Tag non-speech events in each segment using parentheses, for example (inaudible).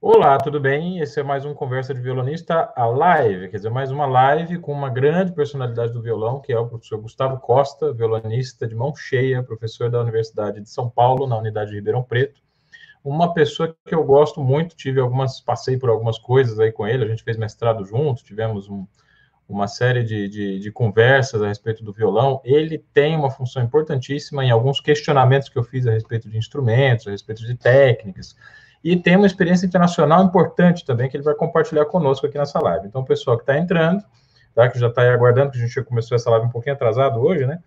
Olá, tudo bem? Esse é mais um Conversa de Violonista, a live, quer dizer, mais uma live com uma grande personalidade do violão, que é o professor Gustavo Costa, violonista de mão cheia, professor da Universidade de São Paulo, na unidade de Ribeirão Preto. Uma pessoa que eu gosto muito, tive algumas, passei por algumas coisas aí com ele, a gente fez mestrado junto, tivemos um, uma série de, de, de, conversas a respeito do violão. Ele tem uma função importantíssima em alguns questionamentos que eu fiz a respeito de instrumentos, a respeito de técnicas e tem uma experiência internacional importante também que ele vai compartilhar conosco aqui nessa live. Então, o pessoal que está entrando, tá, que já está aguardando, que a gente já começou essa live um pouquinho atrasado hoje, né?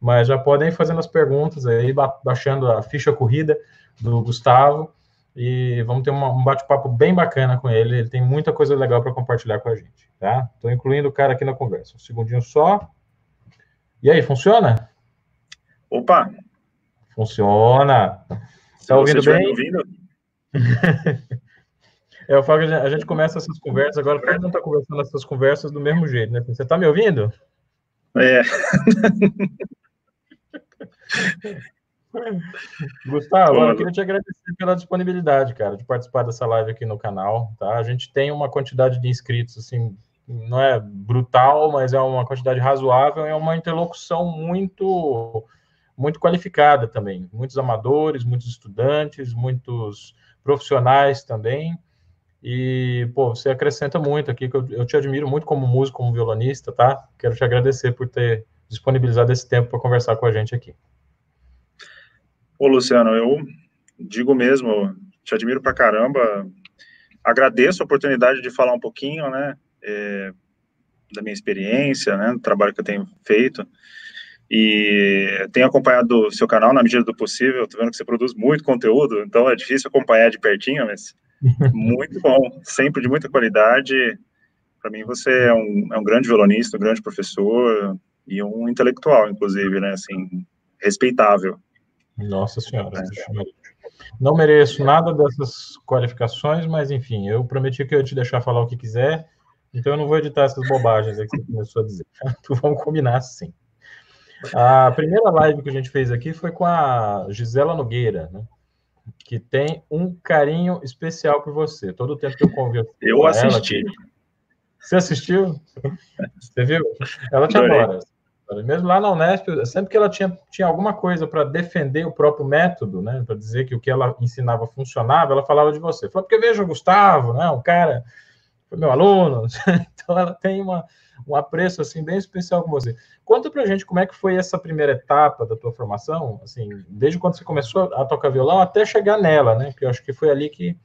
Mas já podem ir fazendo as perguntas aí, baixando a ficha corrida do Gustavo, e vamos ter uma, um bate-papo bem bacana com ele. Ele tem muita coisa legal para compartilhar com a gente, tá? Estou incluindo o cara aqui na conversa. Um segundinho só. E aí, funciona? Opa! Funciona. Está ouvindo bem? Ouvindo? (laughs) É, falo que a gente começa essas conversas, agora todo mundo está conversando essas conversas do mesmo jeito, né? Você está me ouvindo? É. (laughs) Gustavo, eu queria te agradecer pela disponibilidade, cara, de participar dessa live aqui no canal, tá? A gente tem uma quantidade de inscritos, assim, não é brutal, mas é uma quantidade razoável, é uma interlocução muito muito qualificada também, muitos amadores, muitos estudantes, muitos profissionais também. E, pô, você acrescenta muito aqui, que eu, eu te admiro muito como músico, como violonista, tá? Quero te agradecer por ter disponibilizado esse tempo para conversar com a gente aqui. Ô, Luciano, eu digo mesmo, te admiro pra caramba. Agradeço a oportunidade de falar um pouquinho, né, é, da minha experiência, né, do trabalho que eu tenho feito. E tenho acompanhado o seu canal na medida do possível. Estou vendo que você produz muito conteúdo, então é difícil acompanhar de pertinho, mas (laughs) muito bom, sempre de muita qualidade. Para mim, você é um, é um grande violonista, um grande professor e um intelectual, inclusive, né? Assim, respeitável. Nossa Senhora. É. Não mereço nada dessas qualificações, mas enfim, eu prometi que eu ia te deixar falar o que quiser, então eu não vou editar essas bobagens aí que você começou a dizer. Então (laughs) vamos combinar sim. A primeira live que a gente fez aqui foi com a Gisela Nogueira, né? que tem um carinho especial por você. Todo o tempo que eu converso eu assisti. Ela, você assistiu? (laughs) Você viu? Ela te adora. Mesmo lá na Unesp, sempre que ela tinha, tinha alguma coisa para defender o próprio método, né, para dizer que o que ela ensinava funcionava, ela falava de você. Falou, porque veja o Gustavo, né, um cara, foi meu aluno. (laughs) então ela tem uma, um apreço assim bem especial com você. Conta pra gente como é que foi essa primeira etapa da tua formação, assim, desde quando você começou a tocar violão até chegar nela, né? Porque eu acho que foi ali que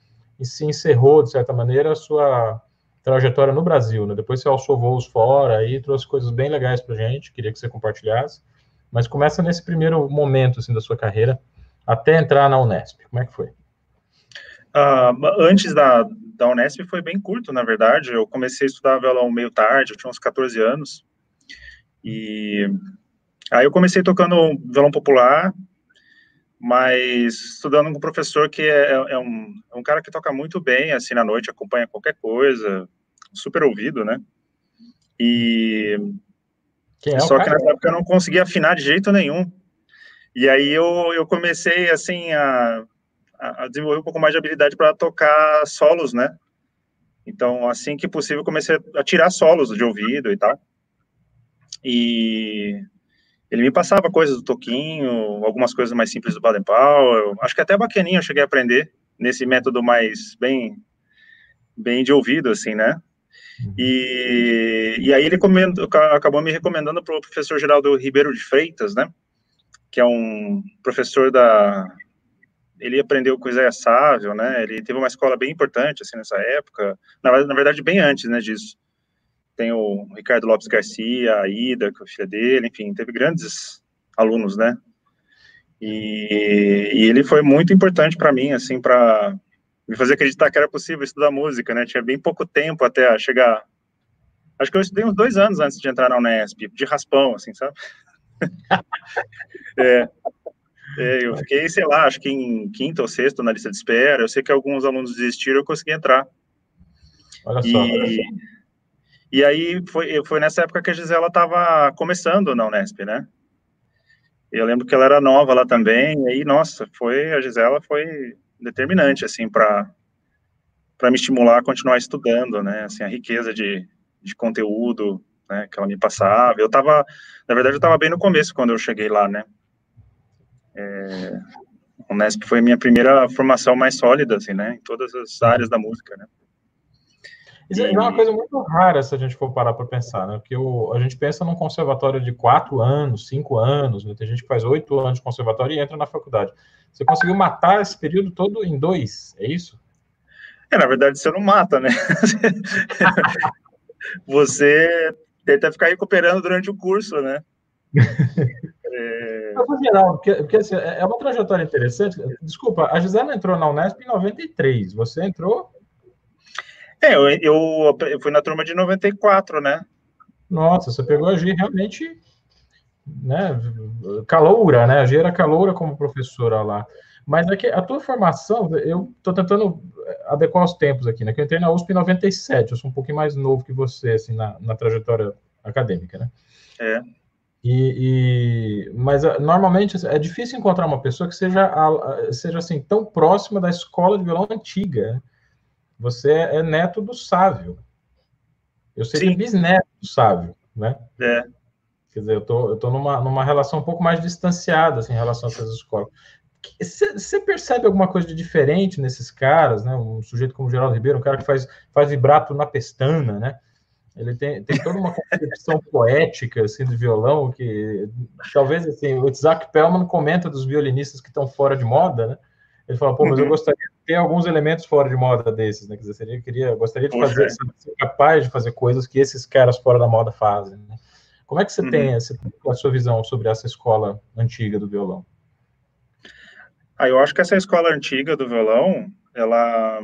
se encerrou, de certa maneira, a sua trajetória no Brasil, né? Depois você alçou voos fora aí, trouxe coisas bem legais pra gente, queria que você compartilhasse. Mas começa nesse primeiro momento, assim, da sua carreira, até entrar na Unesp. Como é que foi? Uh, antes da, da Unesp foi bem curto, na verdade. Eu comecei a estudar violão meio tarde, eu tinha uns 14 anos. E aí eu comecei tocando violão popular, mas estudando com um professor que é, é, um, é um cara que toca muito bem, assim, na noite, acompanha qualquer coisa, super ouvido, né? E... É só que nessa época eu não conseguia afinar de jeito nenhum. E aí eu, eu comecei, assim, a a, desenvolver um pouco mais de habilidade para tocar solos, né? Então, assim que possível, comecei a tirar solos de ouvido e tal. E ele me passava coisas do toquinho, algumas coisas mais simples do Baden Powell. Acho que até bacaninha eu cheguei a aprender nesse método mais bem, bem de ouvido, assim, né? E, e aí ele comendo, acabou me recomendando para o professor Geraldo Ribeiro de Freitas, né? Que é um professor da ele aprendeu com Isaiah Sávio, né? Ele teve uma escola bem importante, assim, nessa época. Na, na verdade, bem antes, né, disso. Tem o Ricardo Lopes Garcia, a Ida, que é a filha dele, enfim, teve grandes alunos, né? E, e ele foi muito importante para mim, assim, para me fazer acreditar que era possível estudar música, né? Tinha bem pouco tempo até chegar. Acho que eu estudei uns dois anos antes de entrar na Unesp, de raspão, assim, sabe? (laughs) é, é, eu fiquei, sei lá, acho que em quinta ou sexta na lista de espera. Eu sei que alguns alunos desistiram, eu consegui entrar. Olha só. E, e aí foi, foi nessa época que a Gisela estava começando na Unesp, né? Eu lembro que ela era nova lá também, e aí, nossa, foi, a Gisela foi determinante, assim, para para me estimular a continuar estudando, né? Assim, a riqueza de, de conteúdo, né, que ela me passava. Eu estava, na verdade, eu estava bem no começo quando eu cheguei lá, né? É, o Nesp foi minha primeira formação mais sólida, assim, né? Em todas as áreas da música, né? Isso é uma coisa muito rara se a gente for parar para pensar, né? Porque o, a gente pensa num conservatório de quatro anos, cinco anos, né? tem gente que faz oito anos de conservatório e entra na faculdade. Você conseguiu matar esse período todo em dois, é isso? É, na verdade, você não mata, né? (laughs) você tenta ficar recuperando durante o curso, né? (laughs) É... No geral, porque, porque assim, é, é uma trajetória interessante. Desculpa, a Gisela entrou na Unesp em 93. Você entrou? É, eu, eu, eu fui na turma de 94, né? Nossa, você pegou a G realmente, né? Caloura, né? A G era caloura como professora lá. Mas é que a tua formação, eu estou tentando adequar os tempos aqui, né? Que eu entrei na USP em 97, eu sou um pouquinho mais novo que você, assim, na, na trajetória acadêmica, né? É. E, e, mas ah, normalmente é difícil encontrar uma pessoa que seja, seja assim tão próxima da escola de violão antiga. Né? Você é neto do Sávio. Eu seria Sim. bisneto do Sávio, né? É. Quer dizer, eu tô, eu tô numa, numa relação um pouco mais distanciada assim, em relação a essas escolas. Você percebe alguma coisa de diferente nesses caras, né? Um sujeito como Geraldo Ribeiro, um cara que faz, faz vibrato na pestana, né? Ele tem, tem toda uma concepção (laughs) poética assim do violão que talvez assim o Isaac Pellman comenta dos violinistas que estão fora de moda, né? Ele fala, pô, mas eu uhum. gostaria de ter alguns elementos fora de moda desses, né? Quer dizer, seria, queria, gostaria de fazer, ser capaz de fazer coisas que esses caras fora da moda fazem. Né? Como é que você uhum. tem essa, a sua visão sobre essa escola antiga do violão? Ah, eu acho que essa escola antiga do violão, ela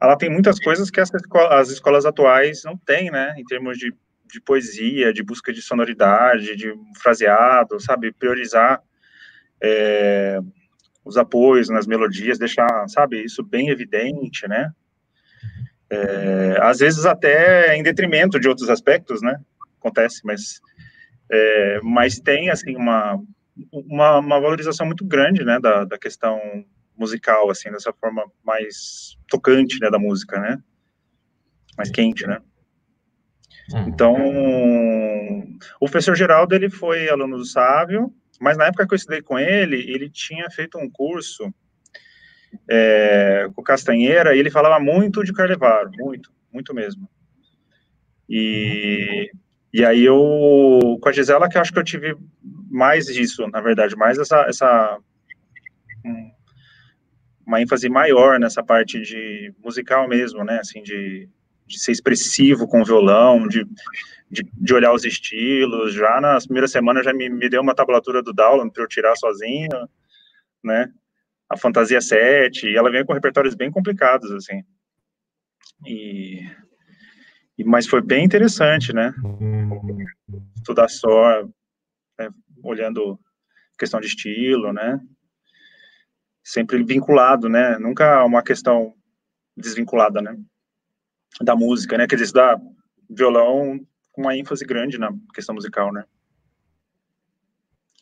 ela tem muitas coisas que escola, as escolas atuais não têm, né, em termos de, de poesia, de busca de sonoridade, de fraseado, sabe, priorizar é, os apoios nas melodias, deixar, sabe, isso bem evidente, né, é, às vezes até em detrimento de outros aspectos, né, acontece, mas, é, mas tem, assim, uma, uma, uma valorização muito grande, né, da, da questão musical, assim, dessa forma mais tocante, né, da música, né? Mais quente, né? Uhum. Então, o professor Geraldo, ele foi aluno do Sávio, mas na época que eu estudei com ele, ele tinha feito um curso é, com Castanheira, e ele falava muito de Carlevaro, muito, muito mesmo. E, e aí eu, com a Gisela, que eu acho que eu tive mais disso, na verdade, mais essa, essa uma ênfase maior nessa parte de musical mesmo, né, assim, de, de ser expressivo com o violão, de, de, de, olhar os estilos, já nas primeiras semanas já me, me deu uma tablatura do Dowland para eu tirar sozinho, né, a Fantasia 7, e ela vem com repertórios bem complicados, assim, e, e mas foi bem interessante, né, estudar só, né, olhando questão de estilo, né, sempre vinculado, né? Nunca uma questão desvinculada, né? Da música, né? Quer dizer, da violão com uma ênfase grande na questão musical, né?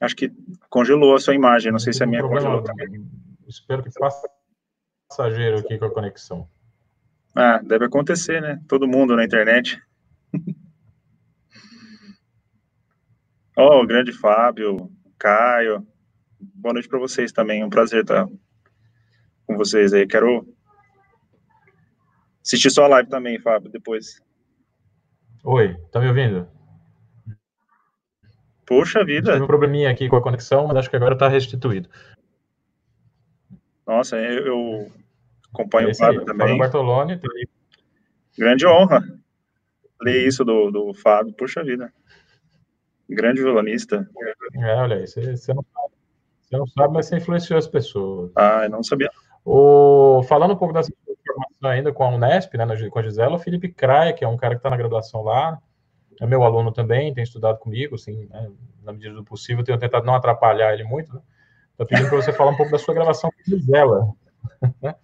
Acho que congelou a sua imagem, não sei se a minha congelou também. Espero que faça passageiro aqui com a conexão. Ah, deve acontecer, né? Todo mundo na internet. (laughs) Ó, oh, o grande Fábio, Caio, boa noite para vocês também. É um prazer estar com vocês aí. Quero assistir sua live também, Fábio, depois. Oi, tá me ouvindo? Poxa vida. Tive um probleminha aqui com a conexão, mas acho que agora está restituído. Nossa, eu, eu acompanho Esse o Fábio aí, também. Fábio Bartoloni. Grande honra ler isso do, do Fábio, puxa vida. Grande violonista. É, olha aí, você, você não você não sabe, mas você influenciou as pessoas. Ah, eu não sabia. O, falando um pouco dessa formação ainda com a Unesp, né, com a Gisela, o Felipe Craia, que é um cara que está na graduação lá, é meu aluno também, tem estudado comigo, assim, né, na medida do possível, tenho tentado não atrapalhar ele muito, né? Estou pedindo para você falar um pouco da sua gravação com a Gisela. Né?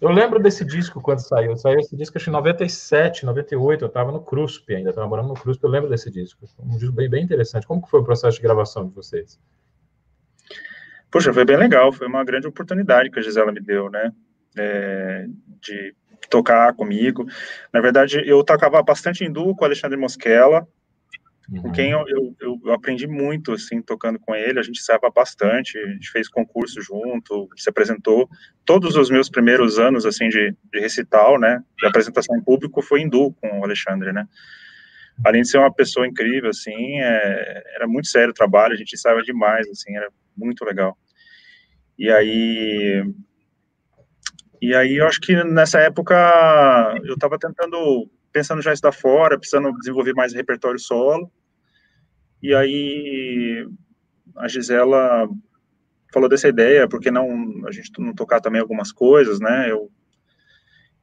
Eu lembro desse disco quando saiu. Saiu esse disco acho em 97, 98. Eu estava no CRUSP ainda, estava morando no CRUSP. Eu lembro desse disco. Um disco bem, bem interessante. Como que foi o processo de gravação de vocês? Poxa, foi bem legal, foi uma grande oportunidade que a Gisela me deu, né? é, de tocar comigo. Na verdade, eu tocava bastante duo com o Alexandre Mosquela, uhum. com quem eu, eu, eu, aprendi muito, assim, tocando com ele. A gente sabe bastante, a gente fez concurso junto, se apresentou. Todos os meus primeiros anos, assim, de, de recital, né, de apresentação em público, foi duo com o Alexandre, né. Além de ser uma pessoa incrível, assim, é, era muito sério o trabalho, a gente ensaiava demais, assim, era muito legal. E aí, e aí eu acho que nessa época eu estava tentando, pensando já estudar fora, precisando desenvolver mais repertório solo. E aí a Gisela falou dessa ideia, porque não a gente não tocar também algumas coisas, né? Eu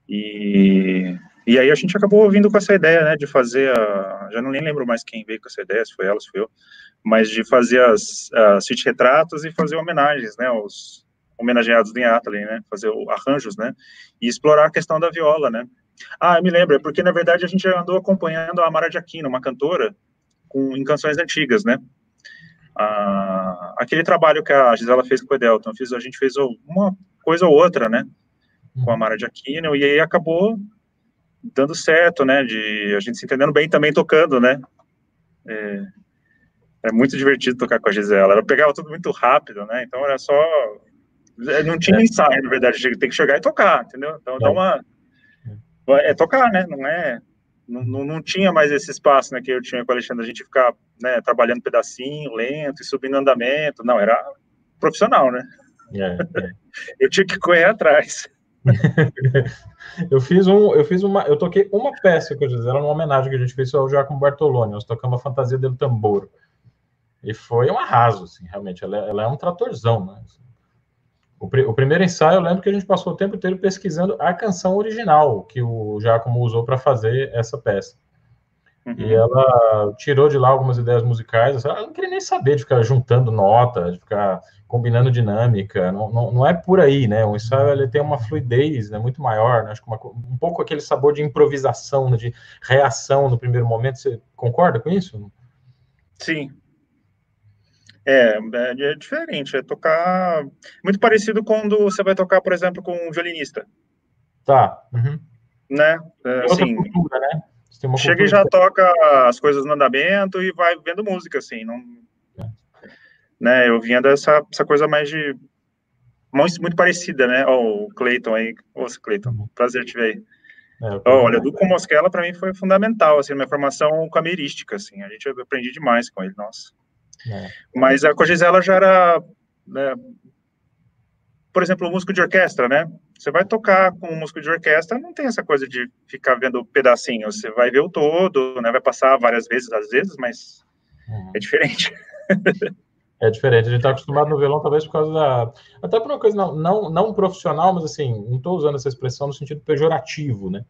e e aí a gente acabou vindo com essa ideia, né, de fazer a, já não nem lembro mais quem veio com essa ideia, se foi ela, se foi eu, mas de fazer as, as city retratos e fazer homenagens, né, aos homenageados do Atali, né, fazer arranjos, né, e explorar a questão da viola, né. Ah, me lembro, é porque na verdade a gente andou acompanhando a Mara de Aquino, uma cantora, com, em canções antigas, né. Ah, aquele trabalho que a Gisela fez com o Edelton, fiz, a gente fez uma coisa ou outra, né, com a Mara de Aquino, e aí acabou dando certo, né, de a gente se entendendo bem também tocando, né. É, é muito divertido tocar com a Gisela. Ela pegava tudo muito rápido, né? Então era só. É, não tinha é. ensaio, na verdade. Tem que chegar e tocar, entendeu? Então dá é. uma. É tocar, né? Não é. Não, não, não, tinha mais esse espaço né, que eu tinha com o Alexandre, a gente ficar né, trabalhando pedacinho, lento e subindo andamento. Não, era profissional, né? É, é. (laughs) eu tinha que correr atrás. (laughs) eu fiz um, eu fiz uma, eu toquei uma peça que eu dizer, era uma homenagem que a gente fez ao Giacomo Bartoloni, nós tocamos a Fantasia do Tambor. E foi um arraso, assim, realmente. Ela, é, ela é um tratorzão, né? O, o, primeiro ensaio, eu lembro que a gente passou o tempo inteiro pesquisando a canção original que o Giacomo usou para fazer essa peça. Uhum. E ela tirou de lá algumas ideias musicais. Ela não queria nem saber de ficar juntando nota, de ficar combinando dinâmica. Não, não, não é por aí, né? O ensaio ele tem uma fluidez né, muito maior. Né? Acho que uma, um pouco aquele sabor de improvisação, né, de reação no primeiro momento. Você concorda com isso? Sim, é, é, é diferente, é tocar muito parecido quando você vai tocar, por exemplo, com um violinista. Tá. Uhum. Né? É, assim, cultura, né? Chega e já toca as coisas no andamento e vai vendo música, assim, não... É. Né, eu vinha dessa essa coisa mais de... Muito, muito parecida, né? Ó, oh, o Cleiton aí. Ô, oh, Cleiton, uhum. prazer te ver aí. É, oh, olha, do com Mosquela para mim foi fundamental, assim, minha formação camerística, assim, a gente aprendi demais com ele, nossa. É. Mas a Cogisela já era, né, por exemplo, o músico de orquestra, né? Você vai tocar com um músico de orquestra, não tem essa coisa de ficar vendo pedacinhos, você vai ver o todo, né? Vai passar várias vezes, às vezes, mas uhum. é diferente. (laughs) É diferente, a gente está acostumado no violão, talvez por causa da. Até por uma coisa não, não, não profissional, mas assim, não estou usando essa expressão no sentido pejorativo, né?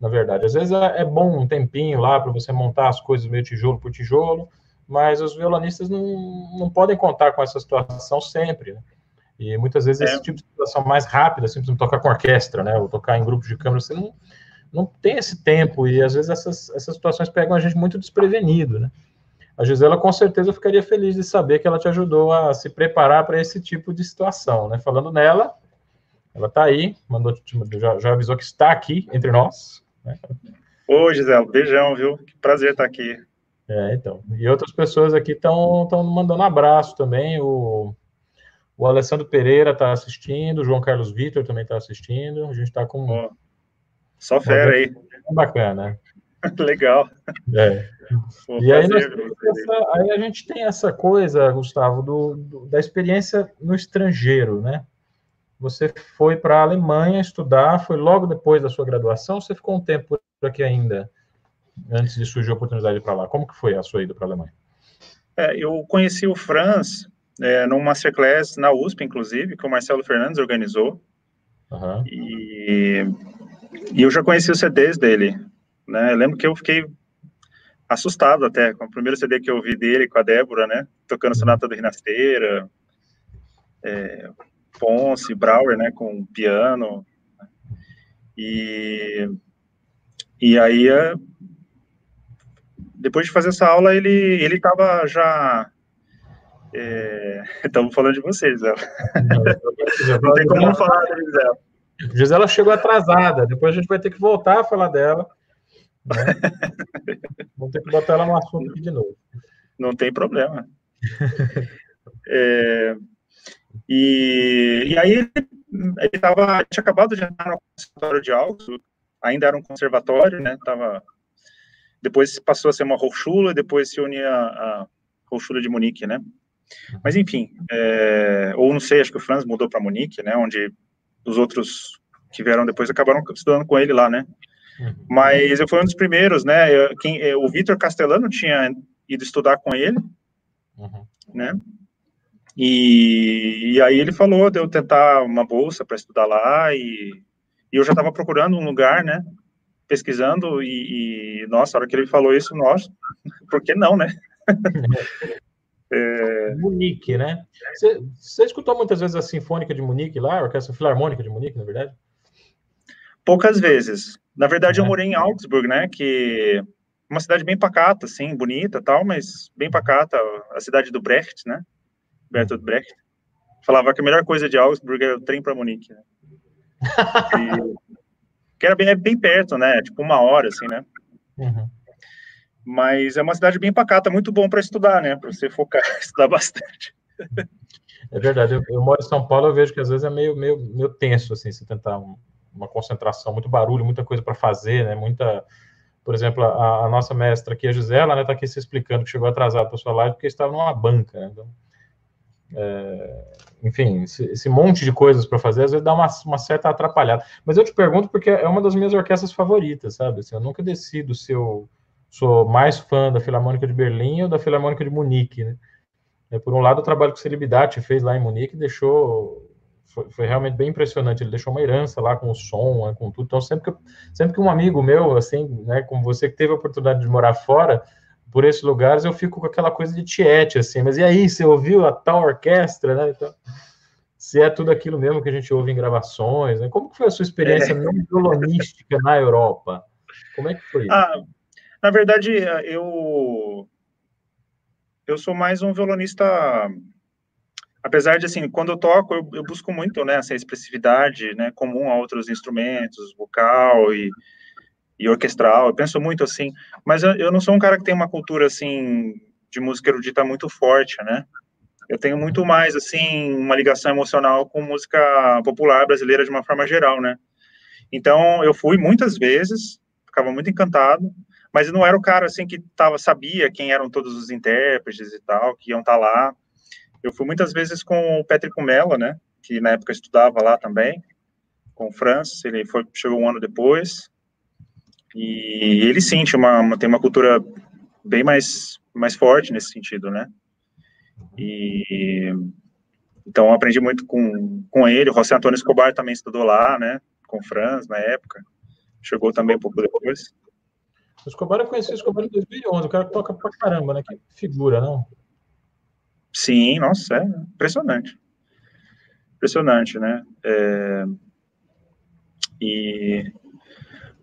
Na verdade, às vezes é, é bom um tempinho lá para você montar as coisas meio tijolo por tijolo, mas os violonistas não, não podem contar com essa situação sempre, né? E muitas vezes é. esse tipo de situação mais rápida, simplesmente tocar com orquestra, né? Ou tocar em grupos de câmara, você não, não tem esse tempo, e às vezes essas, essas situações pegam a gente muito desprevenido, né? A Gisela com certeza ficaria feliz de saber que ela te ajudou a se preparar para esse tipo de situação, né? Falando nela, ela está aí, mandou, já, já avisou que está aqui entre nós. Né? Ô, Gisela, beijão, viu? Que prazer estar aqui. É, então. E outras pessoas aqui estão mandando abraço também. O, o Alessandro Pereira está assistindo, o João Carlos Vitor também está assistindo. A gente está com. Oh, só fera aí. (laughs) Bacana. Legal. É. Pô, e aí, essa, aí, a gente tem essa coisa, Gustavo, do, do, da experiência no estrangeiro, né? Você foi para a Alemanha estudar, foi logo depois da sua graduação, você ficou um tempo por aqui ainda? antes de surgir a oportunidade para lá? Como que foi a sua ida para a Alemanha? É, eu conheci o Franz é, num masterclass na USP, inclusive, que o Marcelo Fernandes organizou. Uhum. E, e, eu já conheci os CDs dele. Né? Eu lembro que eu fiquei assustado até com o primeiro CD que eu ouvi dele com a Débora, né? Tocando Sonata do Rinasteira, é, Ponce, Brauer, né? Com piano. E, e aí depois de fazer essa aula, ele ele estava já (laughs) Estamos é, falando de vocês, Zé. Não, tem como não falar dele, Zé. Gisela chegou atrasada, depois a gente vai ter que voltar a falar dela. Né? (laughs) Vamos ter que botar ela no assunto aqui de novo. Não tem problema. é, e, e aí ele tava, tinha acabado de entrar no conservatório de Augsburg, ainda era um conservatório, né? Tava, depois passou a ser uma Hochschule, depois se unia a Hochschule de Munique, né? Mas enfim, é, ou não sei, acho que o Franz mudou para Munique, né? Onde os outros que vieram depois acabaram estudando com ele lá, né? Uhum. Mas eu fui um dos primeiros, né? Eu, quem, é, o Vitor Castellano tinha ido estudar com ele, uhum. né? E, e, aí ele falou de eu tentar uma bolsa para estudar lá e, e eu já estava procurando um lugar, né? Pesquisando e, e, nossa, a hora que ele falou isso, nossa, (laughs) por que não, né? (laughs) é... Munique, né? Você, você escutou muitas vezes a Sinfônica de Munique lá, a Orquestra Filarmônica de Munique, na verdade? Poucas vezes. Na verdade, eu morei em Augsburg, né? Que uma cidade bem pacata, assim, bonita tal, mas bem pacata, a cidade do Brecht, né? Bertolt Brecht. Falava que a melhor coisa de Augsburg era o trem para Munique, né? (laughs) E, que era bem, é bem perto, né? Tipo uma hora, assim, né? Uhum. Mas é uma cidade bem pacata, muito bom para estudar, né? Para você focar, (laughs) estudar bastante. É verdade. Eu, eu, moro em São Paulo, eu vejo que às vezes é meio, meio, meio tenso, assim, se tentar um, uma concentração, muito barulho, muita coisa para fazer, né? Muita, por exemplo, a, a, nossa mestra aqui, a Gisela, né, tá aqui se explicando que chegou atrasado para sua live porque estava numa banca, né? Então, é, enfim, esse, esse, monte de coisas para fazer, às vezes dá uma, uma, certa atrapalhada. Mas eu te pergunto porque é uma das minhas orquestras favoritas, sabe? Assim, eu nunca decido se eu sou mais fã da Filarmônica de Berlim ou da Filarmônica de Munique, né? É, por um lado, o trabalho que o Celibidati fez lá em Munique deixou foi, foi, realmente bem impressionante. Ele deixou uma herança lá com o som, né, com tudo. Então, sempre que, sempre que um amigo meu, assim, né, como você que teve a oportunidade de morar fora, por esses lugares, eu fico com aquela coisa de tiete, assim. Mas e aí, você ouviu a tal orquestra, né? Então, se é tudo aquilo mesmo que a gente ouve em gravações, né? Como que foi a sua experiência é. violonística na Europa? Como é que foi? Ah, na verdade, eu eu sou mais um violonista apesar de assim, quando eu toco, eu, eu, busco muito, né, essa expressividade, né, comum a outros instrumentos, vocal e, e orquestral. Eu penso muito assim, mas eu, eu, não sou um cara que tem uma cultura assim de música erudita muito forte, né? Eu tenho muito mais assim uma ligação emocional com música popular brasileira de uma forma geral, né? Então, eu fui muitas vezes, ficava muito encantado, mas não era o cara assim que tava sabia quem eram todos os intérpretes e tal, que iam estar tá lá. Eu fui muitas vezes com o Patrick Mello, né, que na época estudava lá também, com o Francis, ele foi, chegou um ano depois, e ele sim tinha uma, uma, tem uma cultura bem mais, mais forte nesse sentido, né, e então eu aprendi muito com, com ele, o José Antônio Escobar também estudou lá, né, com o Franz na época, chegou também um pouco depois. O Escobar eu conheci o Escobar em 2011, o cara toca pra caramba, né, que figura, não? Sim, nossa, é impressionante. Impressionante, né? É, e,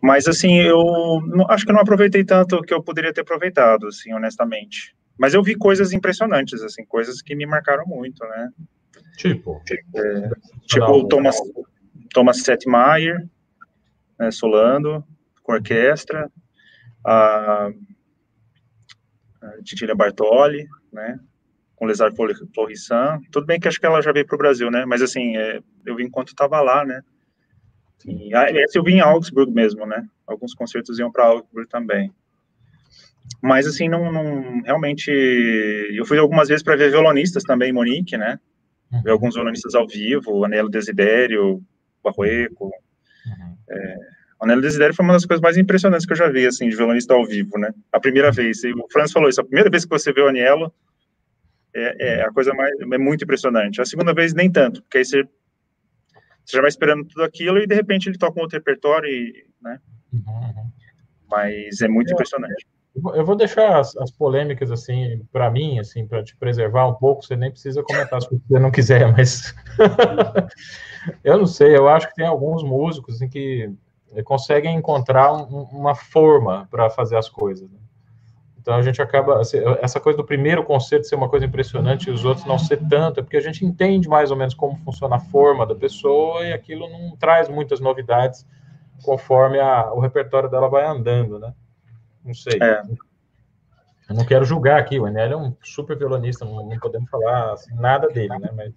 mas, assim, eu não, acho que não aproveitei tanto que eu poderia ter aproveitado, assim, honestamente. Mas eu vi coisas impressionantes, assim, coisas que me marcaram muito, né? Tipo? É, tipo o Thomas, Thomas Setmeyer, né, solando, com orquestra, a, a Titília Bartoli, né? com Lesar Florissant. Tudo bem que acho que ela já veio para o Brasil, né? Mas assim, é, eu vi enquanto estava lá, né? E, essa eu vi em Augsburg mesmo, né? Alguns concertos iam para Augsburg também. Mas assim, não, não, realmente. Eu fui algumas vezes para ver violonistas também em Monique, né? Uhum. Ver alguns violonistas ao vivo, Anelo Desidério, Barroeco. Uhum. É, o Anelo Desidério foi uma das coisas mais impressionantes que eu já vi, assim, de violonista ao vivo, né? A primeira vez. E o Franz falou isso, a primeira vez que você vê o Anielo, é, é, a coisa mais é muito impressionante. A segunda vez nem tanto, porque aí você, você já vai esperando tudo aquilo e de repente ele toca um outro repertório e, né? Uhum. Mas é muito impressionante. Eu vou deixar as, as polêmicas assim para mim, assim, para te preservar um pouco. Você nem precisa comentar se você não quiser, mas (laughs) eu não sei. Eu acho que tem alguns músicos assim, que conseguem encontrar um, uma forma para fazer as coisas. Né? Então a gente acaba assim, essa coisa do primeiro concerto ser uma coisa impressionante e os outros não ser tanto, é porque a gente entende mais ou menos como funciona a forma da pessoa e aquilo não traz muitas novidades conforme a, o repertório dela vai andando, né? Não sei. É. Eu não quero julgar aqui, o Enel é um super violonista, não, não podemos falar assim, nada dele, né? Mas,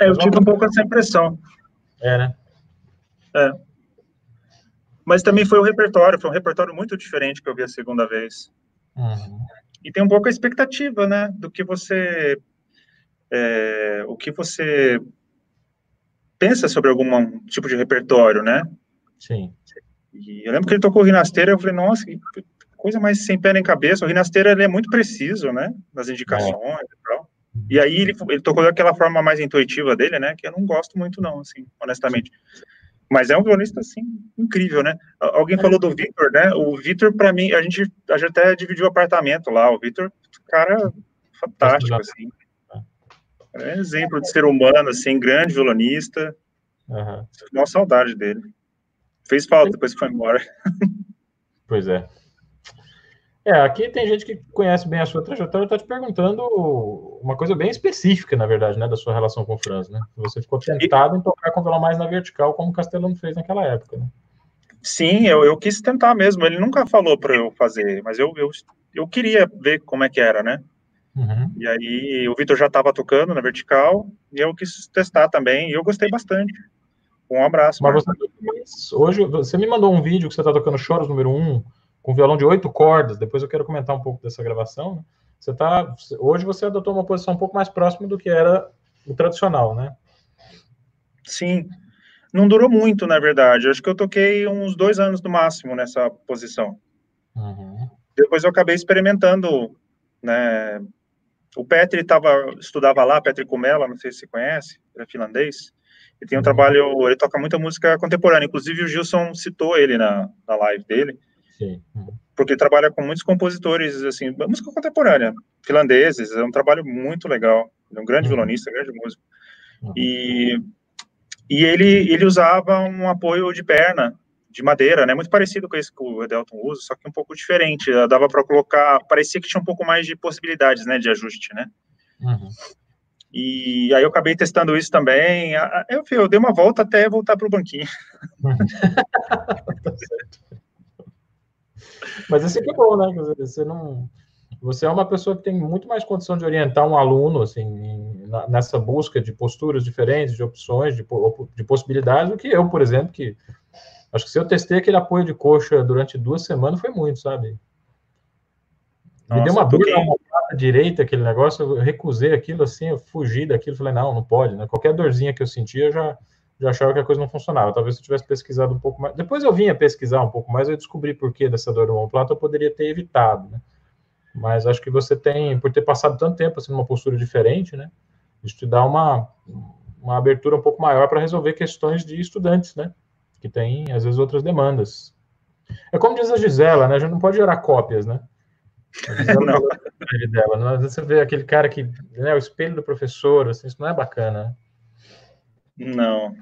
é, eu tive um pouco essa impressão. É, né? É. Mas também foi o repertório, foi um repertório muito diferente que eu vi a segunda vez. Uhum. E tem um pouco a expectativa, né, do que você, é, o que você pensa sobre algum tipo de repertório, né? Sim. E eu lembro que ele tocou o Rinasteira, eu falei, nossa, que coisa mais sem pé nem cabeça. O Rinasteira, ele é muito preciso, né, nas indicações é. e tal. E aí ele, ele tocou daquela forma mais intuitiva dele, né, que eu não gosto muito não, assim, honestamente. Mas é um violonista, assim, incrível, né? Alguém falou do Vitor, né? O Vitor, para mim, a gente, a gente até dividiu o apartamento lá. O Vitor, cara fantástico, assim. É exemplo de ser humano, assim, grande violonista. Uhum. Uma saudade dele. Fez falta depois que foi embora. Pois é. É, aqui tem gente que conhece bem a sua trajetória, está te perguntando uma coisa bem específica, na verdade, né, da sua relação com o Franz, né? Você ficou tentado em tocar com violão mais na vertical, como o Castellano fez naquela época, né? Sim, eu, eu quis tentar mesmo. Ele nunca falou para eu fazer, mas eu, eu, eu queria ver como é que era, né? Uhum. E aí o Vitor já estava tocando na vertical e eu quis testar também e eu gostei bastante. Um abraço. Mas você, hoje você me mandou um vídeo que você está tocando Choros número 1. Um com violão de oito cordas. Depois eu quero comentar um pouco dessa gravação. Né? Você tá, hoje você adotou uma posição um pouco mais próxima do que era o tradicional, né? Sim, não durou muito, na verdade. Acho que eu toquei uns dois anos no máximo nessa posição. Uhum. Depois eu acabei experimentando, né? O Petri tava, estudava lá, Petri Kumela, não sei se você conhece, ele é finlandês. Ele tem um uhum. trabalho, ele toca muita música contemporânea. Inclusive o Gilson citou ele na, na live dele. Sim. Porque trabalha com muitos compositores, assim, música contemporânea, finlandeses, é um trabalho muito legal. Ele é um grande uhum. violonista, grande músico. Uhum. E, e ele, ele usava um apoio de perna, de madeira, né, muito parecido com esse que o Edelton usa, só que um pouco diferente. Dava para colocar, parecia que tinha um pouco mais de possibilidades, né, de ajuste, né. Uhum. E aí eu acabei testando isso também. Eu, eu dei uma volta até voltar para o banquinho. (laughs) (laughs) tá certo. Mas isso aqui é bom, né? Você não. Você é uma pessoa que tem muito mais condição de orientar um aluno, assim, nessa busca de posturas diferentes, de opções, de, de possibilidades, do que eu, por exemplo, que acho que se eu testei aquele apoio de coxa durante duas semanas, foi muito, sabe? Nossa, Me deu uma dor na direita, aquele negócio, eu recusei aquilo assim, eu fugi daquilo, falei, não, não pode, né? Qualquer dorzinha que eu sentia, eu já já achava que a coisa não funcionava. Talvez se eu tivesse pesquisado um pouco mais. Depois eu vinha pesquisar um pouco mais, eu descobri por que dessa dor no omoplato, eu poderia ter evitado, né? Mas acho que você tem, por ter passado tanto tempo assim numa postura diferente, né? Isso te dá uma, uma abertura um pouco maior para resolver questões de estudantes, né? Que tem, às vezes, outras demandas. É como diz a Gisela, né? A gente não pode gerar cópias, né? (laughs) Dela, né? Às vezes você vê aquele cara que, né, o espelho do professor, assim, isso não é bacana, né? Não.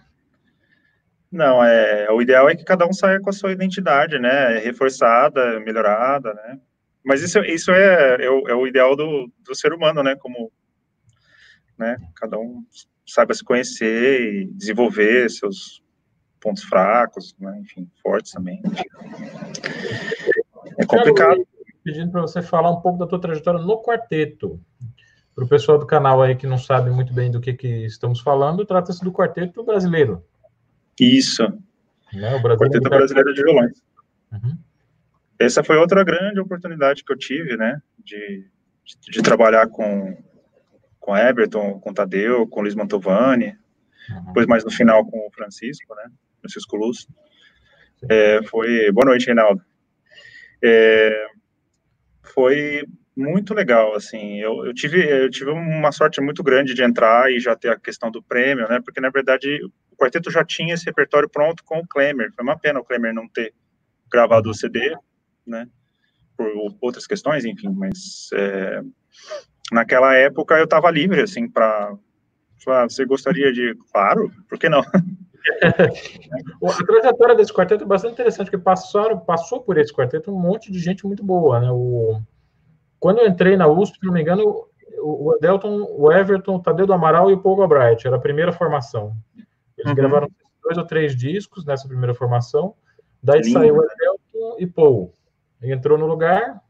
Não, é, o ideal é que cada um saia com a sua identidade, né, reforçada, melhorada, né, mas isso, isso é, é, o, é o ideal do, do ser humano, né, como, né, cada um saiba se conhecer e desenvolver seus pontos fracos, né, enfim, fortes também. É complicado. Pedindo para você falar um pouco da tua trajetória no quarteto. Para o pessoal do canal aí que não sabe muito bem do que, que estamos falando, trata-se do quarteto brasileiro. Isso. Né? O quarteto brasileiro de violões. Uhum. Essa foi outra grande oportunidade que eu tive, né, de, de, de trabalhar com com Everton, com Tadeu, com Luiz Mantovani, uhum. depois mais no final com o Francisco, né, Francisco Luz. É, foi boa noite, Reinaldo. É, foi muito legal, assim, eu, eu, tive, eu tive uma sorte muito grande de entrar e já ter a questão do prêmio, né, porque, na verdade, quarteto já tinha esse repertório pronto com o Klemer, foi uma pena o Klemer não ter gravado o CD, né, por outras questões, enfim, mas é, naquela época eu estava livre, assim, para falar, você gostaria de, claro, por que não? (laughs) a trajetória desse quarteto é bastante interessante, porque passou passou por esse quarteto um monte de gente muito boa, né, o quando eu entrei na USP, se não me engano, o Delton, o Everton, o Tadeu do Amaral e o Paul Galbraith, era a primeira formação. Eles uhum. gravaram dois ou três discos nessa primeira formação, daí Lindo. saiu o Delton e Paul. Entrou no lugar.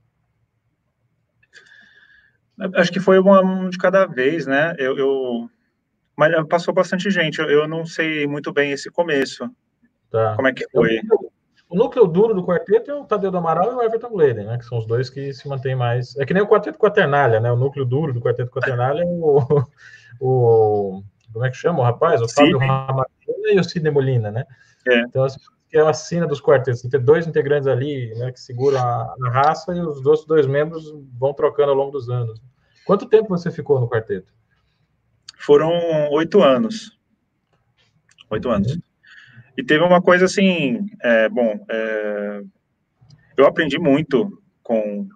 Acho que foi um de cada vez, né? Eu, eu... Mas passou bastante gente. Eu não sei muito bem esse começo. Tá. Como é que foi? O núcleo duro do quarteto é o Tadeu do Amaral e o Everton Gleiden, né? Que são os dois que se mantêm mais. É que nem o quarteto quaternalha, né? O núcleo duro do quarteto quaternalha é o. (laughs) o como é que chama o rapaz? O Fábio Ramalhina e o Sidney Molina, né? É. Então, assim, é a sina dos quartetos. Tem dois integrantes ali, né? Que seguram a, a raça e os outros dois membros vão trocando ao longo dos anos. Quanto tempo você ficou no quarteto? Foram oito anos. Oito uhum. anos. E teve uma coisa assim, é, bom, é, eu aprendi muito com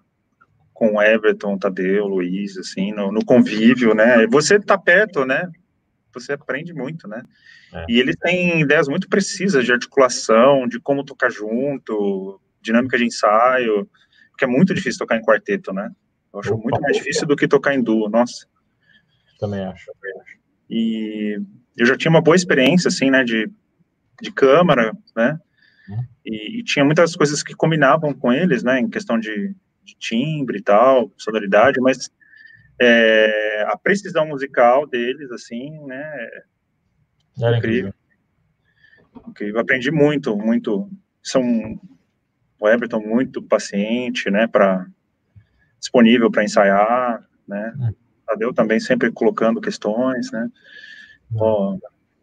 com Everton, Tadeu, Luiz, assim, no, no convívio, né? Você tá perto, né? Você aprende muito, né? É. E eles têm ideias muito precisas de articulação, de como tocar junto, dinâmica de ensaio, que é muito difícil tocar em quarteto, né? Eu acho Opa, muito mais difícil do que tocar em duo, nossa. Também acho. E eu já tinha uma boa experiência, assim, né, de de câmara, né? Uhum. E, e, tinha muitas coisas que combinavam com eles, né? Em questão de, de timbre e tal, sonoridade, mas é, a precisão musical deles, assim, né? Era incrível. incrível. Aprendi muito, muito. São o Everton muito paciente, né? Para disponível para ensaiar, né? Uhum. Tadeu também sempre colocando questões, né? Uhum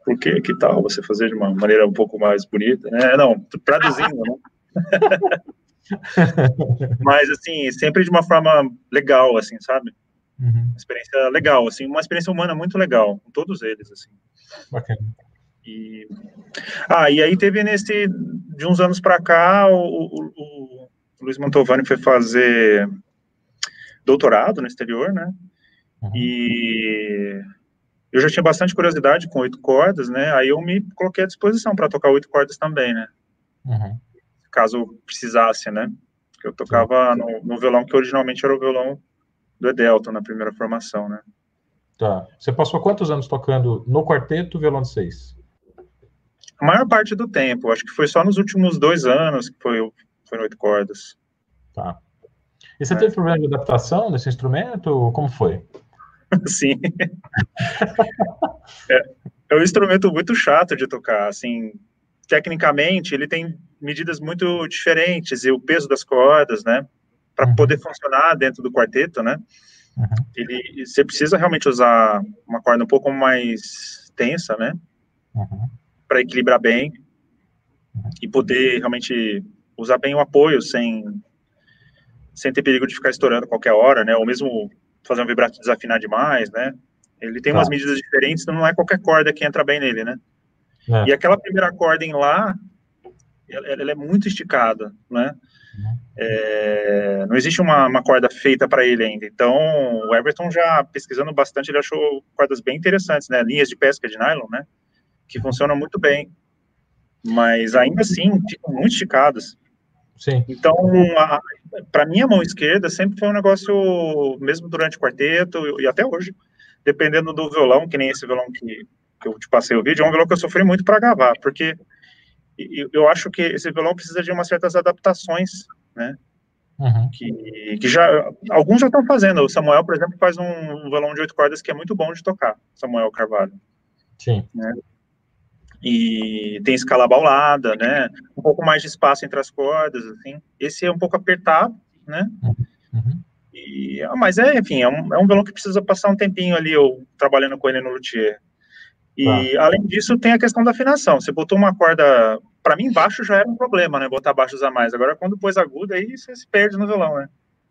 por que que tal você fazer de uma maneira um pouco mais bonita, né? Não, traduzindo, né? (laughs) Mas, assim, sempre de uma forma legal, assim, sabe? Uhum. experiência legal, assim, uma experiência humana muito legal, com todos eles, assim. Bacana. E... Ah, e aí teve nesse, de uns anos para cá, o, o, o, Luiz Mantovani foi fazer doutorado no exterior, né? Uhum. E eu já tinha bastante curiosidade com oito cordas, né? Aí eu me coloquei à disposição para tocar oito cordas também, né? Uhum. Caso precisasse, né? Eu tocava no, no, violão que originalmente era o violão do Edelton na primeira formação, né? Tá. Você passou quantos anos tocando no quarteto violão de seis? A maior parte do tempo. Acho que foi só nos últimos dois anos que foi, foi no oito cordas. Tá. E você é. teve problema de adaptação nesse instrumento? Como foi? (laughs) Sim. (laughs) é, é um instrumento muito chato de tocar, assim, tecnicamente ele tem medidas muito diferentes e o peso das cordas, né, para uhum. poder funcionar dentro do quarteto, né, uhum. ele, você precisa realmente usar uma corda um pouco mais tensa, né, uhum. para equilibrar bem e poder realmente usar bem o apoio sem sem ter perigo de ficar estourando qualquer hora, né, ou mesmo fazer um vibrato desafinar demais, né? Ele tem tá. umas medidas diferentes, então não é qualquer corda que entra bem nele, né? É. E aquela primeira corda em lá, ela, ela é muito esticada, né? É, não existe uma, uma corda feita para ele ainda. Então, o Everton já pesquisando bastante, ele achou cordas bem interessantes, né? Linhas de pesca de nylon, né? Que funcionam muito bem. Mas ainda assim, ficam muito esticadas. Sim. Então, para mim, a mão esquerda sempre foi um negócio, mesmo durante o quarteto e até hoje, dependendo do violão, que nem esse violão que, que eu te passei o vídeo, é um violão que eu sofri muito para gravar, porque eu acho que esse violão precisa de umas certas adaptações, né? Uhum. Que, que já alguns já estão fazendo. O Samuel, por exemplo, faz um, violão de oito cordas que é muito bom de tocar. Samuel Carvalho. Sim. Né? e tem escala baulada, né? Um pouco mais de espaço entre as cordas, assim. Esse é um pouco apertado, né? Uhum. E, ah, mas é, enfim, é um, é um violão que precisa passar um tempinho ali, eu trabalhando com ele no luthier. E ah. além disso, tem a questão da afinação. Você botou uma corda, para mim, baixo já era um problema, né? Botar baixos a mais. Agora, quando pôs aguda, aí você se perde no violão, né?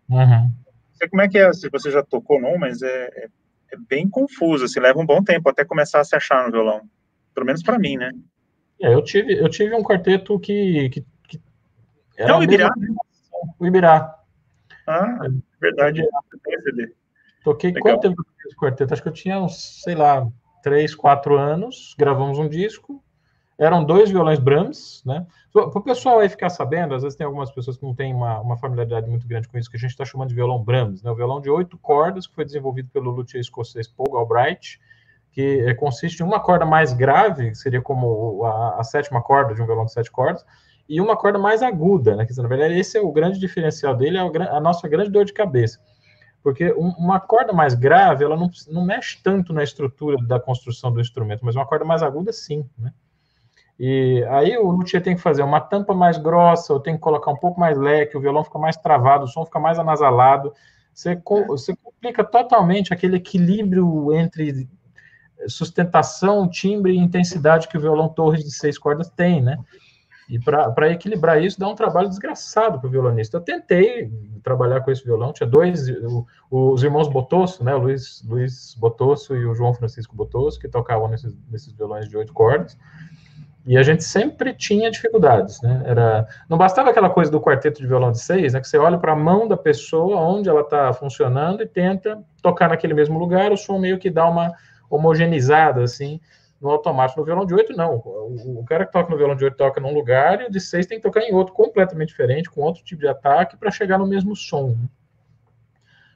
Uhum. Não sei como é que é, se você já tocou não, mas é, é, é bem confuso, assim, leva um bom tempo até começar a se achar no violão. Pelo menos para mim, né? É, eu tive, eu tive um quarteto que. que, que era é o Ibirá, né? O Ibirá. Ah, verdade. Toquei Legal. quanto tempo esse quarteto? Acho que eu tinha uns, sei lá, três, quatro anos, gravamos um disco. Eram dois violões Brahms, né? Para o pessoal aí ficar sabendo, às vezes tem algumas pessoas que não têm uma, uma familiaridade muito grande com isso, que a gente está chamando de violão Brahms, né? O violão de oito cordas, que foi desenvolvido pelo luthier escocês Paul Galbraith, que é, consiste em uma corda mais grave, que seria como a, a, sétima corda de um violão de sete cordas, e uma corda mais aguda, né? Que, na verdade, esse é o grande diferencial dele, é a nossa grande dor de cabeça. Porque um, uma corda mais grave, ela não, não mexe tanto na estrutura da construção do instrumento, mas uma corda mais aguda, sim, né? E aí o luthier tem que fazer uma tampa mais grossa, ou tem que colocar um pouco mais leque, o violão fica mais travado, o som fica mais anasalado. Você, você complica totalmente aquele equilíbrio entre sustentação, timbre e intensidade que o violão Torres de seis cordas tem, né? E para equilibrar isso, dá um trabalho desgraçado para o violonista. Eu tentei trabalhar com esse violão, tinha dois, o, os irmãos Botosso, né, o Luiz, Luiz Botosso e o João Francisco Botosso, que tocavam nesses, nesses violões de oito cordas. E a gente sempre tinha dificuldades, né? Era, não bastava aquela coisa do quarteto de violão de seis, né? Que você olha para a mão da pessoa, onde ela está funcionando, e tenta tocar naquele mesmo lugar, o som meio que dá uma homogeneizada, assim, no automático. No violão de oito, não. O, o, cara que toca no violão de oito toca num lugar, e o de seis tem que tocar em outro completamente diferente, com outro tipo de ataque, para chegar no mesmo som. Né?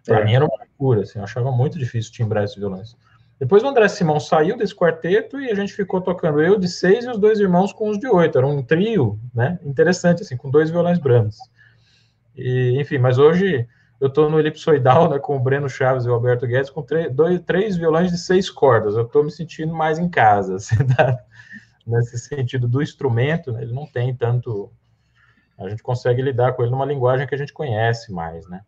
Para é. mim era uma loucura, assim, eu achava muito difícil timbrar esses violões. Depois o André Simão saiu desse quarteto e a gente ficou tocando eu de seis e os dois irmãos com os de oito. Era um trio, né? Interessante, assim, com dois violões brancos. E, enfim, mas hoje eu estou no elipsoidal, né, com o Breno Chaves e o Alberto Guedes, com dois, três violões de seis cordas. Eu estou me sentindo mais em casa, (laughs) assim, tá? nesse sentido do instrumento, né, ele não tem tanto. A gente consegue lidar com ele numa linguagem que a gente conhece mais, né?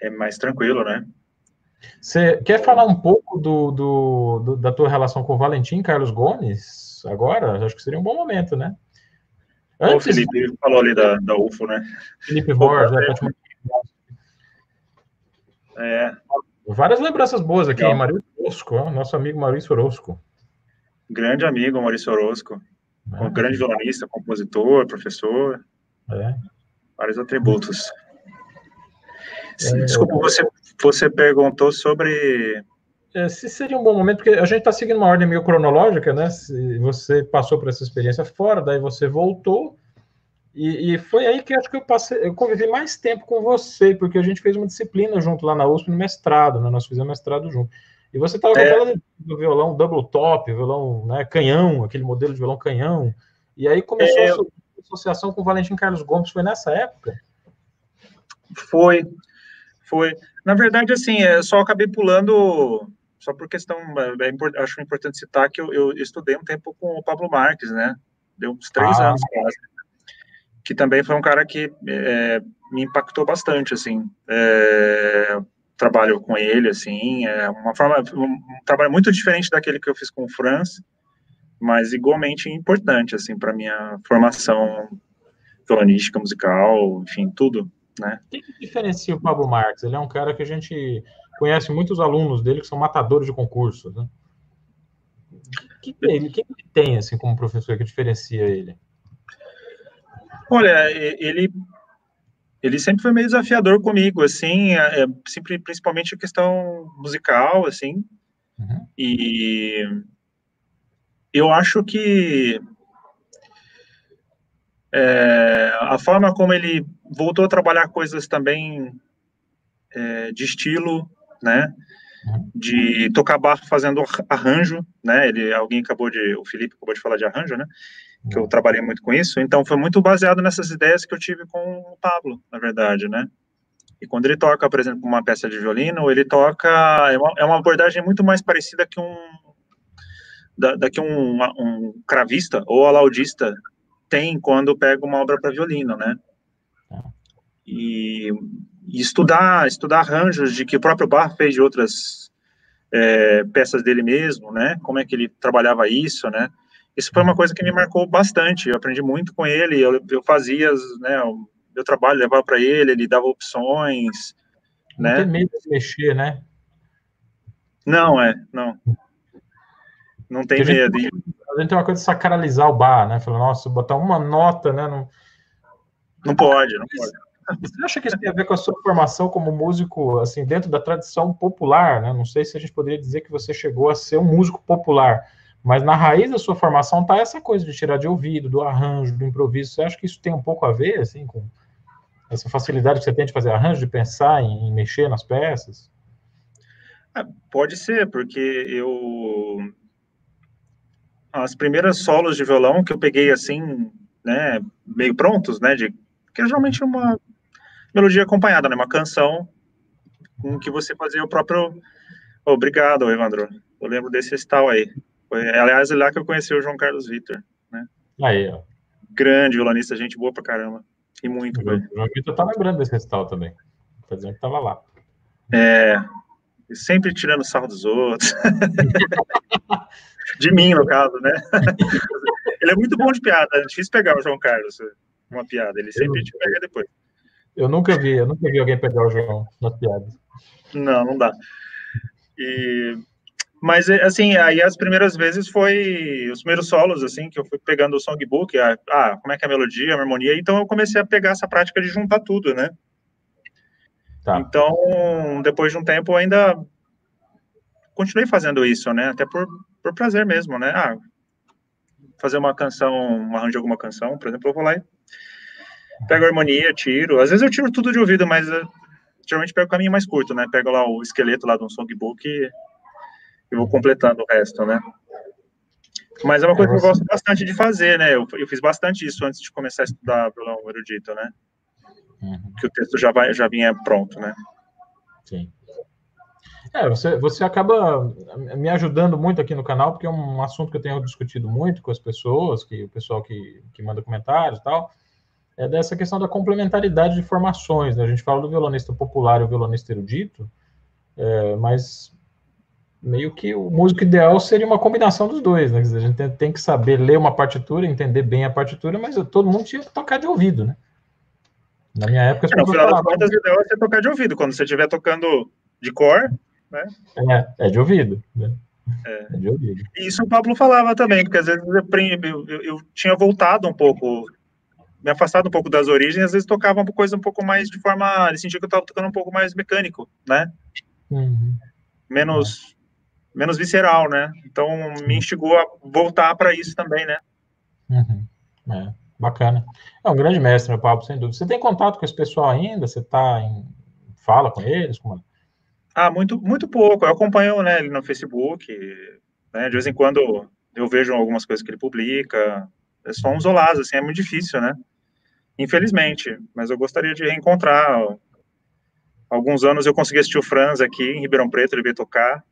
É mais tranquilo, né? Você quer falar um pouco do, do, do, da tua relação com o Valentim Carlos Gomes agora? Acho que seria um bom momento, né? Antes, o Felipe falou ali da, da UFO, né? Felipe Borges, né? É. Várias lembranças boas aqui, Legal. Maurício Orosco, nosso amigo Maurício Orosco. Grande amigo, Maurício Orosco. É. Um grande violonista, compositor, professor. É. Vários atributos. É, Desculpa, você, você perguntou sobre. É, se seria um bom momento, porque a gente está seguindo uma ordem meio cronológica, né? Se você passou por essa experiência fora, daí você voltou, e, e, foi aí que acho que eu passei, eu convivi mais tempo com você, porque a gente fez uma disciplina junto lá na USP no mestrado, né? Nós fizemos mestrado junto. E você estava com é. aquela do violão double top, violão né, canhão, aquele modelo de violão canhão. E aí começou é, a sua associação com o Valentim Carlos Gomes, foi nessa época? Foi, foi. Na verdade, assim, eu é, só acabei pulando, só por questão, é, é acho importante citar que eu, eu, estudei um tempo com o Pablo Marques, né? Deu uns três ah. anos quase. Que também foi um cara que é, me impactou bastante, assim. É, trabalho com ele, assim, é uma forma, um, um, trabalho muito diferente daquele que eu fiz com o Franz, mas igualmente importante, assim, para minha formação violonística, musical, enfim, tudo né? O que, que diferencia o Pablo Marques? Ele é um cara que a gente conhece muitos alunos dele que são matadores de concursos, né? O que, que, ele, que ele tem, assim, como professor, que diferencia ele? Olha, ele ele sempre foi meio desafiador comigo, assim, é, é sempre, principalmente a questão musical, assim, uhum. e eu acho que é, a forma como ele voltou a trabalhar coisas também é, de estilo, né? De tocar barro fazendo arranjo, né? Ele, alguém acabou de, o Felipe acabou de falar de arranjo, né? Que eu trabalhei muito com isso. Então foi muito baseado nessas ideias que eu tive com o Pablo, na verdade, né? E quando ele toca, por exemplo, uma peça de violino, ele toca é uma, é uma abordagem muito mais parecida que um da, da que um, um cravista ou alaudista tem quando pega uma obra para violino, né? E, e, estudar, estudar arranjos de que o próprio Bach fez de outras é, peças dele mesmo, né? Como é que ele trabalhava isso, né? Isso foi uma coisa que me marcou bastante. Eu aprendi muito com ele. Eu, eu fazia, né? O meu trabalho levava para ele, ele dava opções, não né? Tem medo de mexer, né? Não é, não. Não tem medo. A gente tem uma coisa de sacralizar o bar, né? Falar, nossa, botar uma nota, né? Não, não pode, não pode. Você acha que isso tem a ver com a sua formação como músico, assim, dentro da tradição popular, né? Não sei se a gente poderia dizer que você chegou a ser um músico popular, Mas na raiz da sua formação tá essa coisa de tirar de ouvido, do arranjo, do improviso. Você acha que isso tem um pouco a ver, assim, com essa facilidade que você tem de fazer arranjo, de pensar em, em mexer nas peças? Ah, pode ser, porque eu as primeiras solos de violão que eu peguei assim, né, meio prontos, né, de que é geralmente uma melodia acompanhada, né, uma canção com que você fazia o próprio. Obrigado, Evandro. Eu lembro desse tal aí. Foi, aliás, é lá que eu conheci o João Carlos Vitor, né? Aí, ó. Grande violonista, gente boa pra caramba. E muito, O João Vitor tá lembrando desse recital também. Tá dizendo que tava lá. É, sempre tirando sarro dos outros. (laughs) de mim, no caso, né? (laughs) ele é muito bom de piada, é difícil pegar o João Carlos, uma piada, ele sempre eu, te pega depois. Eu nunca vi, eu nunca vi alguém pegar o João nas piadas. Não, não dá. E, mas, assim, aí as primeiras vezes foi os primeiros solos, assim, que eu fui pegando o songbook, ah, ah, como é que é a melodia, a harmonia, então eu comecei a pegar essa prática de juntar tudo, né? Tá. Então, depois de um tempo, ainda continuei fazendo isso, né? Até por, por prazer mesmo, né? Ah, fazer uma canção, um arranjo de alguma canção, por exemplo, eu vou lá e pego a harmonia, tiro. Às vezes eu tiro tudo de ouvido, mas eu, geralmente pego o caminho mais curto, né? Pego lá o esqueleto lá de um songbook e, e vou completando o resto, né? Mas é uma coisa que eu gosto bastante de fazer, né? Eu, eu fiz bastante isso antes de começar a estudar violão erudito, né? Uhum. Que o texto já, vai, já vinha pronto, né? Sim. É, você, você acaba me ajudando muito aqui no canal, porque é um assunto que eu tenho discutido muito com as pessoas, que o pessoal que, que manda comentários e tal, é dessa questão da complementaridade de formações. Né? A gente fala do violonista popular e o violonista erudito, é, mas meio que o músico ideal seria uma combinação dos dois, né? A gente tem, tem, que saber ler uma partitura, entender bem a partitura, mas todo mundo tinha que tocar de ouvido, né? Na minha época... É, no final das contas, o ideal é você tocar de ouvido. Quando você estiver tocando de cor, né? É, é de ouvido, né? É. é. de ouvido. Isso o Pablo falava também, porque às vezes eu, eu, eu, tinha voltado um pouco, me afastado um pouco das origens, às vezes tocava uma coisa um pouco mais de forma, ele sentia que eu estava tocando um pouco mais mecânico, né? Uhum. Menos, é. menos visceral, né? Então me instigou a voltar para isso também, né? Uhum. É, bacana. É um grande mestre, meu Pablo, sem dúvida. Você tem contato com esse pessoal ainda? Você tá em fala com eles? Como... Ah, muito, muito pouco. Eu acompanho né, ele no Facebook, né, de vez em quando eu vejo algumas coisas que ele publica. É só uns olás, assim, é muito difícil, né? Infelizmente, mas eu gostaria de reencontrar. Alguns anos eu consegui assistir o Franz aqui em Ribeirão Preto, ele veio tocar.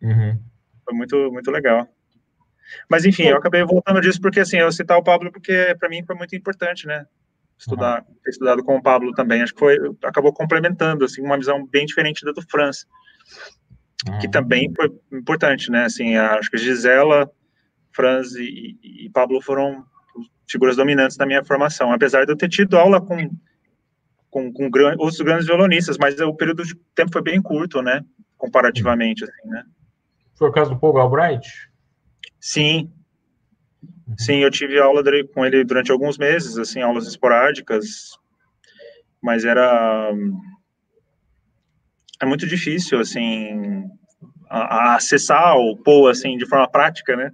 Uhum. Foi muito, muito legal. Mas enfim, eu acabei voltando disso porque assim, eu citar o Pablo porque para mim foi muito importante, né? estudar, uhum. ter estudado com o Pablo também. Acho que foi, acabou complementando, assim, uma visão bem diferente da do Franz, uhum. que também foi importante, né? Assim, acho que Gisela, Franz e, e, Pablo foram figuras dominantes da minha formação, apesar de eu ter tido aula com com, com gran, outros grandes violonistas, mas o período de tempo foi bem curto, né? Comparativamente, assim, né? Foi o caso do Paul Galbraith? Sim, Sim, eu tive aula com ele durante alguns meses, assim, aulas esporádicas, mas era é muito difícil, assim, a, a acessar o Paul, assim, de forma prática, né?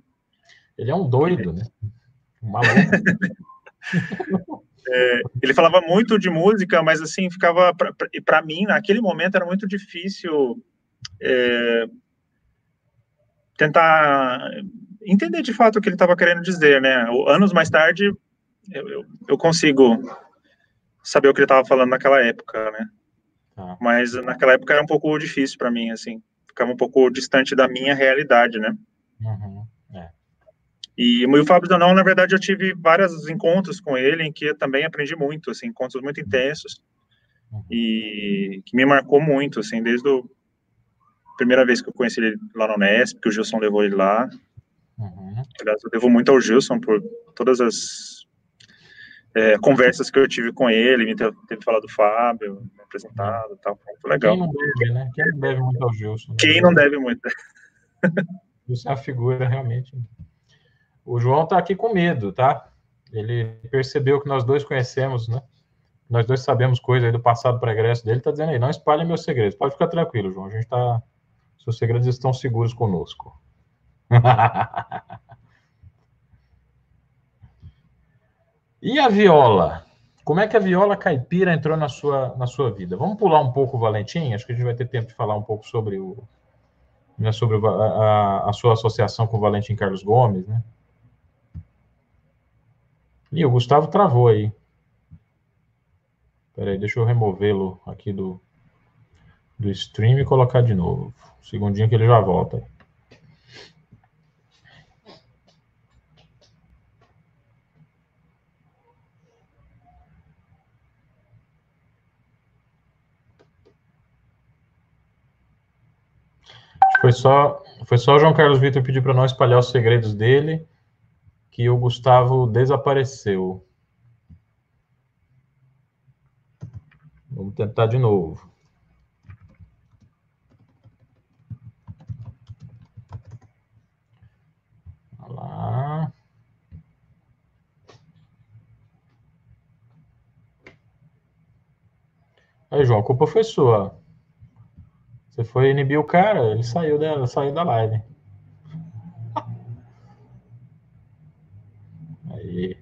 Ele é um doido, né? Maluco. (laughs) é, ele falava muito de música, mas, assim, ficava, para mim, naquele momento, era muito difícil é, tentar entender de fato o que ele estava querendo dizer, né? Anos mais tarde, eu, eu, eu consigo saber o que ele estava falando naquela época, né? Ah. Mas naquela época era um pouco difícil para mim, assim, ficava um pouco distante da minha realidade, né? É. E o Fábio Danão, na verdade, eu tive vários encontros com ele em que eu também aprendi muito, assim, encontros muito intensos e que me marcou muito, assim, desde a primeira vez que eu conheci ele lá no Unesp, que o Gilson levou ele lá, Uhum. Eu devo muito ao Gilson por todas as é, conversas que eu tive com ele, me teve, teve falado do Fábio, me apresentado e tal, foi muito legal. Quem não deve, né? Quem não deve muito ao Gilson? Né? Quem não deve muito. Gilson é a figura realmente. O João tá aqui com medo, tá? Ele percebeu que nós dois conhecemos, né? Nós dois sabemos coisas do passado pregresso dele, tá dizendo aí, não espalhe meus segredos. Pode ficar tranquilo, João, a gente tá... Seus segredos estão seguros conosco. (laughs) e a viola? Como é que a viola caipira entrou na sua, na sua vida? Vamos pular um pouco o Valentim? Acho que a gente vai ter tempo de falar um pouco sobre, o, né, sobre a, a, a sua associação com o Valentim Carlos Gomes, né? E o Gustavo travou aí. Espera aí, deixa eu removê-lo aqui do, do stream e colocar de novo. Segundinho que ele já volta. Foi só, foi só o João Carlos Vitor pedir para não espalhar os segredos dele que o Gustavo desapareceu. Vamos tentar de novo. Lá. Aí, João, a culpa foi sua. Você foi inibir o cara, ele saiu dela, saiu da live. Aí.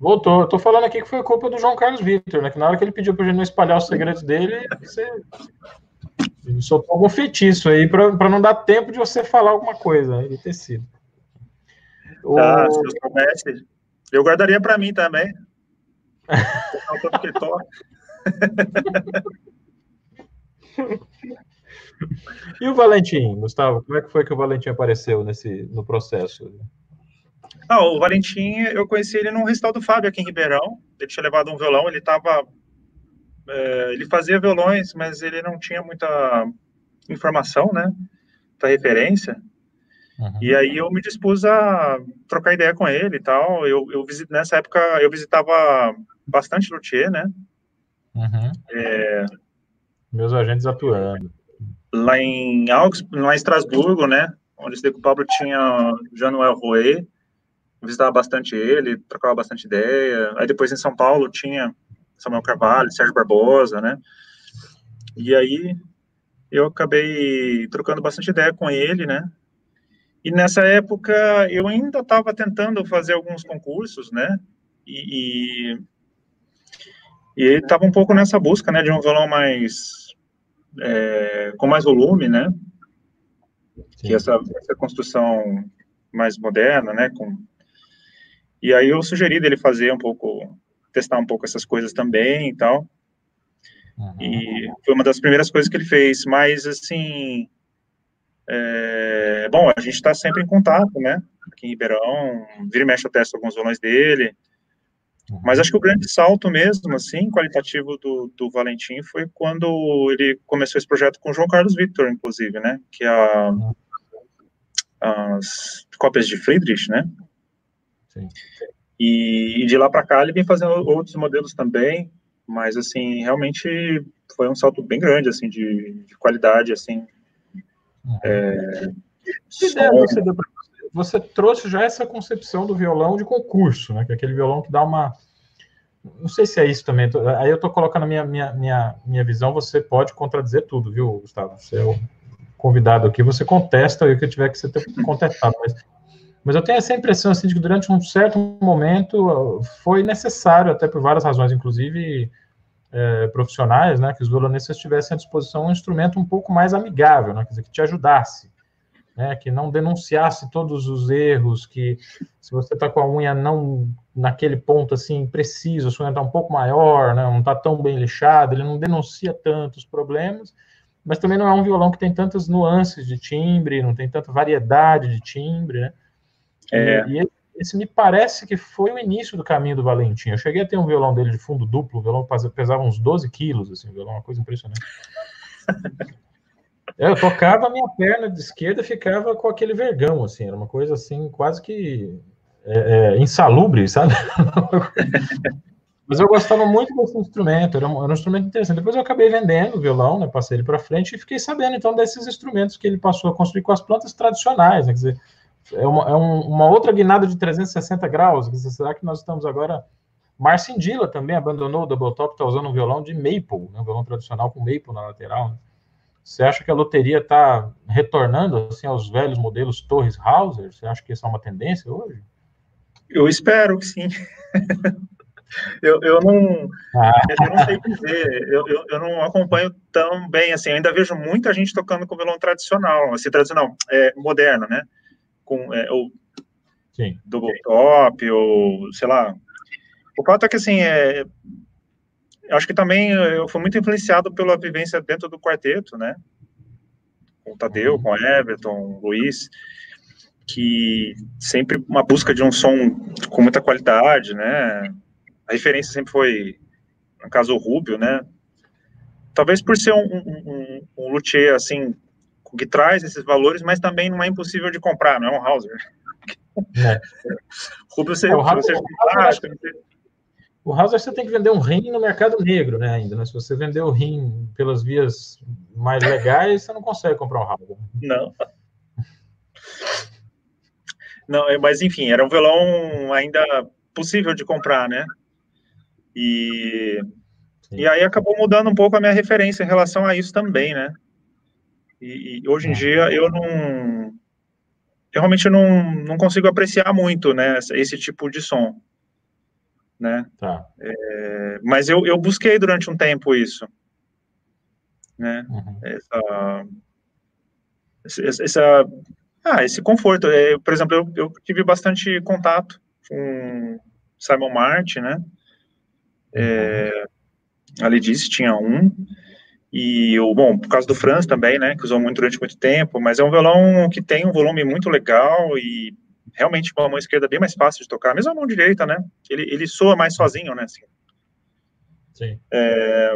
Voltou. Eu tô falando aqui que foi culpa do João Carlos Vitor, né? Que na hora que ele pediu pra gente não espalhar os segredos dele, você soltou algum feitiço aí para não dar tempo de você falar alguma coisa? De ter sido. Tá, o... se eu soubesse, eu guardaria para mim também. (laughs) e o Valentim, Gustavo, como é que foi que o Valentim apareceu nesse, no processo? Ah, o Valentim, eu conheci ele num recital do Fábio aqui em Ribeirão. Ele tinha levado um violão, ele estava. É, ele fazia violões, mas ele não tinha muita informação, né? Muita referência. Uhum. E aí eu me dispus a trocar ideia com ele e tal. Eu, eu nessa época eu visitava bastante luthier, né? Uhum. É, meus agentes atuando. Lá em Augsburg, lá em Estrasburgo, né? Onde o Pablo tinha Januel Rouet, visitava bastante ele, trocava bastante ideia. Aí depois em São Paulo tinha Samuel Carvalho, Sérgio Barbosa, né? E aí eu acabei trocando bastante ideia com ele, né? E nessa época eu ainda estava tentando fazer alguns concursos, né? E, e, ele estava um pouco nessa busca, né, de um violão mais é, com mais volume, né? Sim. Que essa, essa construção mais moderna, né? Com... E aí eu sugeri dele fazer um pouco, testar um pouco essas coisas também e tal. Uhum. E foi uma das primeiras coisas que ele fez. Mas, assim, é... bom, a gente está sempre em contato, né? Aqui em Ribeirão, vira e mexe eu testo alguns violões dele. Mas acho que o grande salto mesmo, assim, qualitativo do, do Valentim foi quando ele começou esse projeto com o João Carlos Victor, inclusive, né? Que é a, as cópias de Friedrich, né? Sim. E, e de lá para cá ele vem fazendo outros modelos também, mas, assim, realmente foi um salto bem grande, assim, de, de qualidade, assim. Uhum. É, que ideia você deu para você trouxe já essa concepção do violão de concurso, né? Que é aquele violão que dá uma. Não sei se é isso também. Aí eu estou colocando a minha, minha, minha, minha visão, você pode contradizer tudo, viu, Gustavo? Você é o convidado aqui, você contesta o que tiver que ser contestado. Mas, mas eu tenho essa impressão assim, de que durante um certo momento foi necessário, até por várias razões, inclusive é, profissionais, né, que os violonistas tivessem à disposição um instrumento um pouco mais amigável, né, quer dizer, que te ajudasse né, que não denunciasse todos os erros, que se você está com a unha não naquele ponto assim preciso, a sua unha está um pouco maior, né, não está tão bem lixada, ele não denuncia tantos problemas, mas também não é um violão que tem tantas nuances de timbre, não tem tanta variedade de timbre, né? É. E, e esse me parece que foi o início do caminho do Valentim. Eu cheguei a ter um violão dele de fundo duplo, o violão pesava uns 12 quilos, assim, o violão, uma coisa impressionante. (laughs) Eu tocava a minha perna de esquerda ficava com aquele vergão, assim, era uma coisa assim, quase que é, é, insalubre, sabe? (laughs) Mas eu gostava muito desse instrumento, era um, era um, instrumento interessante. Depois eu acabei vendendo o violão, né, passei ele para frente e fiquei sabendo então desses instrumentos que ele passou a construir com as plantas tradicionais, né, quer dizer, é uma, é um, uma outra guinada de 360 graus. Será que nós estamos agora Marcin Dilla também abandonou o double top, está usando um violão de maple, né, um violão tradicional com maple na lateral. Né? Você acha que a loteria está retornando assim aos velhos modelos Torres Hauser? Você acha que isso é uma tendência hoje? Eu espero que sim. (laughs) eu, eu, não, ah. eu não sei dizer, eu, eu, eu, não acompanho tão bem, assim, eu ainda vejo muita gente tocando com violão tradicional, assim, tradicional, é, moderno, né, com, é, ou Sim. double top, ou, sei lá, o fato é que, assim, é, acho que também eu fui muito influenciado pela vivência dentro do quarteto, né, com o Tadeu, uhum. com o Everton, o Luiz, que sempre uma busca de um som com muita qualidade, né, a referência sempre foi, no caso, o Rubio, né? Talvez por ser um, um, um, um luthier, assim, que traz esses valores, mas também não é impossível de comprar, não é um Hauser. É. Rubio, você, é, o Hauser, você, você, o Hauser você tem que vender um rim no mercado negro, né, ainda, né? Se você vender o rim pelas vias mais legais, você não consegue comprar um Hauser. Não. Não, é, mas enfim, era um violão ainda possível de comprar, né? E, e aí acabou mudando um pouco a minha referência em relação a isso também, né? E, e hoje em dia eu não. Eu realmente não, não consigo apreciar muito, né? Esse tipo de som. Né? Tá. É, mas eu, eu busquei durante um tempo isso. Né? Uhum. Essa, essa, ah, esse conforto. É, por exemplo, eu, eu tive bastante contato com Simon Martin, né? É, a Ledice tinha um, e o, bom, por causa do Franz também, né, que usou muito durante muito tempo, mas é um violão que tem um volume muito legal e realmente com a mão esquerda bem mais fácil de tocar, mesmo a mão direita, né, ele, ele soa mais sozinho, né, assim. Sim. É,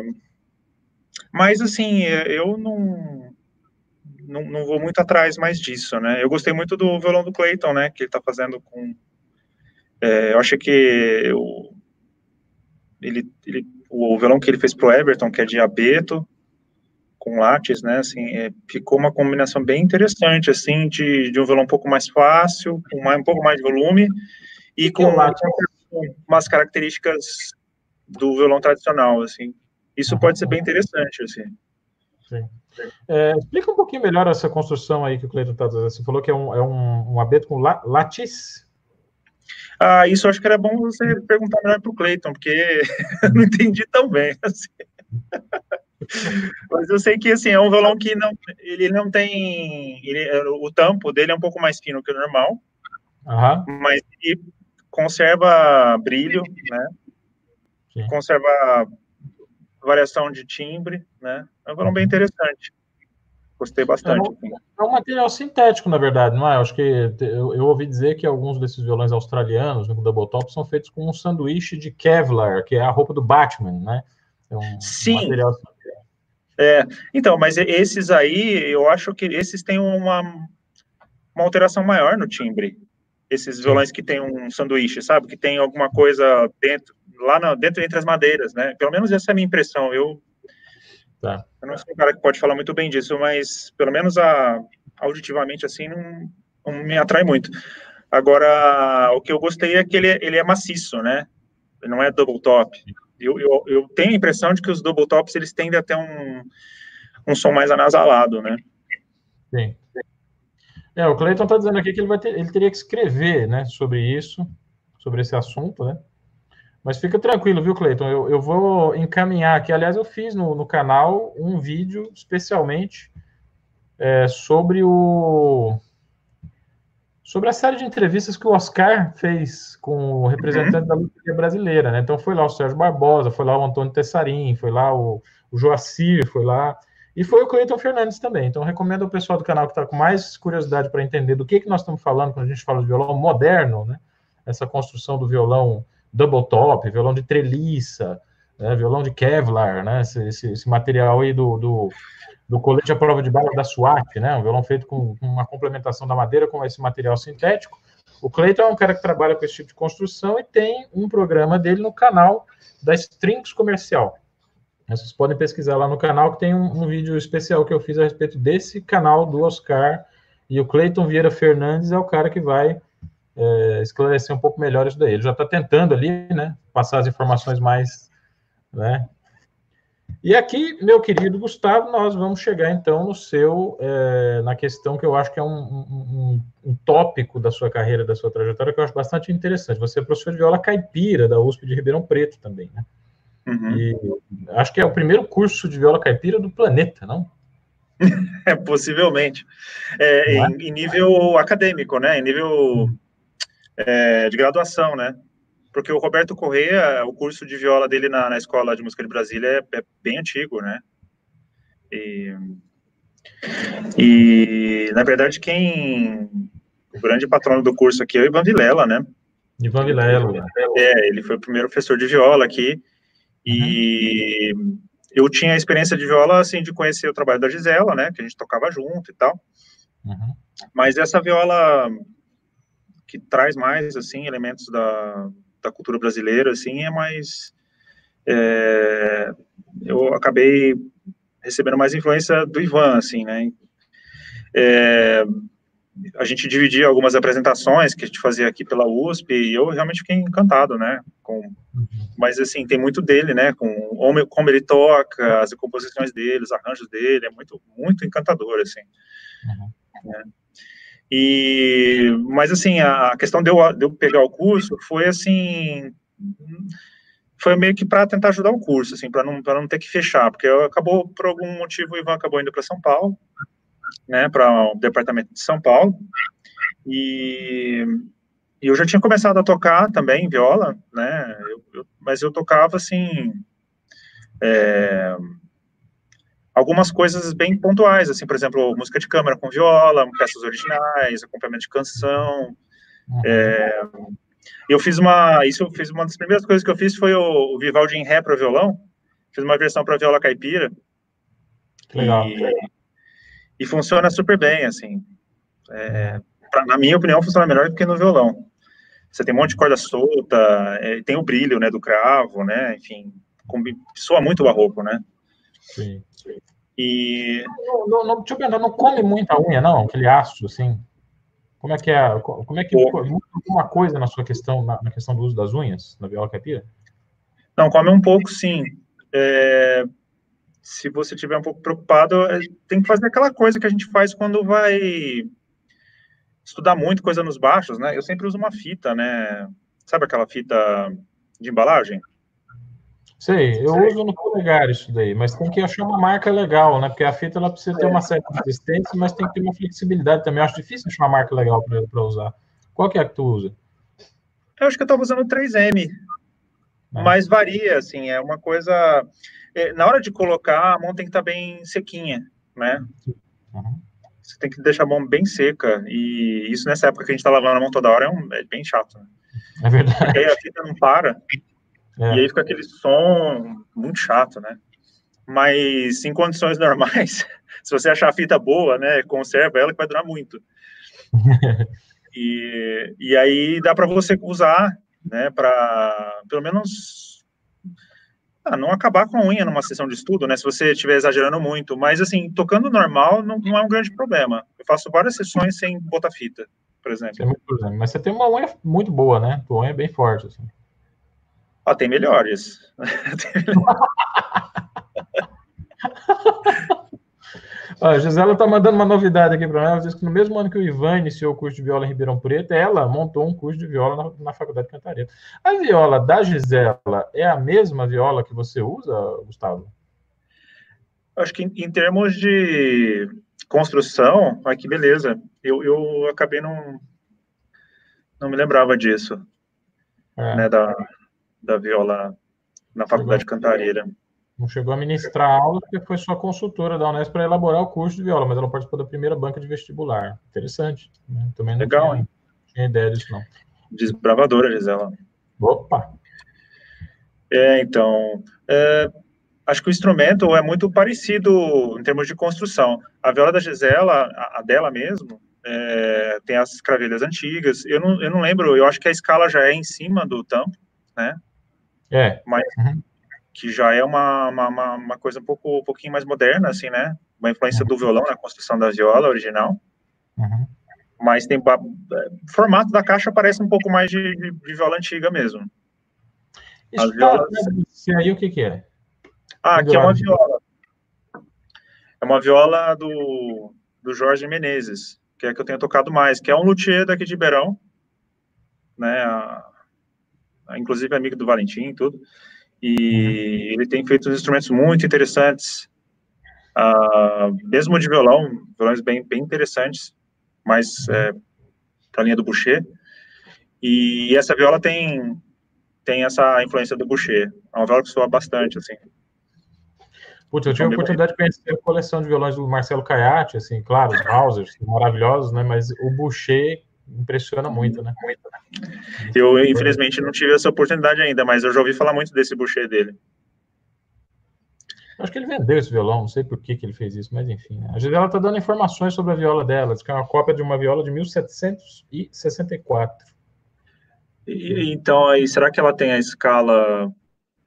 mas, assim, eu não, não, não, vou muito atrás mais disso, né, eu gostei muito do violão do Clayton, né, que ele tá fazendo com, é, eu acho que o ele, ele, o violão que ele fez pro Everton, que é de abeto, com látis, né, assim, é, ficou uma combinação bem interessante, assim, de, de um violão um pouco mais fácil, com mais, um pouco mais de volume, e com, umas características do violão tradicional, assim. Isso pode ser bem interessante, assim. Sim. É, explica um pouquinho melhor essa construção aí que o Cleiton está dizendo. Você falou que é um, é um, um abeto com látis? Ah, isso acho que era bom você perguntar melhor para o Cleiton, porque (laughs) eu não entendi tão bem. Assim. (laughs) Mas eu sei que assim, é um violão que não, ele não tem. Ele, o tampo dele é um pouco mais fino que o normal, uhum. mas ele conserva brilho, né? Sim. Conserva variação de timbre, né? É um violão bem interessante. Gostei bastante. É um, é um, material sintético, na verdade, não é? Eu acho que eu, eu, ouvi dizer que alguns desses violões australianos, no Double Top, são feitos com um sanduíche de Kevlar, que é a roupa do Batman, né? É um, Sim. material é, então, mas esses aí, eu acho que esses têm uma, uma alteração maior no timbre. Esses violões que tem um sanduíche, sabe? Que tem alguma coisa dentro, lá no, dentro entre as madeiras, né? Pelo menos essa é a minha impressão. Eu Tá. Eu não sou um cara que pode falar muito bem disso, mas pelo menos a, auditivamente assim não, não, me atrai muito. Agora, o que eu gostei é que ele, ele é maciço, né? Ele não é double top. Eu, eu, eu tenho a impressão de que os double tops eles tendem a ter um, um som mais anasalado, né? Sim. É, o Cleiton está dizendo aqui que ele, vai ter, ele teria que escrever, né, sobre isso, sobre esse assunto, né? Mas fica tranquilo, viu, Cleiton? Eu, eu vou encaminhar aqui. Aliás, eu fiz no, no canal um vídeo especialmente é, sobre o sobre a série de entrevistas que o Oscar fez com o representante uhum. da luta brasileira, né? Então foi lá o Sérgio Barbosa, foi lá o Antônio Tessarim, foi lá o, o Joacir, foi lá e foi o Cleiton Fernandes também. Então recomendo ao pessoal do canal que está com mais curiosidade para entender do que que nós estamos falando quando a gente fala de violão moderno, né? Essa construção do violão double top, violão de treliça, né, violão de Kevlar, né, esse, esse, esse, material aí do, do, do colete à prova de bala da SWAT, né, um violão feito com, uma complementação da madeira com esse material sintético. O Cleiton é um cara que trabalha com esse tipo de construção e tem um programa dele no canal da Strings Comercial. Vocês podem pesquisar lá no canal que tem um, um vídeo especial que eu fiz a respeito desse canal do Oscar. E o Cleiton Vieira Fernandes é o cara que vai é, esclarecer um pouco melhor isso daí. Ele já está tentando ali, né, passar as informações mais, né, E aqui, meu querido Gustavo, nós vamos chegar então no seu, é, na questão que eu acho que é um, um, um, tópico da sua carreira, da sua trajetória, que eu acho bastante interessante. Você é professor de viola caipira da USP de Ribeirão Preto também, né? Uhum. E acho que é o primeiro curso de viola caipira do planeta, não? (laughs) É, possivelmente. É, é? Em, em, nível acadêmico, né? Em nível é, de graduação, né? Porque o Roberto Correia, o curso de viola dele na, na Escola de Música de Brasília é, é bem antigo, né? E, e, na verdade, quem... O grande patrono do curso aqui é o Ivan Vilela, né? Ivan Vilela. É, ele foi o primeiro professor de viola aqui. E... Uhum eu tinha a experiência de viola, assim, de conhecer o trabalho da Gisela, né, que a gente tocava junto e tal. Uhum. Mas essa viola que traz mais, assim, elementos da, da cultura brasileira, assim, é mais... É, eu acabei recebendo mais influência do Ivan, assim, né. É, a gente dividia algumas apresentações que a gente fazia aqui pela USP e eu realmente fiquei encantado, né? Com, mas assim tem muito dele, né? Com como ele toca, as composições dele, os arranjos dele, é muito muito encantador, assim. Uhum. Né? E mas assim a questão de eu, de eu pegar o curso foi assim foi meio que para tentar ajudar o curso, assim, para não não ter que fechar, porque eu, acabou por algum motivo o Ivan acabou indo para São Paulo né, para o departamento de São Paulo. E, e, eu já tinha começado a tocar também viola, né, eu, eu, mas eu tocava assim. É, algumas coisas bem pontuais, assim, por exemplo, música de câmara com viola, peças originais, acompanhamento de canção. É, eu fiz uma, isso eu fiz uma das primeiras coisas que eu fiz foi o, o Vivaldi em ré para violão. Fiz uma versão para viola caipira. Legal. E, e funciona super bem, assim. É, pra, na minha opinião, funciona melhor do que no violão. Você tem um monte de corda solta, é, tem o brilho, né, do cravo, né, enfim, soa muito barroco, né. Sim. E... Não, não, não, deixa eu pensar, não come muita unha, não, aquele aço, assim? Como é que é, como é que muda alguma coisa na sua questão, na, na, questão do uso das unhas, na viola caipira? Não, come um pouco, sim. É, se você tiver um pouco preocupado, é, tem que fazer aquela coisa que a gente faz quando vai estudar muito coisa nos baixos, né? Eu sempre uso uma fita, né? Sabe aquela fita de embalagem? Sei, eu Sei. uso no polegar isso daí, mas tem que achar uma marca legal, né? Porque a fita ela precisa ter uma certa resistência, mas tem que ter uma flexibilidade também. Eu acho difícil achar uma marca legal para usar. Qual que é que tu usa? Eu acho que eu estava usando 3M, é. mas varia, assim, é uma coisa é, na hora de colocar, a mão tem que estar tá bem sequinha, né? Uhum. Você tem que deixar a mão bem seca, e isso nessa época que a gente está lavando a mão toda hora é, um, é bem chato, né? É verdade. Porque aí a fita não para, é. e aí fica aquele som muito chato, né? Mas em condições (laughs) normais, se você achar a fita boa, né, conserva ela que vai durar muito. (laughs) e, e aí dá para você usar, né, para pelo menos ah, não acabar com a unha numa sessão de estudo, né? Se você estiver exagerando muito, mas assim, tocando normal não, não, é um grande problema. Eu faço várias sessões sem botar fita, por exemplo. Muito, mas você tem uma unha muito boa, né? Tua unha é bem forte, assim. Ah, tem melhores. (laughs) A Gisela está mandando uma novidade aqui para nós. Ela diz que no mesmo ano que o Ivan iniciou o curso de viola em Ribeirão Preto, ela montou um curso de viola na, na Faculdade de Cantareira. A viola da Gisela é a mesma viola que você usa, Gustavo? Acho que em, em termos de construção, aqui que beleza. Eu, eu acabei não não me lembrava disso, é. né, da, da viola na Faculdade de Cantareira. Não chegou a ministrar aula porque foi sua consultora da Unesp para elaborar o curso de viola, mas ela participou da primeira banca de vestibular. Interessante. Né? Também não Legal, tinha, hein? tinha ideia disso, não. Desbravadora, Gisela. Opa! É, então, é, acho que o instrumento é muito parecido em termos de construção. A viola da Gisela, a, a dela mesmo, é, tem as cravelhas antigas. Eu não, eu não lembro, eu acho que a escala já é em cima do tampo, né? É. Mas, uhum que já é uma, uma, uma, coisa um, pouco, um pouquinho mais moderna, assim, né? Uma influência do violão na construção da viola original. Uhum. Mas tem o formato da caixa parece um pouco mais de, de, de viola antiga mesmo. As violas... aí o que, que é? Ah, aqui é uma viola. É uma viola do, do Jorge Menezes, que é a que eu tenho tocado mais, que é um luthier daqui de Ribeirão, né, a, inclusive amigo do Valentim e tudo, e ele tem feito instrumentos muito interessantes, uh, mesmo de violão, violões bem, bem interessantes, mas é, para a linha do Boucher, e essa viola tem, tem essa influência do Boucher, é uma viola que soa bastante, assim. Putz, eu tive a oportunidade de conhecer a coleção de violões do Marcelo Caiate, assim, claro, os Hausers, maravilhosos, né, mas o Boucher impressiona muito, né? Eu, infelizmente, não tive essa oportunidade ainda, mas eu já ouvi falar muito desse Boucher dele. Acho que ele vendeu esse violão, não sei por que, que ele fez isso, mas enfim. Né? A Gisela está dando informações sobre a viola dela, diz que é uma cópia de uma viola de 1764. E, então, aí, será que ela tem a escala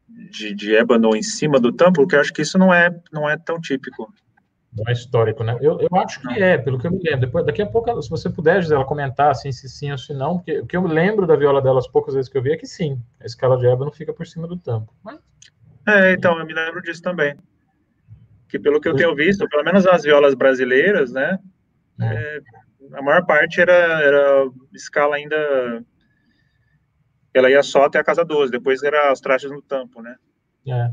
de, de ébano em cima do tampo? Porque eu acho que isso não é, não é tão típico. Não é histórico, né? Eu, eu acho que é, pelo que eu me lembro. Depois, daqui a pouco, se você puder, Gisela, comentar assim, se sim ou se não, porque o que eu me lembro da viola dela as poucas vezes que eu vi é que sim, a escala de ébano fica por cima do tampo. Mas... É, então, eu me lembro disso também. Que pelo que eu tenho visto, pelo menos as violas brasileiras, né? É. É, a maior parte era, era escala ainda. Ela ia só até a casa 12, depois era as trajes no tampo, né? É.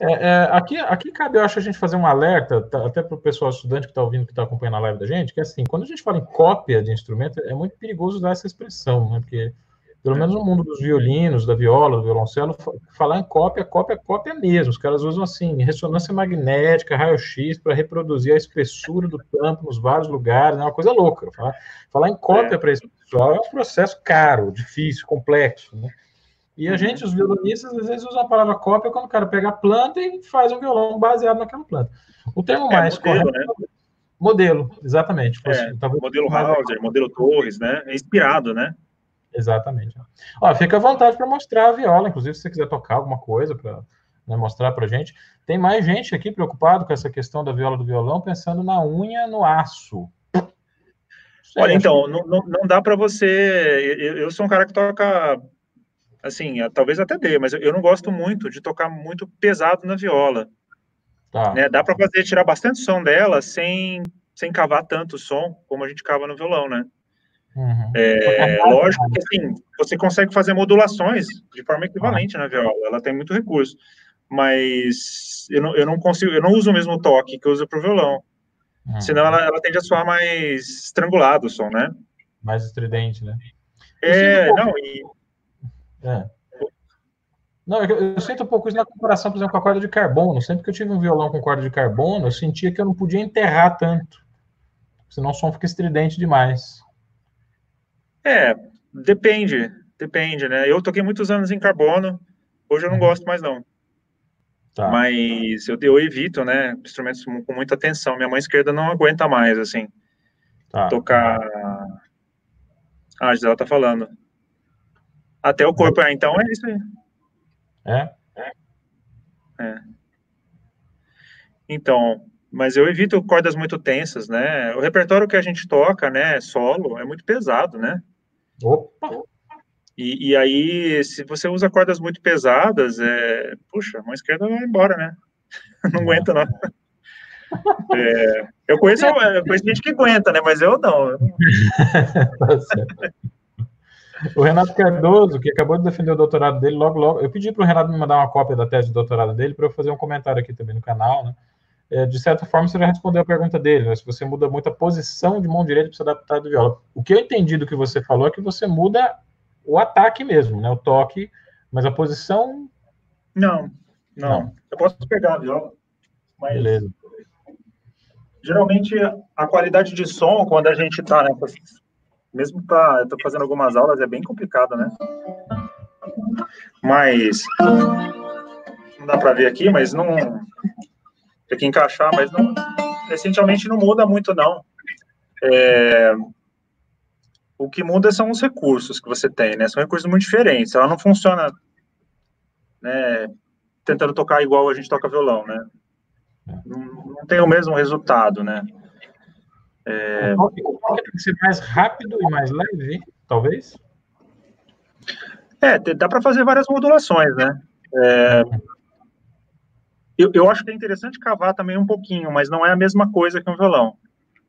É, é, aqui, aqui cabe, eu acho, a gente fazer um alerta, tá, até para o pessoal estudante que está ouvindo, que está acompanhando a live da gente, que é assim, quando a gente fala em cópia de instrumento, é muito perigoso usar essa expressão, né? Porque, pelo menos no mundo dos violinos, da viola, do violoncelo, falar em cópia, cópia, cópia mesmo. Os caras usam, assim, ressonância magnética, raio-x, para reproduzir a espessura do tampo nos vários lugares, é uma coisa louca. Falar, falar em cópia é. para esse pessoal é um processo caro, difícil, complexo, né? E a uhum. gente, os violonistas, às vezes usam a palavra cópia quando o cara pega a planta e faz um violão baseado naquela planta. O termo é, mais modelo, correto. Né? Modelo, exatamente. É, modelo Hauser, modelo Torres, né? É inspirado, né? Exatamente. Ó, fica à vontade para mostrar a viola, inclusive se você quiser tocar alguma coisa para né, mostrar para gente. Tem mais gente aqui preocupado com essa questão da viola do violão, pensando na unha no aço. Olha, então, não, não, não dá para você. Eu, eu, sou um cara que toca assim, talvez até dê, mas eu não gosto muito de tocar muito pesado na viola. Tá. Né? Dá para fazer, tirar bastante som dela sem, sem cavar tanto som como a gente cava no violão, né? Uhum. É, lógico que assim, você consegue fazer modulações de forma equivalente na viola, ela tem muito recurso, mas eu não, eu não consigo, eu não uso o mesmo toque que eu uso para o violão, uhum. senão ela, ela tende a soar mais estrangulado o som, né? Mais estridente, né? É, não, e é. Não, eu, eu, sinto um pouco isso na comparação, por exemplo, com a corda de carbono. Sempre que eu tive um violão com corda de carbono, eu sentia que eu não podia enterrar tanto. Senão o som fica estridente demais. É, depende. Depende, né? Eu toquei muitos anos em carbono. Hoje eu não uhum. gosto mais, não. Tá. Mas eu, eu evito, né? Instrumentos com muita tensão. Minha mão esquerda não aguenta mais, assim. Tá. Tocar. Ah, a Gisela tá falando. Até o corpo, é, então é isso aí. É? É. Então, mas eu evito cordas muito tensas, né? O repertório que a gente toca, né, solo, é muito pesado, né? Opa! E, e aí, se você usa cordas muito pesadas, é... puxa, a mão esquerda vai embora, né? (laughs) Não aguenta, não. É, eu, conheço, eu conheço gente que aguenta, né? Mas eu não. (laughs) tá certo. O Renato Cardoso, que acabou de defender o doutorado dele, logo, logo. Eu pedi para o Renato me mandar uma cópia da tese de doutorado dele para eu fazer um comentário aqui também no canal, né? É, de certa forma, você já respondeu a pergunta dele, né? Se você muda muito a posição de mão direita para se adaptar do viola. O que eu entendi do que você falou é que você muda o ataque mesmo, né? O toque, mas a posição. Não, não. não. Eu posso pegar a viola. Mas... Beleza. Geralmente, a qualidade de som, quando a gente está nessas mesmo para eu tô fazendo algumas aulas é bem complicado, né? Mas não dá para ver aqui, mas não tem que encaixar, mas não essencialmente não muda muito não. É, o que muda são os recursos que você tem, né? São recursos muito diferentes. Ela não funciona, né? Tentando tocar igual a gente toca violão, né? Não, não tem o mesmo resultado, né? É... O toque tem que ser mais rápido e mais leve, talvez? É, dá para fazer várias modulações, né? É... eu, eu acho que é interessante cavar também um pouquinho, mas não é a mesma coisa que um violão,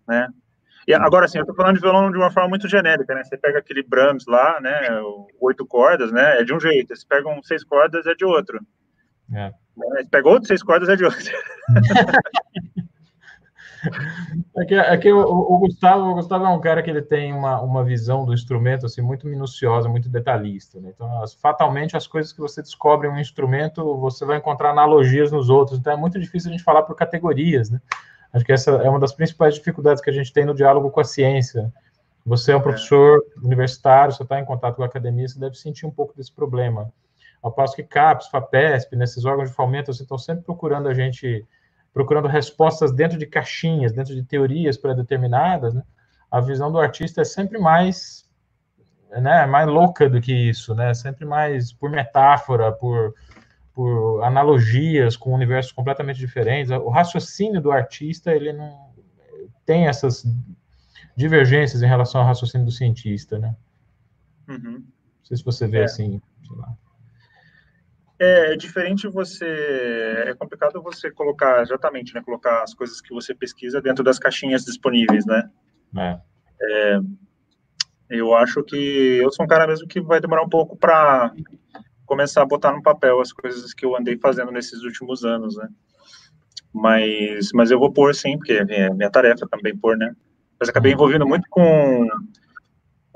né? E agora, assim, eu tô falando de violão de uma forma muito genérica, né? Você pega aquele Brahms lá, né? Oito cordas, né? É de um jeito. Você pega um seis cordas, é de outro. É. Você pega outro seis cordas, é de outro. (laughs) É que, é que o, o, Gustavo, o Gustavo é um cara que ele tem uma, uma visão do instrumento assim muito minuciosa, muito detalhista. Né? Então, as, fatalmente, as coisas que você descobre em um instrumento, você vai encontrar analogias nos outros. Então, é muito difícil a gente falar por categorias. Né? Acho que essa é uma das principais dificuldades que a gente tem no diálogo com a ciência. Você é um professor universitário, você está em contato com a academia, você deve sentir um pouco desse problema. Ao passo que CAPES, FAPESP, nesses órgãos de fomento, você estão sempre procurando a gente procurando respostas dentro de caixinhas, dentro de teorias pré-determinadas, né? a visão do artista é sempre mais, né, mais louca do que isso, né? Sempre mais por metáfora, por, por analogias com universos completamente diferentes. O raciocínio do artista, ele não tem essas divergências em relação ao raciocínio do cientista, né? Uhum. Não sei se você vê é. assim, sei lá. É, é diferente você. É complicado você colocar, exatamente, né? Colocar as coisas que você pesquisa dentro das caixinhas disponíveis, né? É. é eu acho que eu sou um cara mesmo que vai demorar um pouco para começar a botar no papel as coisas que eu andei fazendo nesses últimos anos, né? Mas, mas eu vou pôr sim, porque é minha tarefa também pôr, né? Mas acabei envolvendo muito com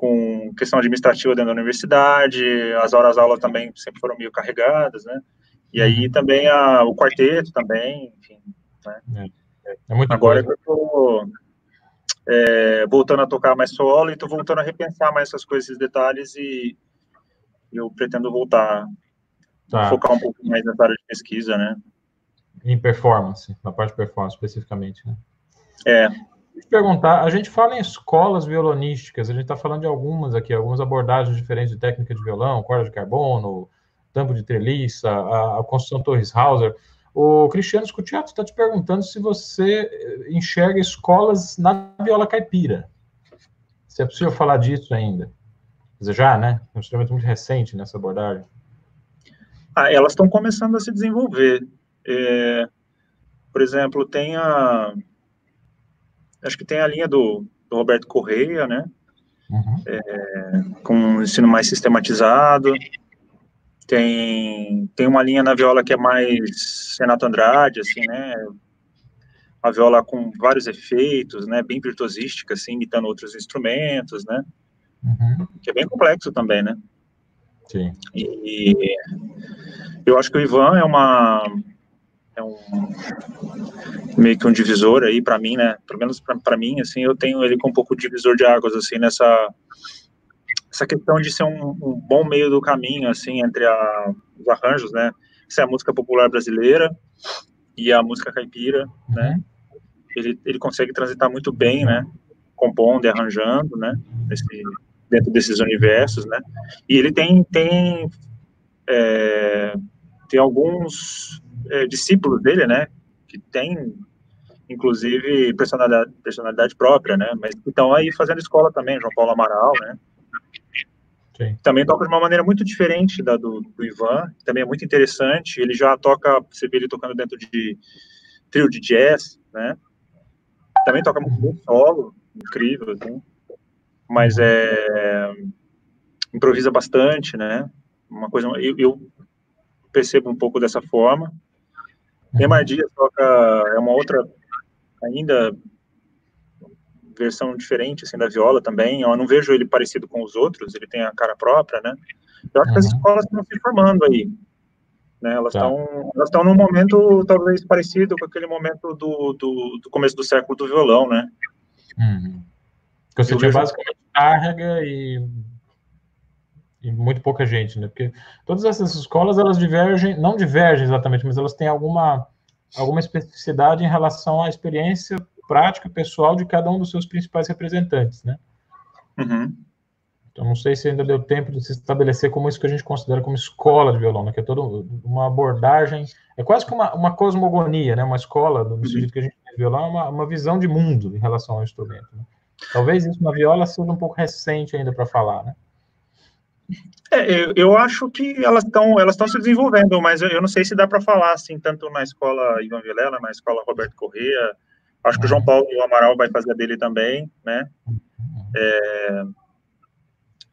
com questão administrativa dentro da universidade, as horas aula também sempre foram meio carregadas, né? E aí uhum. também a, o quarteto também, enfim, né? É, é muito Agora coisa. eu tô é, voltando a tocar mais solo e tô voltando a repensar mais essas coisas, esses detalhes e eu pretendo voltar tá. focar um pouco mais nessa área de pesquisa, né? Em performance, na parte de performance especificamente, né? É, te perguntar, a gente fala em escolas violonísticas, a gente está falando de algumas aqui, algumas abordagens diferentes de técnica de violão, corda de carbono, tampo de treliça, a, a construção Torres Hauser. O Cristiano Scutiato está te perguntando se você enxerga escolas na viola caipira. Se é possível falar disso ainda. Já, né? É um instrumento muito recente nessa abordagem. Ah, elas estão começando a se desenvolver. É, por exemplo, tem a, acho que tem a linha do, do Roberto Correia, né? Uhum. É, com um ensino mais sistematizado. Tem, tem uma linha na viola que é mais Renato Andrade, assim, né? Uma viola com vários efeitos, né? Bem virtuosística, assim, imitando outros instrumentos, né? Uhum. Que é bem complexo também, né? Sim. E eu acho que o Ivan é uma é um meio que um divisor aí para mim, né? Pelo menos para mim, assim, eu tenho ele com um pouco de divisor de águas, assim, nessa essa questão de ser um, um bom meio do caminho, assim, entre a, os arranjos, né? Isso é a música popular brasileira e a música caipira, né? Uhum. Ele, ele consegue transitar muito bem, né? Compondo e arranjando, né? Nesse, dentro desses universos, né? E ele tem tem é, tem alguns é, discípulos dele, né, que tem, inclusive, personalidade, personalidade própria, né, mas estão aí fazendo escola também, João Paulo Amaral, né, Sim. Também toca de uma maneira muito diferente da do, do, Ivan, também é muito interessante. Ele já toca, você vê ele tocando dentro de trio de jazz, né? Também toca muito solo, incrível, assim. Mas é improvisa bastante, né? Uma coisa, eu, eu percebo um pouco dessa forma. Neymar Dias toca, é uma outra, ainda, versão diferente, assim, da viola também. Eu não vejo ele parecido com os outros, ele tem a cara própria, né? Eu acho uhum. que as uhum. escolas estão se formando aí. Né? Elas estão tá. elas estão num momento talvez parecido com aquele momento do, do, do começo do século do violão, né? Uhum. Você tinha basicamente carga e e muito pouca gente, né? Porque todas essas escolas elas divergem, não divergem exatamente, mas elas têm alguma alguma especificidade em relação à experiência prática pessoal de cada um dos seus principais representantes, né? Uhum. Então não sei se ainda deu tempo de se estabelecer como isso que a gente considera como escola de violão, né? Que é toda uma abordagem, é quase que uma, uma cosmogonia, né? Uma escola do uhum. sentido que a gente tem de violão, é uma, uma visão de mundo em relação ao instrumento. Né? Talvez isso na viola seja um pouco recente ainda para falar, né? É, eu, eu, acho que elas estão elas estão se desenvolvendo, mas eu, eu não sei se dá para falar assim tanto na escola Ivan Vilela, na escola Roberto Corrêa. Acho que o João uhum. Paulo Amaral vai fazer a dele também, né? Uhum. É,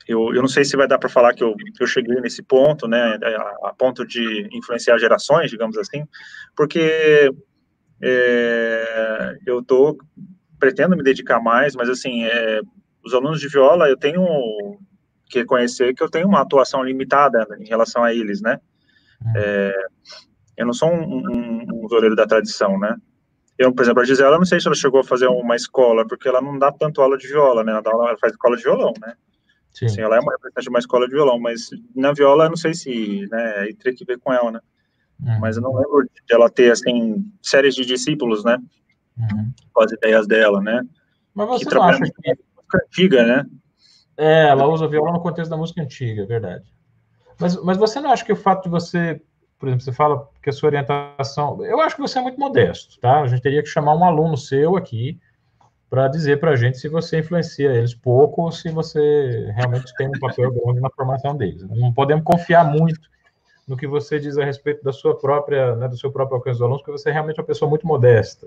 eu, eu não sei se vai dar para falar que eu, eu cheguei nesse ponto, né? A, a, ponto de influenciar gerações, digamos assim, porque é, eu tô pretendo me dedicar mais, mas assim, é, os alunos de viola eu tenho que reconhecer que eu tenho uma atuação limitada em relação a eles, né? Uhum. É, eu não sou um, um, um da tradição, né? Eu, por exemplo, a Gisela, não sei se ela chegou a fazer uma escola, porque ela não dá tanto aula de viola, né? Ela, dá, ela faz escola de violão, né? Sim. Assim, ela é uma representante de uma escola de violão, mas na viola eu não sei se, né, aí teria que ver com ela, né? Uhum. Mas eu não lembro de ela ter, assim, séries de discípulos, né? Uhum. Com as ideias dela, né? Mas você que não acha que... Antiga, né? É, ela usa violão no contexto da música antiga, é verdade. Mas, mas você não acha que o fato de você, por exemplo, você fala que a sua orientação. Eu acho que você é muito modesto, tá? A gente teria que chamar um aluno seu aqui para dizer para a gente se você influencia eles pouco ou se você realmente tem um papel grande na formação deles. Não podemos confiar muito no que você diz a respeito da sua própria, né, do seu próprio alcance dos alunos, porque você é realmente uma pessoa muito modesta.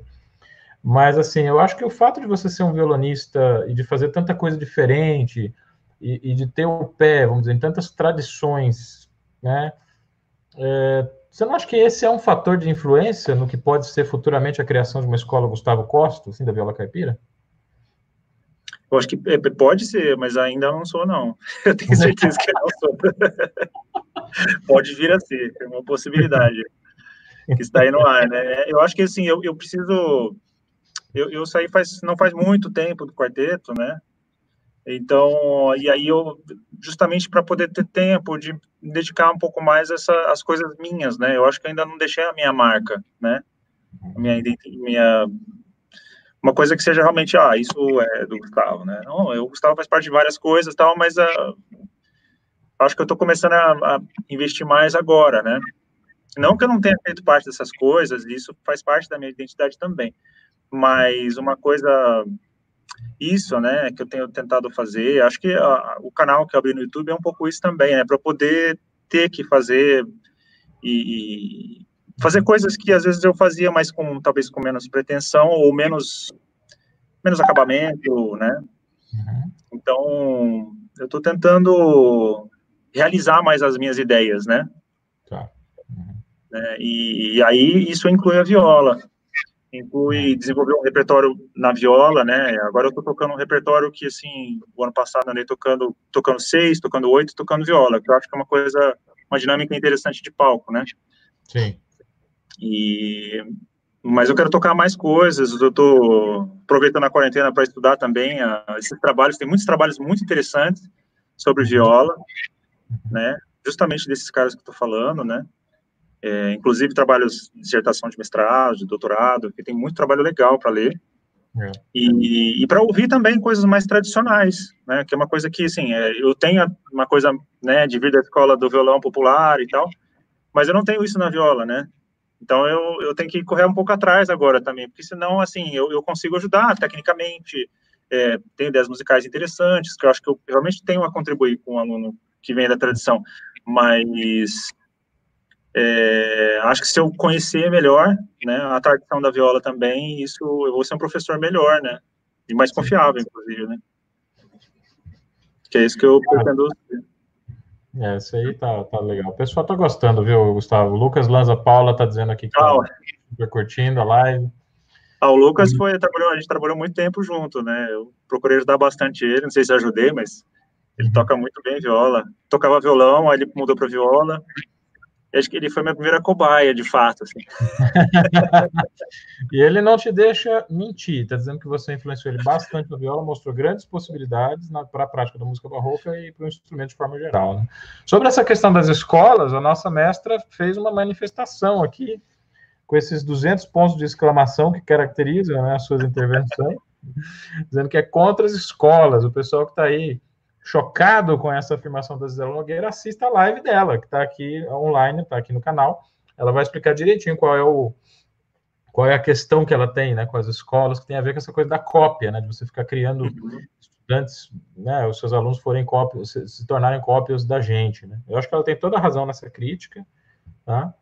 Mas, assim, eu acho que o fato de você ser um violonista e de fazer tanta coisa diferente, e, e, de ter o pé, vamos dizer, em tantas tradições, né? É, você não acha que esse é um fator de influência no que pode ser futuramente a criação de uma escola Gustavo Costa, assim, da viola caipira? Eu acho que é, pode ser, mas ainda não sou, não. (laughs) Eu tenho certeza que não sou. (laughs) pode vir a ser, é uma possibilidade que está aí no ar, né? Eu acho que, assim, eu, eu preciso... Eu, eu saí faz, não faz muito tempo do quarteto, né? Então, e aí eu, justamente para poder ter tempo de dedicar um pouco mais essa, as coisas minhas, né? Eu acho que ainda não deixei a minha marca, né? Minha, minha uma coisa que seja realmente, ah, isso é do Gustavo, né? Não, o Gustavo faz parte de várias coisas, tal, mas uh, acho que eu estou começando a, a, investir mais agora, né? Não que eu não tenha feito parte dessas coisas, isso faz parte da minha identidade também, mas uma coisa isso, né, que eu tenho tentado fazer. Acho que a, o canal que eu abri no YouTube é um pouco isso também, né, para poder ter que fazer e, e, fazer coisas que às vezes eu fazia, mas com talvez com menos pretensão ou menos menos acabamento, né? Uhum. Então, eu estou tentando realizar mais as minhas ideias, né? Tá. Uhum. É, e, e aí isso inclui a viola inclui desenvolver um repertório na viola, né? Agora eu tô tocando um repertório que, assim, o ano passado andei tocando, tocando seis, tocando oito, tocando viola, que eu acho que é uma coisa, uma dinâmica interessante de palco, né? Sim. E, mas eu quero tocar mais coisas, eu tô aproveitando a quarentena para estudar também a, esses trabalhos, tem muitos trabalhos muito interessantes sobre viola, né? Justamente desses caras que eu tô falando, né? É, inclusive trabalhos de dissertação de mestrado, de doutorado, que tem muito trabalho legal para ler. É. E, e para ouvir também coisas mais tradicionais, né? Que é uma coisa que, assim, é, eu tenho uma coisa, né, de vir da escola do violão popular e tal, mas eu não tenho isso na viola, né? Então eu, eu tenho que correr um pouco atrás agora também, porque senão, assim, eu, eu consigo ajudar tecnicamente, é, tenho ideias musicais interessantes, que eu acho que eu realmente tenho a contribuir com um aluno que vem da tradição, mas é, acho que se eu conhecer melhor, né, a tradição da viola também, isso eu vou ser um professor melhor, né, e mais confiável, inclusive, né. Que é isso que eu pretendo. É, isso aí tá, tá legal. O pessoal tá gostando, viu, Gustavo? O Lucas Lanza Paula tá dizendo aqui que tá super curtindo a live. Ah, o Lucas foi, trabalhou, a gente trabalhou muito tempo junto, né? Eu procurei ajudar bastante ele, não sei se ajudei, mas ele uhum. toca muito bem viola. Tocava violão, aí ele mudou para viola, acho que ele foi minha primeira cobaia, de fato. Assim. (laughs) e ele não te deixa mentir, está dizendo que você influenciou ele bastante na viola, mostrou grandes possibilidades para a prática da música barroca e para o instrumento de forma geral. Né? Sobre essa questão das escolas, a nossa mestra fez uma manifestação aqui, com esses 200 pontos de exclamação que caracterizam né, as suas intervenções, (laughs) dizendo que é contra as escolas, o pessoal que está aí chocado com essa afirmação da Gisela Nogueira, assista a live dela, que está aqui online, está aqui no canal. Ela vai explicar direitinho qual é o qual é a questão que ela tem, né, com as escolas, que tem a ver com essa coisa da cópia, né, de você ficar criando uhum. estudantes, né, os seus alunos forem cópias, se, se, tornarem cópias da gente, né? Eu acho que ela tem toda a razão nessa crítica, tá?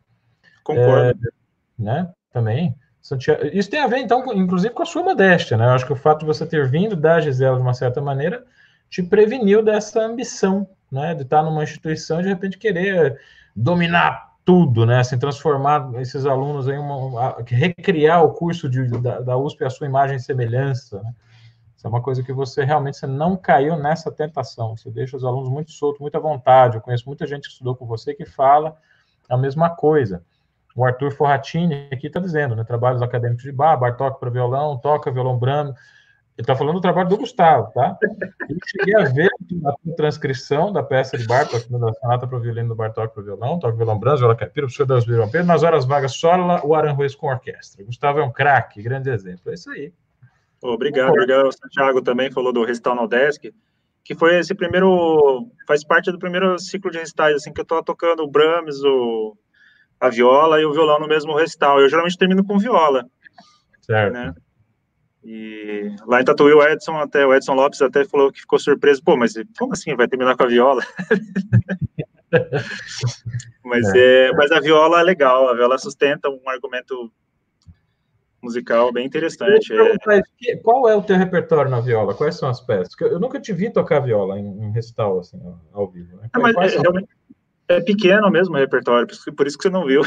Concordo. É, né, também. Isso tem a ver, então, inclusive com a sua modéstia, né? Eu acho que o fato de você ter vindo da Gisela, de uma certa maneira, te preveniu dessa ambição, né? De estar numa instituição e, de repente, querer dominar tudo, né? Assim, transformar esses alunos em uma, recriar o curso de, da, da USP à sua imagem e semelhança, né? Isso é uma coisa que você realmente você não caiu nessa tentação. Você deixa os alunos muito soltos, muito à vontade. Eu conheço muita gente que estudou com você que fala a mesma coisa. O Arthur Forratini aqui está dizendo, né? Trabalhos acadêmicos de bar, Bartok para violão, toca violão brando. Ele está falando do trabalho do Gustavo, tá? Eu cheguei a ver a transcrição da peça de Bartok, né, da sonata para o violino do Bartok para o violão, toca violão brando, viola caipira, professor das violão Pedro, nas horas vagas solo, o Aranjuez com orquestra. Gustavo é um craque, grande exemplo. É isso aí. Obrigado, obrigado. O Santiago também falou do recital no Desk, que foi esse primeiro, faz parte do primeiro ciclo de recitais, assim, que eu tô tocando o Brahms, o, a viola e o violão no mesmo recital. Eu geralmente termino com viola. Certo. Né? E lá em Tatuí, o Edson, até, o Edson Lopes até falou que ficou surpreso, pô, mas como assim, vai terminar com a viola? (laughs) mas, é. é. mas a viola é legal, a viola sustenta um argumento musical bem interessante. É... Qual é o teu repertório na viola? Quais são as peças? Eu nunca te vi tocar viola em, em recital, assim, ao vivo. Né? É, mas é, realmente, é, pequeno mesmo o repertório, por isso que você não viu.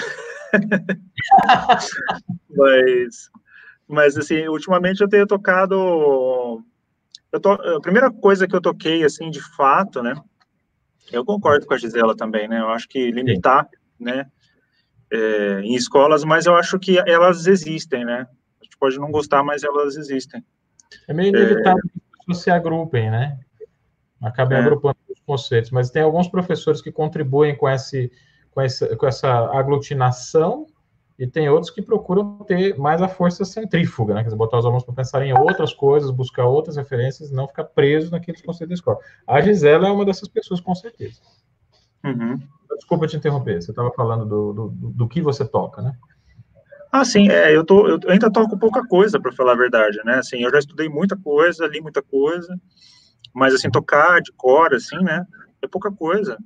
(laughs) mas, mas, assim, ultimamente eu tenho tocado... Eu to, a primeira coisa que eu toquei, assim, de fato, né? Eu concordo com a Gisela também, né? Eu acho que limitar, Sim. né? é, em escolas, mas eu acho que elas existem, né? A gente pode não gostar, mas elas existem. É meio inevitável é... que as pessoas se agrupem, né? Acabem é. agrupando os conceitos, mas tem alguns professores que contribuem com, esse, com, essa, com essa aglutinação e tem outros que procuram ter mais a força centrífuga, né? Quer dizer, botar os alunos para pensar em outras coisas, buscar outras referências, não ficar preso naqueles conceitos da escola. A Gisela é uma dessas pessoas, com certeza. Uhum. Desculpa te interromper, você estava falando do, do, do, que você toca, né? Ah, sim, é, eu, tô, eu ainda toco pouca coisa, para falar a verdade, né? Assim, eu já estudei muita coisa, li muita coisa, mas, assim, tocar de cor, assim, né? É pouca coisa.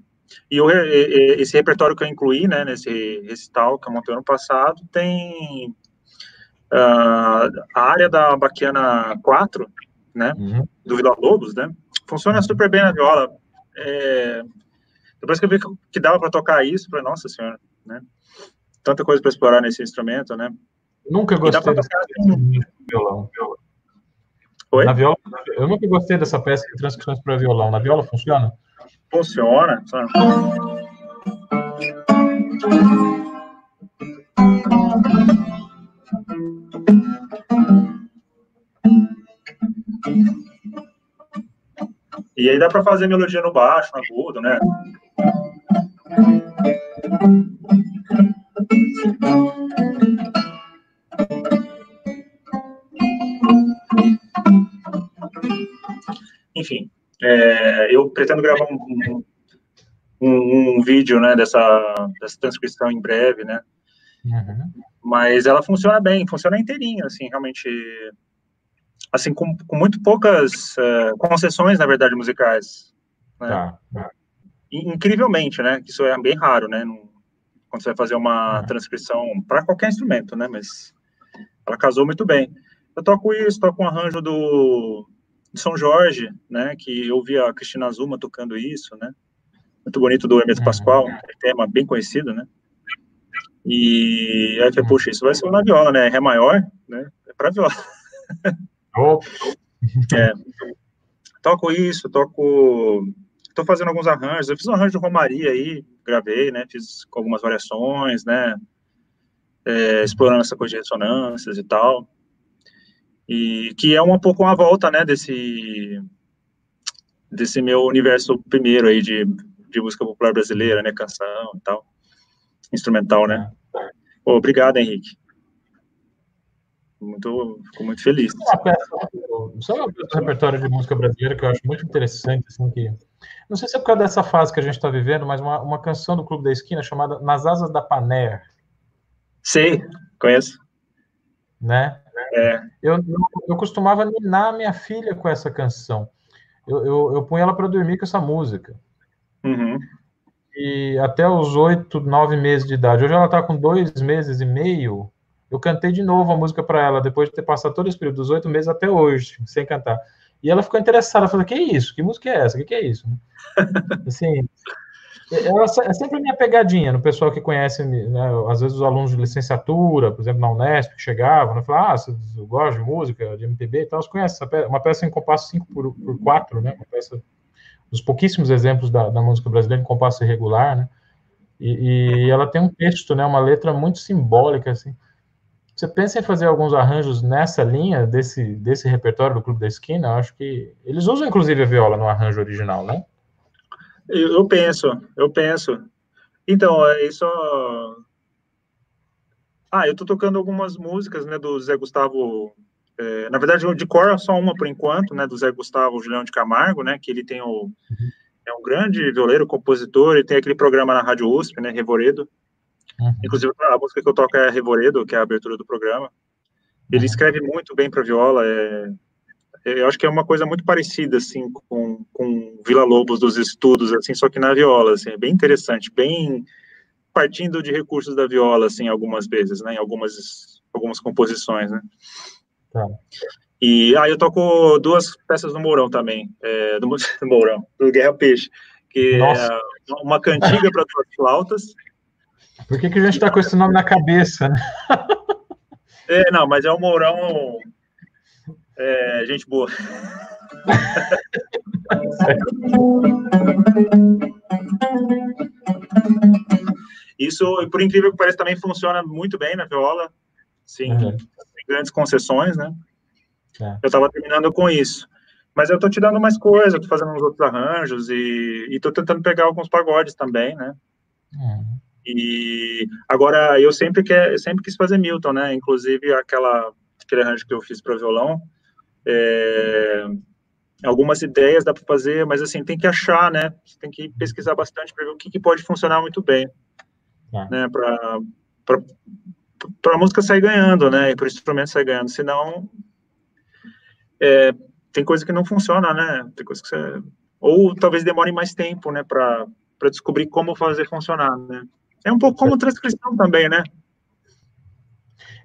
E eu, esse repertório que eu incluí, né, nesse recital que eu montei ano passado, tem uh, a área da Baquiana 4, né, uhum. do Vila Lobos, né? Funciona super bem na viola. É, depois que eu vi que dava para tocar isso, falei, nossa senhora, né? Tanta coisa para explorar nesse instrumento, né? Nunca gostei dessa assim, violão. Oi? Na viola, eu nunca gostei dessa peça de transcrições para violão. Na viola funciona? Funciona. E aí dá para fazer melodia no baixo, no agudo, né? Enfim, é, eu pretendo gravar um, um, um, vídeo, né, dessa, dessa transcrição em breve, né? Uhum. Mas ela funciona bem, funciona inteirinha, assim, realmente assim, com, com muito poucas uh, concessões, na verdade, musicais. Né? Tá, tá. Incrivelmente, né? Isso é bem raro, né? quando você vai fazer uma uhum. transcrição para qualquer instrumento, né? Mas ela casou muito bem. Eu toco isso, toco um arranjo do São Jorge, né? Que eu vi a Cristina Zuma tocando isso, né? Muito bonito do Hermeto uhum. Pascoal, um tema bem conhecido, né? E aí eu falei, puxa, isso vai ser uma viola, né? Ré maior, né? É para viola. (laughs) É, toco isso, toco. Estou fazendo alguns arranjos. Eu fiz um arranjo de Romaria aí, gravei, né? Fiz com algumas variações, né? É, explorando essa coisa de ressonâncias e tal. E que é um pouco uma volta, né? Desse desse meu universo primeiro aí de, de música popular brasileira, né? Canção e tal. Instrumental, né? obrigado, Henrique muito, fico muito feliz. Só uma peça, só uma peça do repertório de música brasileira que eu acho muito interessante, assim, que não sei se é por causa dessa fase que a gente está vivendo, mas uma, uma canção do Clube da Esquina chamada Nas Asas da Paner. Sei, conheço. Né? É. Eu, eu, eu costumava ninar minha filha com essa canção. eu, eu, eu punho ela para dormir com essa música. Uhum. E até os oito, nove meses de idade. Hoje ela está com dois meses e meio. Eu cantei de novo a música para ela, depois de ter passado todo esse período, dos oito meses até hoje, sem cantar. E ela ficou interessada, falou, que é isso? Que música é essa? O que, que é isso? (laughs) assim, é sempre a minha pegadinha no pessoal que conhece, né, às vezes os alunos de licenciatura, por exemplo, na Unesp, que chegavam, né, falavam, ah, você gosta de música, de MPB e tal, você conhece peça, uma peça em compasso 5 por, por 4, né, uma peça dos pouquíssimos exemplos da, da música brasileira em compasso irregular, né, e, e, ela tem um texto, né, uma letra muito simbólica, assim, você pensa em fazer alguns arranjos nessa linha, desse, desse repertório do Clube da Esquina, eu acho que, eles usam inclusive a viola no arranjo original, né? Eu, eu penso, eu penso. Então, é isso. Ah, eu tô tocando algumas músicas, né, do Zé Gustavo. É, na verdade, de cor só uma por enquanto, né, do Zé Gustavo Julião de Camargo, né, que ele tem o uhum. é um grande violeiro, compositor, e tem aquele programa na Rádio USP, né, Revoredo. Uhum. Inclusive a música que eu toco é Revoredo, que é a abertura do programa. Ele uhum. escreve muito bem para viola, é, eu acho que é uma coisa muito parecida, assim, com, com Vila Lobos dos estudos, assim, só que na viola, assim, é bem interessante, bem partindo de recursos da viola, assim, algumas vezes, né, em algumas, algumas composições, né. Tá. E aí ah, eu toco duas peças do Mourão também, é, do, do (laughs) Mourão, do Guerra Peixe, que Nossa. é uma cantiga para duas flautas. Por que, que a gente está com esse nome na cabeça, né? É, não, mas é o Mourão é, gente boa. (laughs) Isso, por incrível que pareça, também funciona muito bem na viola. Sim, uhum. tem grandes concessões, né? É. Eu estava terminando com isso. Mas eu estou te dando mais coisa, estou fazendo uns outros arranjos e estou tentando pegar alguns pagodes também, né? Uhum. E agora eu sempre quer, eu sempre quis fazer Milton, né? Inclusive aquela aquele arranjo que eu fiz para violão, é, algumas ideias dá para fazer, mas assim, tem que achar, né? Você tem que pesquisar bastante para ver o que, que, pode funcionar muito bem, é. né? Para a música sair ganhando, né? E para o instrumento sair ganhando. Senão, é, tem coisa que não funciona, né? Tem coisa que você. Ou talvez demore mais tempo, né? Para descobrir como fazer funcionar, né? É um pouco como transcrição também, né?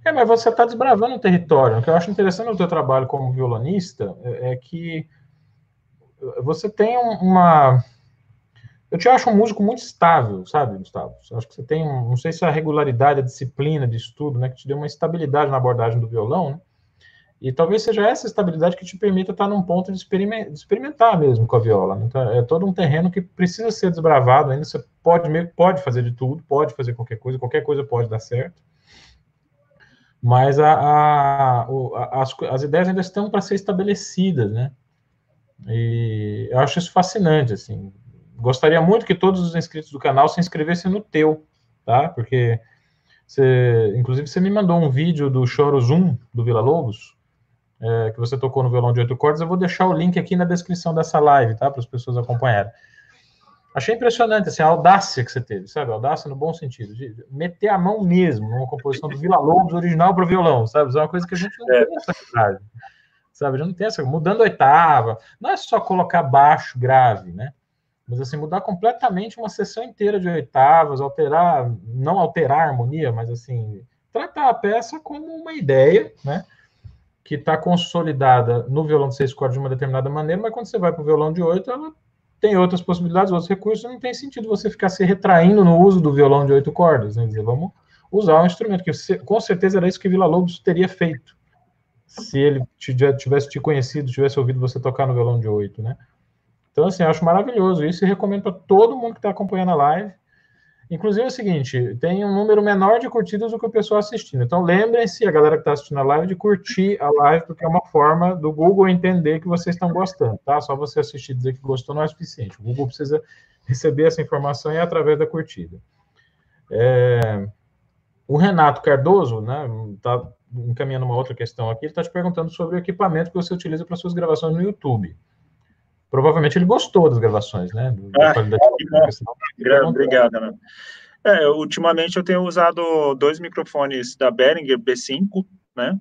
É, mas você está desbravando o território. O que eu acho interessante no teu trabalho como violonista é, é que você tem uma. Eu te acho um músico muito estável, sabe, Gustavo? Eu acho que você tem, um, não sei se a regularidade, a disciplina de estudo, né, que te deu uma estabilidade na abordagem do violão, né? E talvez seja essa estabilidade que te permita estar num ponto de experimentar mesmo com a viola. Né? Então, é todo um terreno que precisa ser desbravado ainda. Você pode, pode fazer de tudo, pode fazer qualquer coisa, qualquer coisa pode dar certo mas a, a, a, as, as ideias ainda estão para ser estabelecidas, né? E eu acho isso fascinante, assim. Gostaria muito que todos os inscritos do canal se inscrevessem no teu, tá? Porque você, inclusive você me mandou um vídeo do Choro Zoom do Vila Lobos, é, que você tocou no violão de oito cordas. Eu vou deixar o link aqui na descrição dessa live, tá? Para as pessoas acompanharem. Achei impressionante assim, a audácia que você teve, sabe? A audácia no bom sentido, de meter a mão mesmo numa composição do Vila Lobos original para violão, sabe? Isso é uma coisa que a gente não é. tem essa verdade, sabe? A gente não tem essa. Mudando a oitava, não é só colocar baixo grave, né? Mas assim, mudar completamente uma sessão inteira de oitavas, alterar, não alterar a harmonia, mas assim, tratar a peça como uma ideia, né? Que está consolidada no violão de seis cordas de uma determinada maneira, mas quando você vai para o violão de oito, ela tem outras possibilidades, outros recursos, não tem sentido você ficar se retraindo no uso do violão de oito cordas, né? Vamos usar um instrumento, que com certeza era isso que Vila Lobos teria feito, se ele tivesse te conhecido, tivesse ouvido você tocar no violão de oito, né? Então, assim, eu acho maravilhoso isso e recomendo para todo mundo que está acompanhando a live, Inclusive é o seguinte, tem um número menor de curtidas do que o pessoal assistindo. Então lembrem-se, a galera que está assistindo a live, de curtir a live, porque é uma forma do Google entender que vocês estão gostando, tá? Só você assistir e dizer que gostou não é suficiente. O Google precisa receber essa informação e é através da curtida. É... O Renato Cardoso, né, está encaminhando uma outra questão aqui, ele está te perguntando sobre o equipamento que você utiliza para suas gravações no YouTube. Provavelmente ele gostou das gravações, né? Da ah, qualidade da Obrigado, né? É, ultimamente eu tenho usado dois microfones da Behringer B5, né?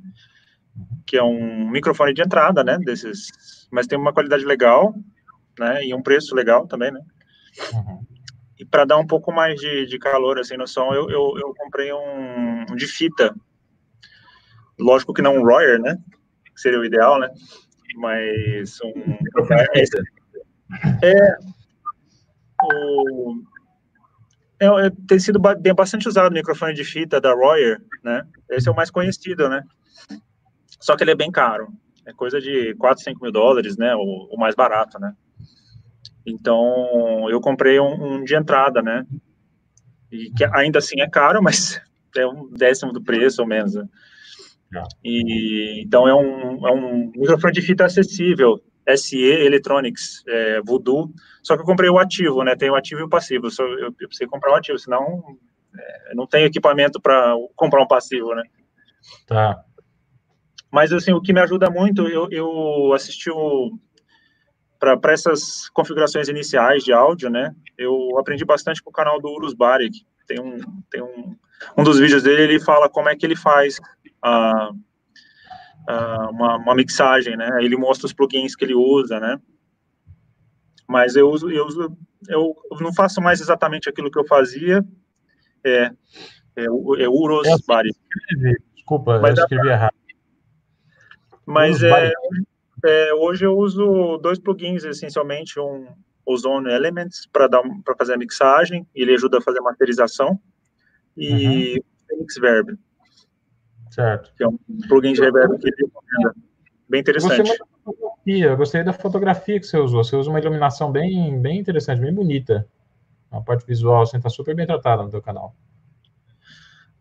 que é um microfone de entrada, né, desses, mas tem uma qualidade legal, né, e um preço legal também, né. Uhum. E para dar um pouco mais de, de calor, assim, no som, eu, eu, eu comprei um, um, de fita. Lógico que não um Royer, né, que seria o ideal, né, mas um... (laughs) É, o, é, é, tem sido bem, bastante usado o microfone de fita da Royer, né, esse é o mais conhecido, né, só que ele é bem caro. É coisa de 4, 5 mil dólares, né? O, o mais barato, né? Então, eu comprei um, um, de entrada, né? E que ainda assim é caro, (laughs) mas é um décimo do preço, ou menos. Né? E, então, é um, é um microfone de fita acessível, SE Electronics, é, Voodoo. Só que eu comprei o ativo, né? Tem o ativo e o passivo. Eu, eu, eu precisei comprar o ativo, senão é, não tem equipamento para comprar um passivo, né? Tá. Mas, assim, o que me ajuda muito, eu, eu assisti para essas configurações iniciais de áudio, né? Eu aprendi bastante com o canal do Urus Barik. Tem um, tem um, um dos vídeos dele, ele fala como é que ele faz a, a, uma, uma mixagem, né? Ele mostra os plugins que ele usa, né? Mas eu uso, eu uso, eu não faço mais exatamente aquilo que eu fazia. É, é, é Urus é, Barik. Desculpa, Mas eu escrevi errado. Mas é, é, hoje eu uso dois plugins, essencialmente, um Ozone Elements para dar para fazer a mixagem, ele ajuda a fazer a masterização, e uhum. Phoenix Verb. Certo. Que é um plugin de reverb que ele recomenda. Bem interessante. Eu, eu gostei da fotografia que você usou. Você usa uma iluminação bem, bem interessante, bem bonita. A parte visual, você está super bem tratada no teu canal.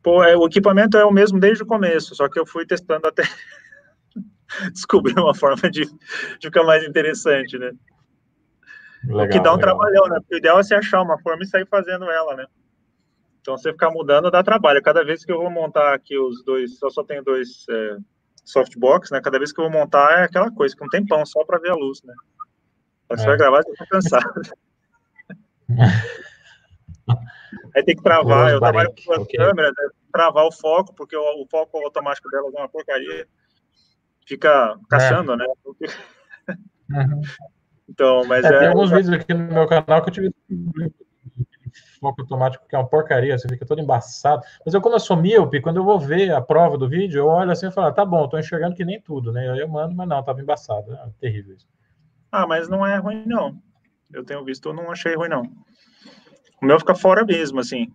Pô, é, o equipamento é o mesmo desde o começo, só que eu fui testando até (laughs) descobrir uma forma de, de ficar mais interessante, né? Legal, o que dá um legal. trabalhão, né? Porque o ideal é você achar uma forma e sair fazendo ela, né? Então, você ficar mudando dá trabalho. Cada vez que eu vou montar aqui os dois, eu só tenho dois é, softbox, né? Cada vez que eu vou montar é aquela coisa, que um tempão só para ver a luz, né? Você é. vai gravar, você tá cansado. (laughs) Aí tem que travar, eu trabalho com duas okay. câmeras, né? travar o foco, porque o, o foco automático delas é uma porcaria fica caçando, é. né? Uhum. Então, mas é, é, Tem alguns vídeos aqui no meu canal que eu tive foco automático, que é uma porcaria, você fica todo embaçado. Mas eu, como eu sou míope, quando eu vou ver a prova do vídeo, eu olho assim e falo, ah, tá bom, tô enxergando que nem tudo, né? Aí eu mando, mas não, tava embaçado. É terrível isso. Ah, mas não é ruim, não. Eu tenho visto, eu não achei ruim, não. O meu fica fora mesmo, assim.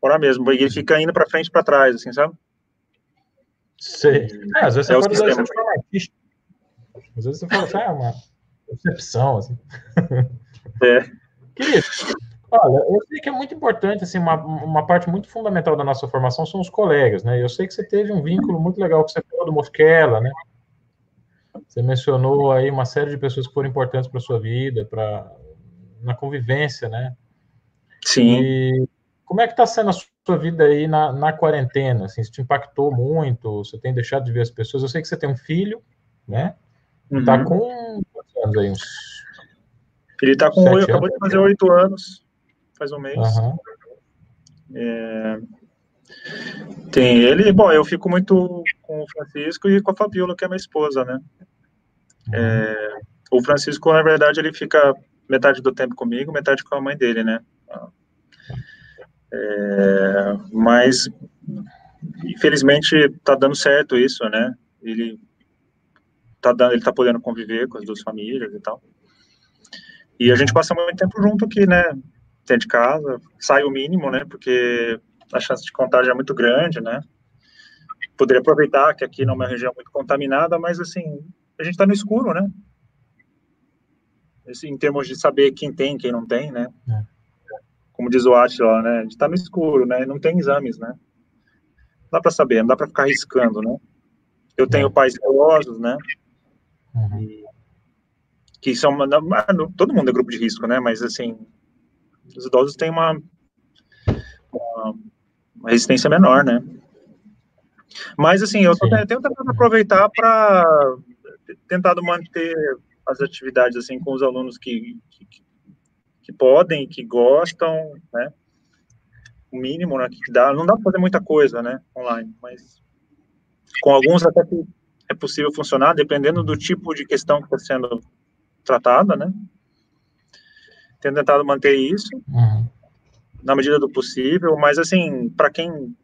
Fora mesmo. Ele fica indo para frente e para trás, assim, sabe? Sei. É, às vezes você é pode usar isso de forma artística. Às vezes você fala assim, ah, é uma percepção, assim. É. (laughs) Querido, olha, eu sei que é muito importante, assim, uma, uma parte muito fundamental da nossa formação são os colegas, né? Eu sei que você teve um vínculo muito legal que você falou do Mosquela, né? Você mencionou aí uma série de pessoas que foram importantes para sua vida, para na convivência, né? Sim. E como é que está sendo a sua vida aí na, na quarentena? Assim, se te impactou muito? Você tem deixado de ver as pessoas? Eu sei que você tem um filho, né? Está uhum. com quantos anos aí? Uns Ele está com oito, acabou de fazer oito anos, faz um mês. Uhum. É... Tem ele, bom, eu fico muito com o Francisco e com a Fabiola, que é minha esposa, né? Uhum. É... O Francisco, na verdade, ele fica metade do tempo comigo, metade com a mãe dele, né? É, mas, infelizmente, está dando certo isso, né? Ele está dando, ele tá podendo conviver com as duas famílias e tal. E a gente passa muito tempo junto aqui, né? Dentro de casa, sai o mínimo, né? Porque a chance de contágio é muito grande, né? Poderia aproveitar que aqui não é uma região muito contaminada, mas assim, a gente está no escuro, né? Assim, em termos de saber quem tem, quem não tem, né? É como diz o Atila, né? A gente tá no escuro, né? Não tem exames, né? Não dá para saber, não dá para ficar arriscando, né? Eu tenho pais idosos, né? Uhum. Que são todo mundo é grupo de risco, né? Mas assim, os idosos têm uma, uma, uma resistência menor, né? Mas assim, eu, tô, tenho tentado aproveitar para tentado manter as atividades assim com os alunos que, que, que podem, que gostam, né? O mínimo, né? Que dá, não dá para fazer muita coisa, né? Online, mas com alguns até que é possível funcionar, dependendo do tipo de questão que está sendo tratada, né? Tenho tentado manter isso uhum. na medida do possível, mas assim, para quem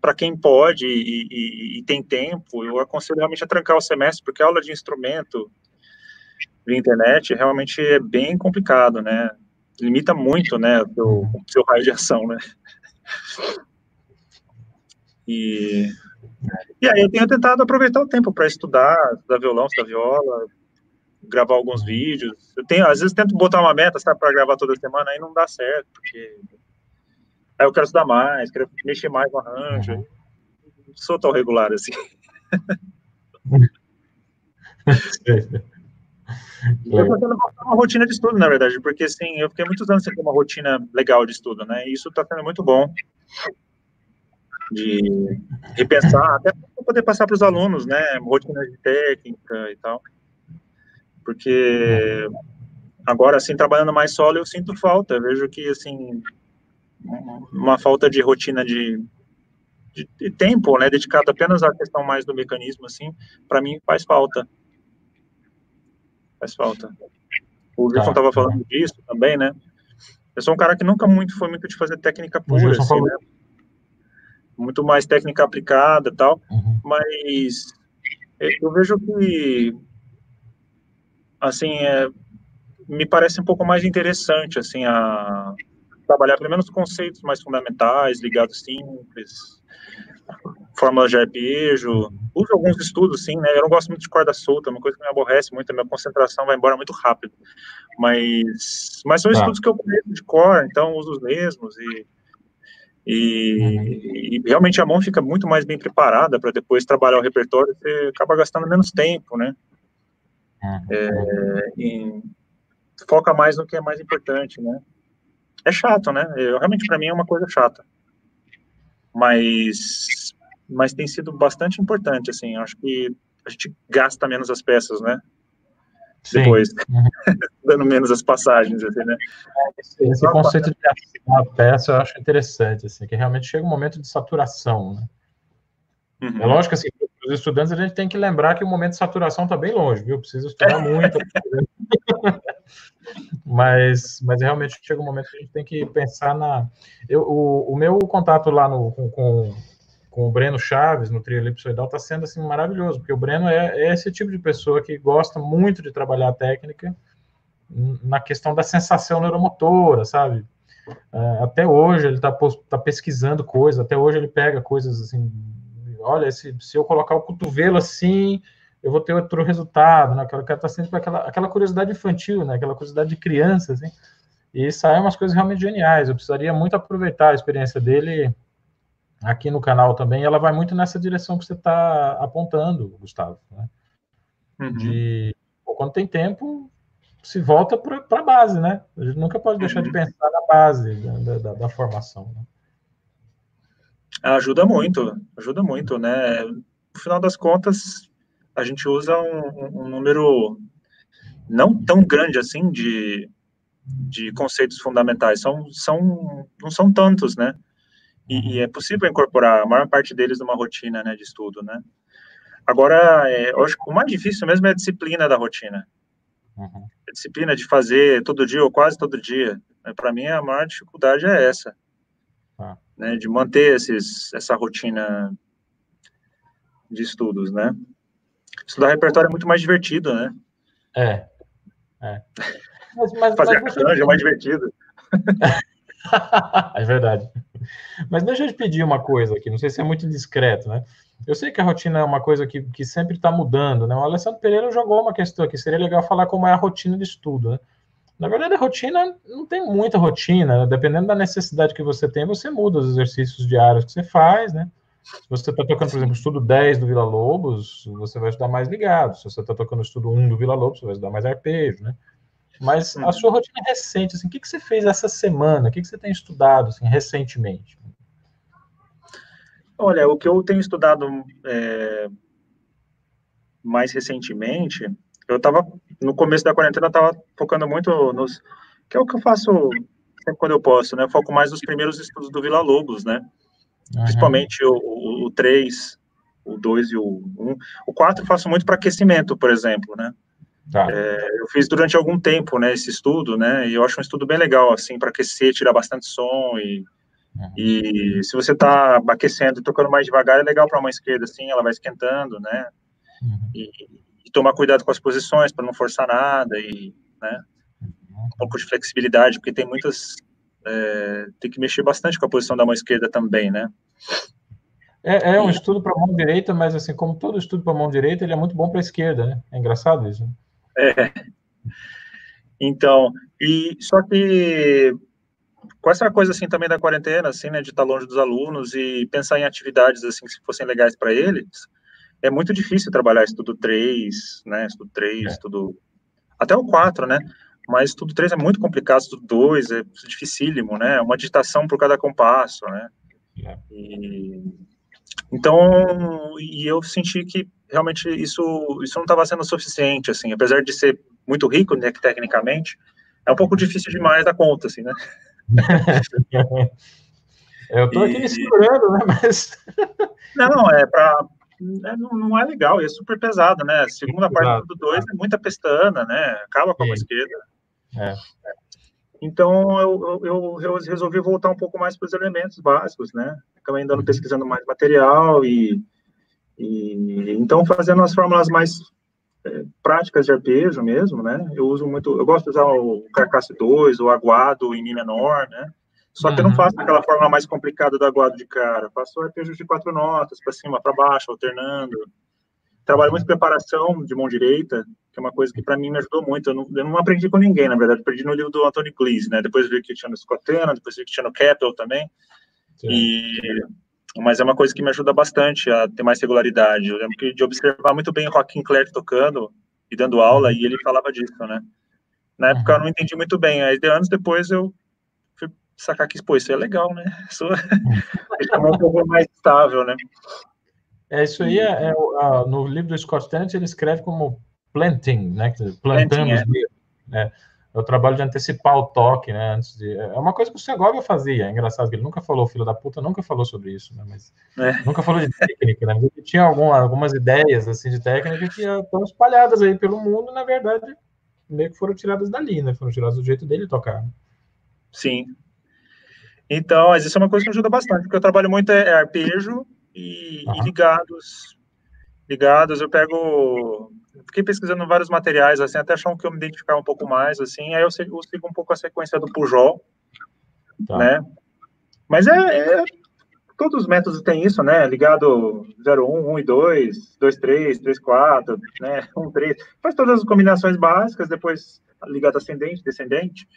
para quem pode e, e, e, tem tempo, eu aconselho realmente a trancar o semestre, porque a aula de instrumento via internet realmente é bem complicado, né? Limita muito, né, o seu, o seu raio de ação, né? E, e aí eu tenho tentado aproveitar o tempo para estudar, estudar violão, estudar viola, gravar alguns vídeos. Eu tenho, às vezes tento botar uma meta, sabe, para gravar toda semana, aí não dá certo, porque aí eu quero estudar mais, quero mexer mais no arranjo. Uhum. Não sou tão regular assim. (laughs) Eu tô tendo uma rotina de estudo, na verdade, porque assim, eu fiquei muitos anos sem ter uma rotina legal de estudo, né? E isso tá sendo muito bom de repensar, até para poder passar para os alunos, né? Rotina de técnica e tal. Porque agora, assim, trabalhando mais solo, eu sinto falta. Eu vejo que, assim, uma falta de rotina de, de, de tempo, né? Dedicado apenas à questão mais do mecanismo, assim, para mim faz falta. Faz falta. O Wilson estava tá. falando disso também, né? Eu sou um cara que nunca muito foi muito de fazer técnica pura, assim, né? muito mais técnica aplicada tal, uhum. mas eu vejo que, assim, é, me parece um pouco mais interessante, assim, a trabalhar pelo menos conceitos mais fundamentais, ligados simples, fórmulas de arpejo, uso alguns estudos, sim, né, eu não gosto muito de corda solta, é uma coisa que me aborrece muito, a minha concentração vai embora muito rápido, mas, mas são tá. estudos que eu conheço de cor, então uso os mesmos, e e, e, realmente a mão fica muito mais bem preparada para depois trabalhar o repertório, você acaba gastando menos tempo, né? É, e foca mais no que é mais importante, né? É chato, né? Eu, realmente para mim é uma coisa chata, mas mas tem sido bastante importante, assim. Acho que a gente gasta menos as peças, né? Sim. depois, (laughs) (laughs) dando menos as passagens, assim, né? Esse, esse conceito de assinar a peça eu acho interessante, assim, que realmente chega um momento de saturação, né? Uhum. É lógico, assim, os estudantes a gente tem que lembrar que o momento de saturação está bem longe, viu? Precisa estudar (laughs) muito. (laughs) mas, mas realmente chega um momento que a gente tem que pensar na... Eu, o, o meu contato lá no, com, com com o Breno Chaves no trio elipsoidal está sendo assim maravilhoso, porque o Breno é, é, esse tipo de pessoa que gosta muito de trabalhar a técnica na questão da sensação neuromotora, sabe? É, até hoje ele está tá pesquisando coisas, até hoje ele pega coisas assim, olha, se, se eu colocar o cotovelo assim, eu vou ter outro resultado, né? Aquela está sempre aquela, aquela curiosidade infantil, né? Aquela curiosidade de criança, assim. E saem umas coisas realmente geniais. Eu precisaria muito aproveitar a experiência dele aqui no canal também, ela vai muito nessa direção que você está apontando, Gustavo. Né? Uhum. De quando tem tempo, se volta para a base, né? A gente nunca pode deixar uhum. de pensar na base da, da, da formação. Né? Ajuda muito, ajuda muito, né? No final das contas, a gente usa um, um número não tão grande assim de, de conceitos fundamentais, são, são, não são tantos, né? E, e, é possível incorporar a maior parte deles numa rotina né, de estudo, né? Agora, é, eu acho que o mais difícil mesmo é a disciplina da rotina. Uhum. A disciplina de fazer todo dia ou quase todo dia. Né? Para mim, a maior dificuldade é essa. Né, de manter esses, essa rotina de estudos, né? Estudar repertório é muito mais divertido, né? É. é. Mas, mas, Fazer mas arranjo é mais divertido. (laughs) é verdade. Mas deixa eu te pedir uma coisa aqui, não sei se é muito discreto, né? Eu sei que a rotina é uma coisa que, que sempre está mudando, né? O Alessandro Pereira jogou uma questão aqui, seria legal falar como é a rotina de estudo, né? Na verdade, a rotina não tem muita rotina, né? dependendo da necessidade que você tem, você muda os exercícios diários que você faz, né? Se você está tocando, por exemplo, estudo 10 do Vila Lobos, você vai estudar mais ligado. Se você está tocando estudo 1 do Vila Lobos, você vai estudar mais arpejo, né? Mas a uhum. sua rotina é recente, assim, o que, que você fez essa semana? O que, que você tem estudado, assim, recentemente? Olha, o que eu tenho estudado é, mais recentemente, eu estava, no começo da quarentena, eu estava focando muito nos, que é o que eu faço sempre quando eu posso, né? Eu foco mais nos primeiros estudos do Vila Lobos, né? Uhum. Principalmente o, o, o 3 o 2 e o 1. Um. O 4 eu faço muito para aquecimento, por exemplo, né? Tá. É, eu fiz durante algum tempo, né, esse estudo, né, e eu acho um estudo bem legal, assim, para aquecer, tirar bastante som e, uhum. e se você está aquecendo e tocando mais devagar, é legal para a mão esquerda, assim, ela vai esquentando, né, uhum. e, tomar cuidado com as posições para não forçar nada e, né, um pouco de flexibilidade, porque tem muitas, é, tem que mexer bastante com a posição da mão esquerda também, né. É, é um estudo para a mão direita, mas assim, como todo estudo para a mão direita, ele é muito bom para a esquerda, né? É engraçado isso. Né? É. Então, e só que com essa coisa assim também da quarentena, assim, né, de estar longe dos alunos e pensar em atividades assim que fossem legais para eles, é muito difícil trabalhar estudo 3, né, estudo 3, é. estudo até o 4, né? Mas estudo 3 é muito complicado, estudo 2 é dificílimo, né? Uma digitação por cada compasso, né? É. E, então, e eu senti que realmente isso, isso não estava sendo suficiente, assim, apesar de ser muito rico, né, tecnicamente, é um pouco difícil demais da conta, assim, né? (laughs) eu tô aqui e... me segurando, né, mas... não, é para é, não, não, é legal, é super pesado, né? A segunda parte do 2 é muita pestana, né? Acaba com a esquerda. É. Então, eu, eu, eu, resolvi voltar um pouco mais para os elementos básicos, né? Acabei andando uhum. pesquisando mais material e e, então, fazendo as fórmulas mais é, práticas de arpejo mesmo, né? Eu uso muito, eu gosto de usar o carcasse 2, o aguado em Mi menor, né? Só que uhum. eu não uhum. faço aquela fórmula mais complicada do aguado de cara. Eu faço arpejos de quatro notas, para cima, para baixo, alternando. Trabalho muito preparação de mão direita, que é uma coisa que para mim me ajudou muito. Eu não, eu não, aprendi com ninguém, na verdade. Aprendi no livro do Anthony Cleese, né? Depois vi que tinha no Scottena, depois vi que tinha no Keppel também. Sim. E mas é uma coisa que me ajuda bastante a ter mais regularidade. Eu lembro que de observar muito bem o Joaquim Clerc tocando e dando aula, e ele falava disso, né? Na época eu não entendi muito bem, aí de anos depois eu sacar que, pô, isso é legal, né? (laughs) Isso (laughs) é um pouco mais estável, né? É, isso aí é, é no livro do Scott Tennant ele escreve como planting, né? Plantando planting, é. é é o trabalho de antecipar o toque, né? Antes de, é uma coisa que o Segovia fazia, é engraçado que ele nunca falou, filho da puta, nunca falou sobre isso, né? Mas é. nunca falou de técnica, né? Ele tinha algum, algumas ideias assim de técnica que estão espalhadas aí pelo mundo, na verdade, meio que foram tiradas dali, né? Foram tiradas do jeito dele tocar. Sim. Então, mas isso é uma coisa que ajuda bastante, porque eu trabalho muito é arpejo e, e ligados. Ligados, eu pego fiquei pesquisando vários materiais, assim, até achar um que eu me identificava um pouco mais, assim, aí eu sigo, eu sigo um pouco a sequência do Pujol, tá. né? Mas é, é, todos os métodos têm isso, né? Ligado 01, 1 e 2, 2, 3, 3, 4, né? (laughs) 1, 3. Faz todas as combinações básicas, depois ligado ascendente, descendente.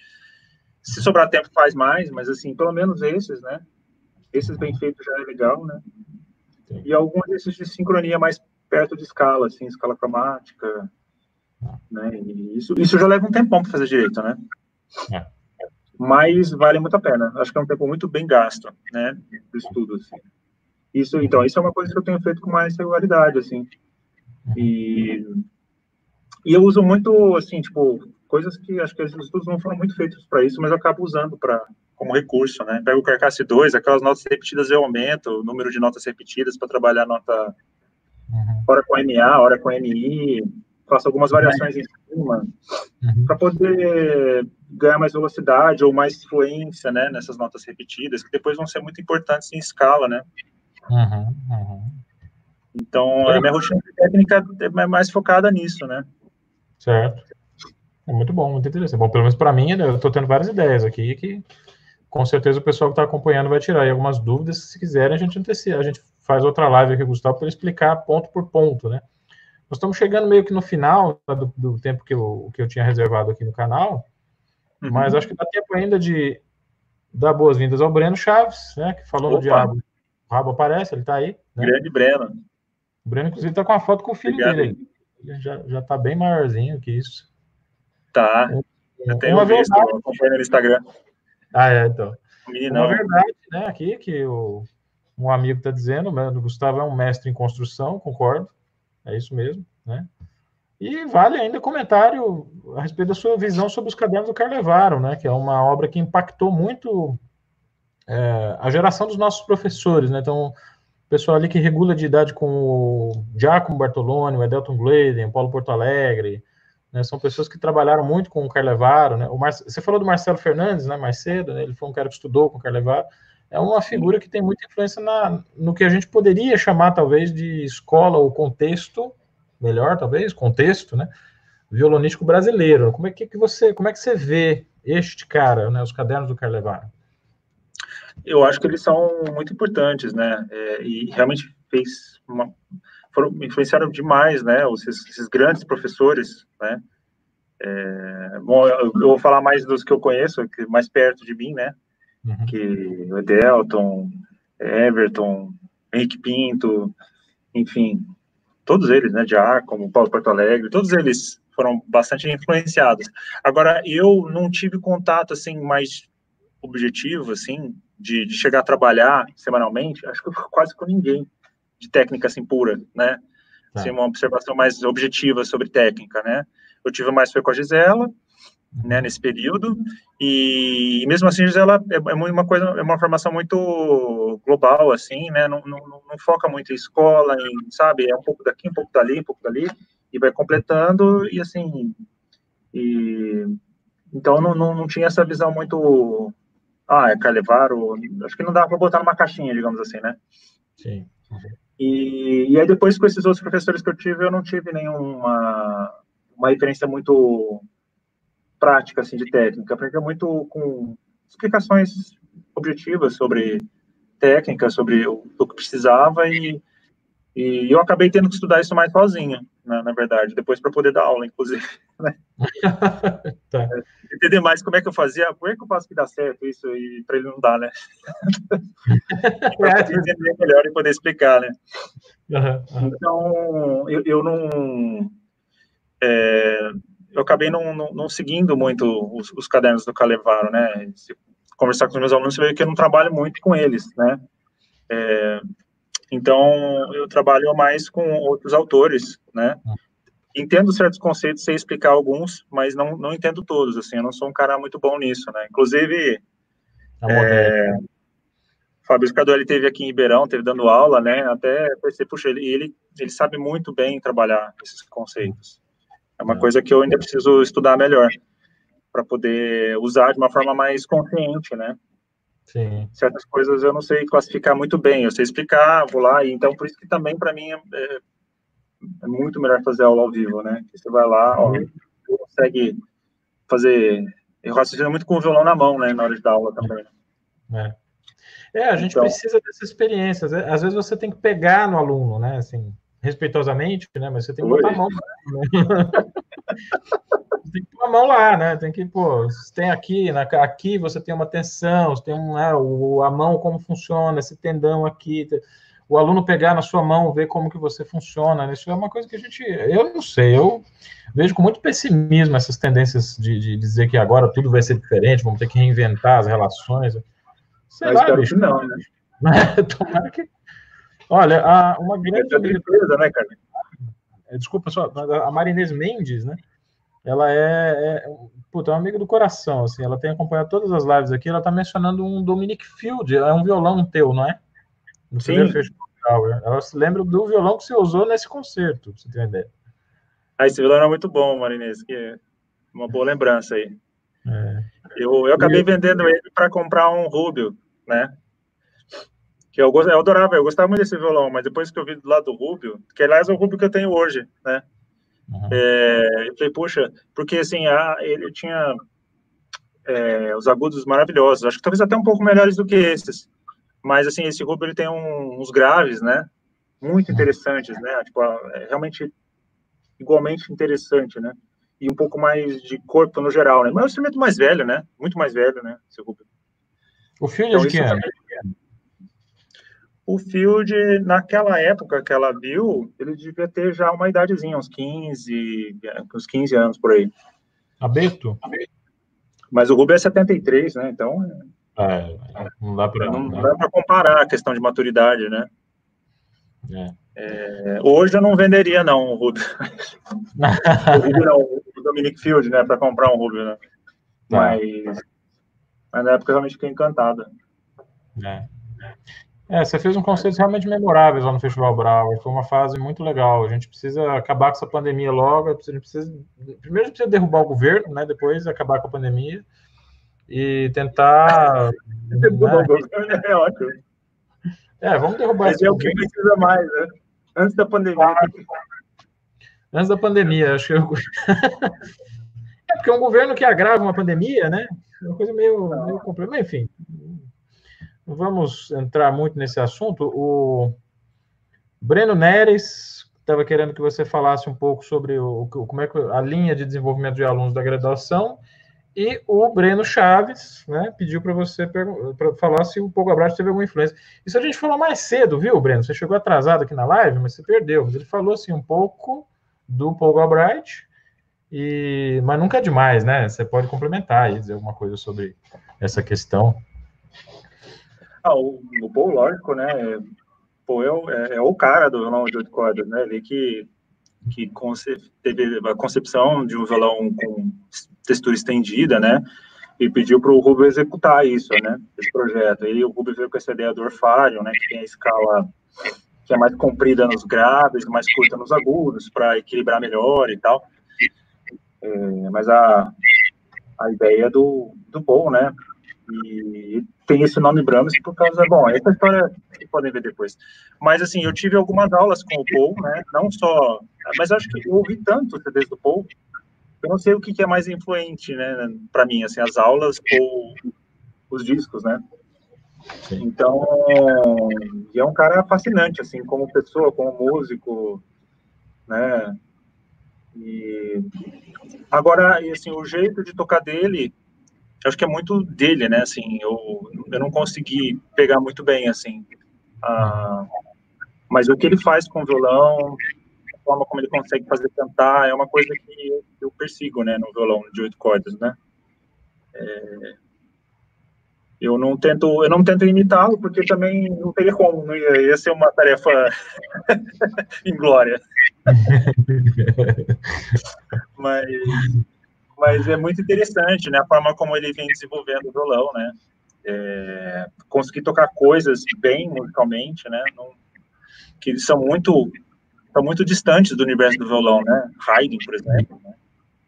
Se sobrar tempo, faz mais, mas assim, pelo menos esses, né? Esses bem feitos já é legal, né? E alguns desses de sincronia mais perto de escala, assim, escala cromática, né? E isso, isso já leva um tempão para fazer direito, né? É. Mas vale muito a pena. Acho que é um tempo muito bem gasto, né? Do estudo, assim. Isso, então, isso é uma coisa que eu tenho feito com mais regularidade, assim. E, e eu uso muito, assim, tipo, coisas que acho que os estudos não foram muito feitos para isso, mas eu acabo usando para como recurso, né? Pego o Carcasse 2, aquelas notas repetidas eu aumento, o número de notas repetidas para trabalhar nota uhum. hora com MA, hora com MI, faço algumas variações em cima, uhum. para poder ganhar mais velocidade ou mais fluência, né, nessas notas repetidas, que depois vão ser muito importantes em escala, né. Uhum. uhum. Então, a minha rotina técnica é mais focada nisso, né. Certo. É muito bom, muito interessante. Bom, pelo menos para mim, eu estou tendo várias ideias aqui que com certeza o pessoal que está acompanhando vai tirar aí algumas dúvidas. Se quiserem, a gente antecipa, a gente faz outra live aqui, Gustavo, para explicar ponto por ponto, né? Nós estamos chegando meio que no final do, do tempo que eu, que eu tinha reservado aqui no canal, uhum. mas acho que dá tempo ainda de dar boas-vindas ao Breno Chaves, né? Que falou Opa. no diabo. O rabo aparece, ele está aí. Né? Grande Breno. O Breno, inclusive, está com a foto com o filho Obrigado. dele. Ele já, já tá bem maiorzinho que isso. Tá. Eu tenho uma visto, verdade... acompanho no Instagram. Ah, é, então. Uma verdade, né, aqui, que o, um amigo está dizendo, o Gustavo é um mestre em construção, concordo, é isso mesmo, né? E vale ainda comentário a respeito da sua visão sobre os cadernos do Carlevaro, né? Que é uma obra que impactou muito é, a geração dos nossos professores, né? Então, o pessoal ali que regula de idade com o Giacomo Bartoloni, o Edelton Gladen, o Paulo Porto Alegre, né, são pessoas que trabalharam muito com o Carlevaro, né, o Mar... você falou do Marcelo Fernandes, né, mais cedo, né, ele foi um cara que estudou com o Carlevaro, é uma figura que tem muita influência na, no que a gente poderia chamar, talvez, de escola ou contexto, melhor, talvez, contexto, né, violonístico brasileiro. Como é que, que você, como é que você vê este cara, né, os cadernos do Carlevaro? Eu acho que eles são muito importantes, né, é, e realmente fez uma, foram, influenciaram demais, né, esses, esses grandes professores, né, é, bom, eu, eu, vou falar mais dos que eu conheço, que mais perto de mim, né, uhum. que o Edelton, Everton, Henrique Pinto, enfim, todos eles, né, Giacomo, Paulo Porto Alegre, todos eles foram bastante influenciados. Agora, eu não tive contato, assim, mais objetivo, assim, de, de chegar a trabalhar semanalmente, acho que quase com ninguém de técnica, assim, pura, né? Tá. Assim, uma observação mais objetiva sobre técnica, né? Eu tive mais foi com a Gisela, né, nesse período, e, e mesmo assim, Gisela é, é uma coisa, é uma formação muito global, assim, né, não, não, não, foca muito em escola, em, sabe, é um pouco daqui, um pouco dali, um pouco dali, e vai completando, e assim, e, então não, não, não tinha essa visão muito, ah, é Carlevaro, acho que não dava para botar numa caixinha, digamos assim, né? Sim. E, e aí depois com esses outros professores que eu tive, eu não tive nenhuma uma referência muito prática, assim, de técnica. Aprendi muito com explicações objetivas sobre técnica, sobre o, o que precisava e, e eu acabei tendo que estudar isso mais sozinho, na, na verdade, depois para poder dar aula, inclusive, né? (laughs) tá. Entender mais como é que eu fazia, como é que eu faço que dá certo isso e para ele não dar, né? (laughs) para entender melhor e poder explicar, né? Uhum, uhum. Então, eu, eu não... É, eu acabei não, não, não seguindo muito os, os, cadernos do Calevaro, né? Se conversar com os meus alunos, você vê que eu não trabalho muito com eles, né? É, então, eu trabalho mais com outros autores, né? Entendo certos conceitos, sei explicar alguns, mas não, não entendo todos, assim, eu não sou um cara muito bom nisso, né? Inclusive, tá é, Cadu, ele teve aqui em Ribeirão, teve dando aula, né? Até pensei, puxa, ele, ele, ele sabe muito bem trabalhar esses conceitos. É uma coisa que eu ainda preciso estudar melhor para poder usar de uma forma mais consciente, né? Sim. Certas coisas eu não sei classificar muito bem, eu sei explicar, vou lá, então por isso que também para mim é, é, é, muito melhor fazer aula ao vivo, né? Você vai lá, ó, uhum. consegue fazer. Eu raciocino muito com o violão na mão, né? Na hora de dar aula também. É. É, a gente então, precisa dessa experiência. Às vezes você tem que pegar no aluno, né? Assim, respeitosamente, né? Mas você tem que botar a mão. Né? (laughs) tem que pôr a mão lá, né? Tem que, pô, tem aqui, na, aqui você tem uma tensão, você tem um, né, o, a mão como funciona, esse tendão aqui, o aluno pegar na sua mão, ver como que você funciona, né? isso é uma coisa que a gente, eu não sei, eu vejo com muito pessimismo essas tendências de, de dizer que agora tudo vai ser diferente, vamos ter que reinventar as relações, sei Mas lá, bicho. não, né? (laughs) Tomara que Olha, a, uma grande. É né, cara? É, desculpa só, a Marinês Mendes, né? Ela é, é, puta, é uma amiga do coração, assim, ela tem acompanhado todas as lives aqui, ela tá mencionando um Dominic Field, é um violão teu, não é? No Sim. Ela se lembra do violão que você usou nesse concerto, pra você ter uma ideia. Ah, esse violão é muito bom, Marinês, que uma boa lembrança aí. É. Eu, eu acabei vendendo ele para comprar um Rubio, né? que eu, eu adorava, eu gostava muito desse violão, mas depois que eu vi do lado do Rubio, que aliás é o Rubio que eu tenho hoje, né? Uhum. É, eu falei, puxa, porque assim, a, ele tinha é, os agudos maravilhosos, acho que talvez até um pouco melhores do que esses, mas assim, esse Rubio ele tem um, uns graves, né? Muito interessantes, né? Tipo, é realmente igualmente interessante, né? E um pouco mais de corpo no geral, né? Mas é um instrumento mais velho, né? Muito mais velho, né? Esse Rubio. O filho então, de quem é? o Field, naquela época que ela viu, ele devia ter já uma idadezinha, uns 15, uns 15 anos por aí. Abeto? Mas o Rubio é 73, né? Então. É, não dá para não, não dá para comparar a questão de maturidade, né? É. É, hoje eu não venderia, não, o Rubio. (laughs) o o Dominic Field, né? Para comprar um Rubio, né? Tá. Mas, mas na época eu realmente fiquei encantada. É. É, você fez um conceito realmente memorável lá no Festival Brau. Foi uma fase muito legal. A gente precisa acabar com essa pandemia logo. A gente precisa, primeiro, a gente precisa derrubar o governo, né? Depois acabar com a pandemia e tentar. (laughs) derrubar né? o governo é ótimo. É, vamos derrubar Mas é o que precisa mais, né? Antes da pandemia. Ah, antes da pandemia, acho que. Eu... (laughs) é porque é um governo que agrava uma pandemia, né? É uma coisa meio, meio complicada. Enfim, não vamos entrar muito nesse assunto. O Breno Neres estava querendo que você falasse um pouco sobre o, como é que a linha de desenvolvimento de alunos da graduação. E o Breno Chaves né, pediu para você para falar se o Pouco Abraço teve alguma influência. Isso a gente falou mais cedo, viu, Breno? Você chegou atrasado aqui na live, mas você perdeu. Mas ele falou assim um pouco do Paul Albright, e mas nunca é demais, né? Você pode complementar e dizer alguma coisa sobre essa questão. Ah, o, o Paul, lógico, né? Pô, é, é, é, o cara do violão de oito cordas, né? Ele que, que conce, teve a concepção de um violão com textura estendida, né? E pediu para o Rubens executar isso, né? Esse projeto. E o Rubens veio com essa ideia do orfário, né? Que tem a escala que é mais comprida nos graves, mais curta nos agudos, para equilibrar melhor e tal. É, mas a, a ideia do, do Paul, né? E tem esse nome Brahms por causa, bom, essa história vocês podem ver depois. Mas assim, eu tive algumas aulas com o Paul, né? Não só, mas acho que eu ouvi tanto CDs do Paul, eu não sei o que, que é mais influente, né, para mim, assim, as aulas ou os discos, né? Sim. Então, é um cara fascinante, assim, como pessoa, como músico, né? E agora, assim, o jeito de tocar dele acho que é muito dele, né? Assim, eu, eu não consegui pegar muito bem, assim. Ah, mas o que ele faz com o violão, forma como ele consegue fazer cantar, é uma coisa que eu, eu persigo, né, no violão de oito cordas, né? É, eu não tento, eu não tento imitá-lo porque também não teria como, não ia, ia ser uma tarefa (laughs) inglória. (laughs) mas mas é muito interessante, né, a forma como ele vem desenvolvendo o violão, né, é, conseguir tocar coisas bem musicalmente, né, não, que são muito, são muito distantes do universo do violão, né, Haydn, por exemplo, né?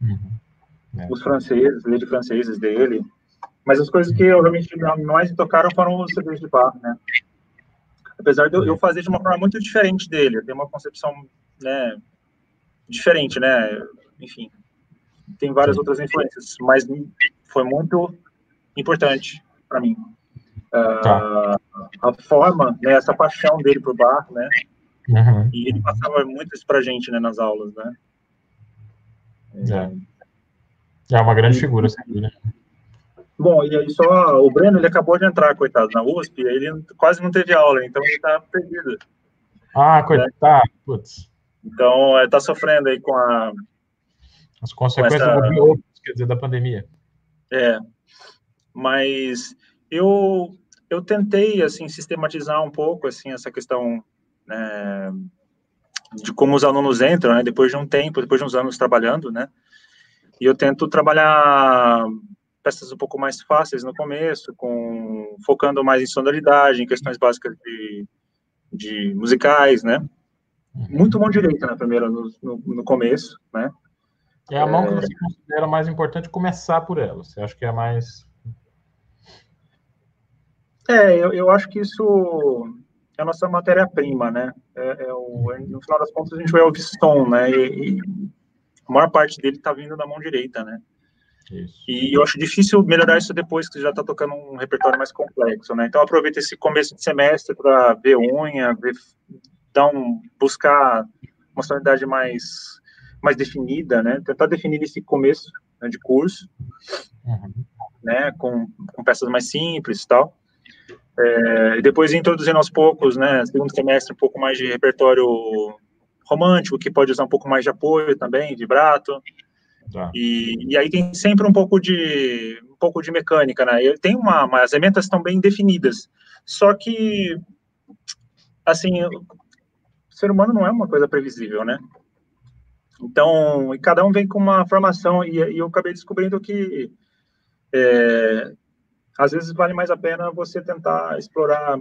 uhum. é. os franceses, de franceses dele, mas as coisas que eu realmente mais me tocaram foram os CDs de Bach, né, apesar de eu, eu fazer de uma forma muito diferente dele, eu tenho uma concepção, né, diferente, né, enfim, tem várias outras influências, mas foi muito importante para mim. Uh, tá. A forma, né, essa paixão dele por bar, né? Uhum. E ele passava muito isso pra gente, né, nas aulas, né? É, é uma grande e, figura, sem dúvida. Bom, e aí só o Breno, ele acabou de entrar, coitado, na USP, ele quase não teve aula, então ele tá perdido. Ah, coitado, né? putz. Então, é, tá sofrendo aí com a as consequências essa... do quer dizer, da pandemia. É, mas eu eu tentei assim sistematizar um pouco assim essa questão né, de como os alunos entram, né, depois de um tempo, depois de uns anos trabalhando, né, e eu tento trabalhar peças um pouco mais fáceis no começo, com focando mais em sonoridade, em questões básicas de, de musicais, né, muito bom direito, né, primeiro no, no, no começo, né, é a mão que é. você considera mais importante começar por ela. Você acha que é mais. É, eu, eu acho que isso é a nossa matéria-prima, né? É, é o, no final das contas, a gente vai ouvir som, né? E, e a maior parte dele está vindo da mão direita, né? Isso. E eu acho difícil melhorar isso depois que já está tocando um repertório mais complexo, né? Então aproveita esse começo de semestre para ver unha, ver, dar um, buscar uma sonoridade mais mais definida, né? Tentar definir esse começo né, de curso, uhum. né? Com, com, peças mais simples e tal. É, e depois introduzindo aos poucos, né? Segundo semestre, um pouco mais de repertório romântico, que pode usar um pouco mais de apoio também, vibrato. Tá. E, e aí tem sempre um pouco de um pouco de mecânica, né? Tem uma, uma as elementos estão bem definidas. Só que assim, o ser humano não é uma coisa previsível, né? Então, e cada um vem com uma formação, e, e eu acabei descobrindo que é, às vezes vale mais a pena você tentar explorar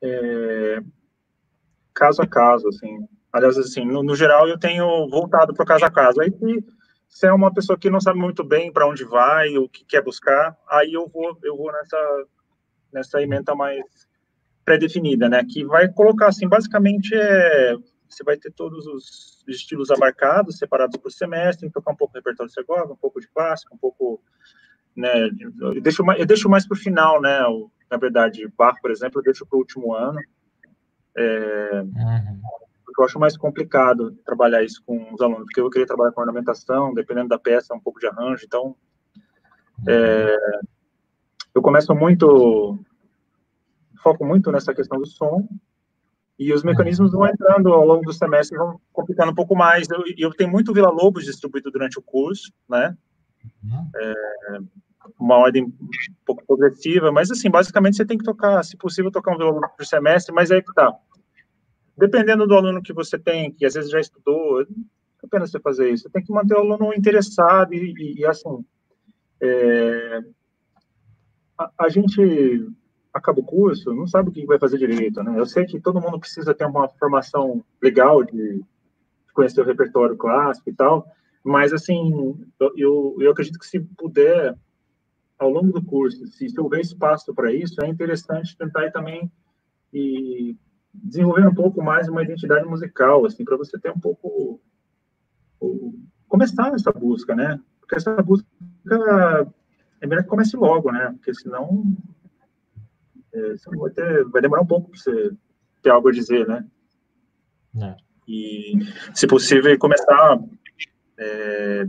é, caso a caso, assim. Aliás, assim, no, no geral, eu tenho voltado para caso a caso. Aí, se, se é uma pessoa que não sabe muito bem para onde vai, o que quer buscar, aí eu vou, eu vou nessa, nessa emenda mais pré-definida, né? Que vai colocar, assim, basicamente, é, você vai ter todos os estilos abarcados, separados por semestre, então tocar um pouco de repertório de Segovia, um pouco de clássico, um pouco, né? Eu deixo, eu deixo mais para o final, né? O, na verdade, Bach, por exemplo, eu deixo para o último ano. É, uhum. Porque eu acho mais complicado trabalhar isso com os alunos, porque eu queria trabalhar com ornamentação, dependendo da peça, um pouco de arranjo, então. É, eu começo muito. Foco muito nessa questão do som, e os mecanismos vão entrando ao longo do semestre, vão complicando um pouco mais. Eu, eu tenho muito Vila Lobos distribuído durante o curso, né? Uhum. É, uma ordem um pouco progressiva, mas assim, basicamente você tem que tocar, se possível, tocar um violão por semestre, mas aí que tá. Dependendo do aluno que você tem, que às vezes já estudou, não é pena você fazer isso. Você tem que manter o aluno interessado e, e, e assim, é, a, a, gente acaba o curso, não sabe o que vai fazer direito, né? Eu sei que todo mundo precisa ter uma formação legal de conhecer o repertório clássico e tal, mas assim, eu, eu acredito que se puder ao longo do curso, se, se houver espaço para isso, é interessante tentar também e desenvolver um pouco mais uma identidade musical, assim, para você ter um pouco começar essa busca, né? Porque essa busca é melhor que comece logo, né? Porque senão é, você vai, ter, vai demorar um pouco para você ter algo a dizer, né? É. E, se possível, começar é,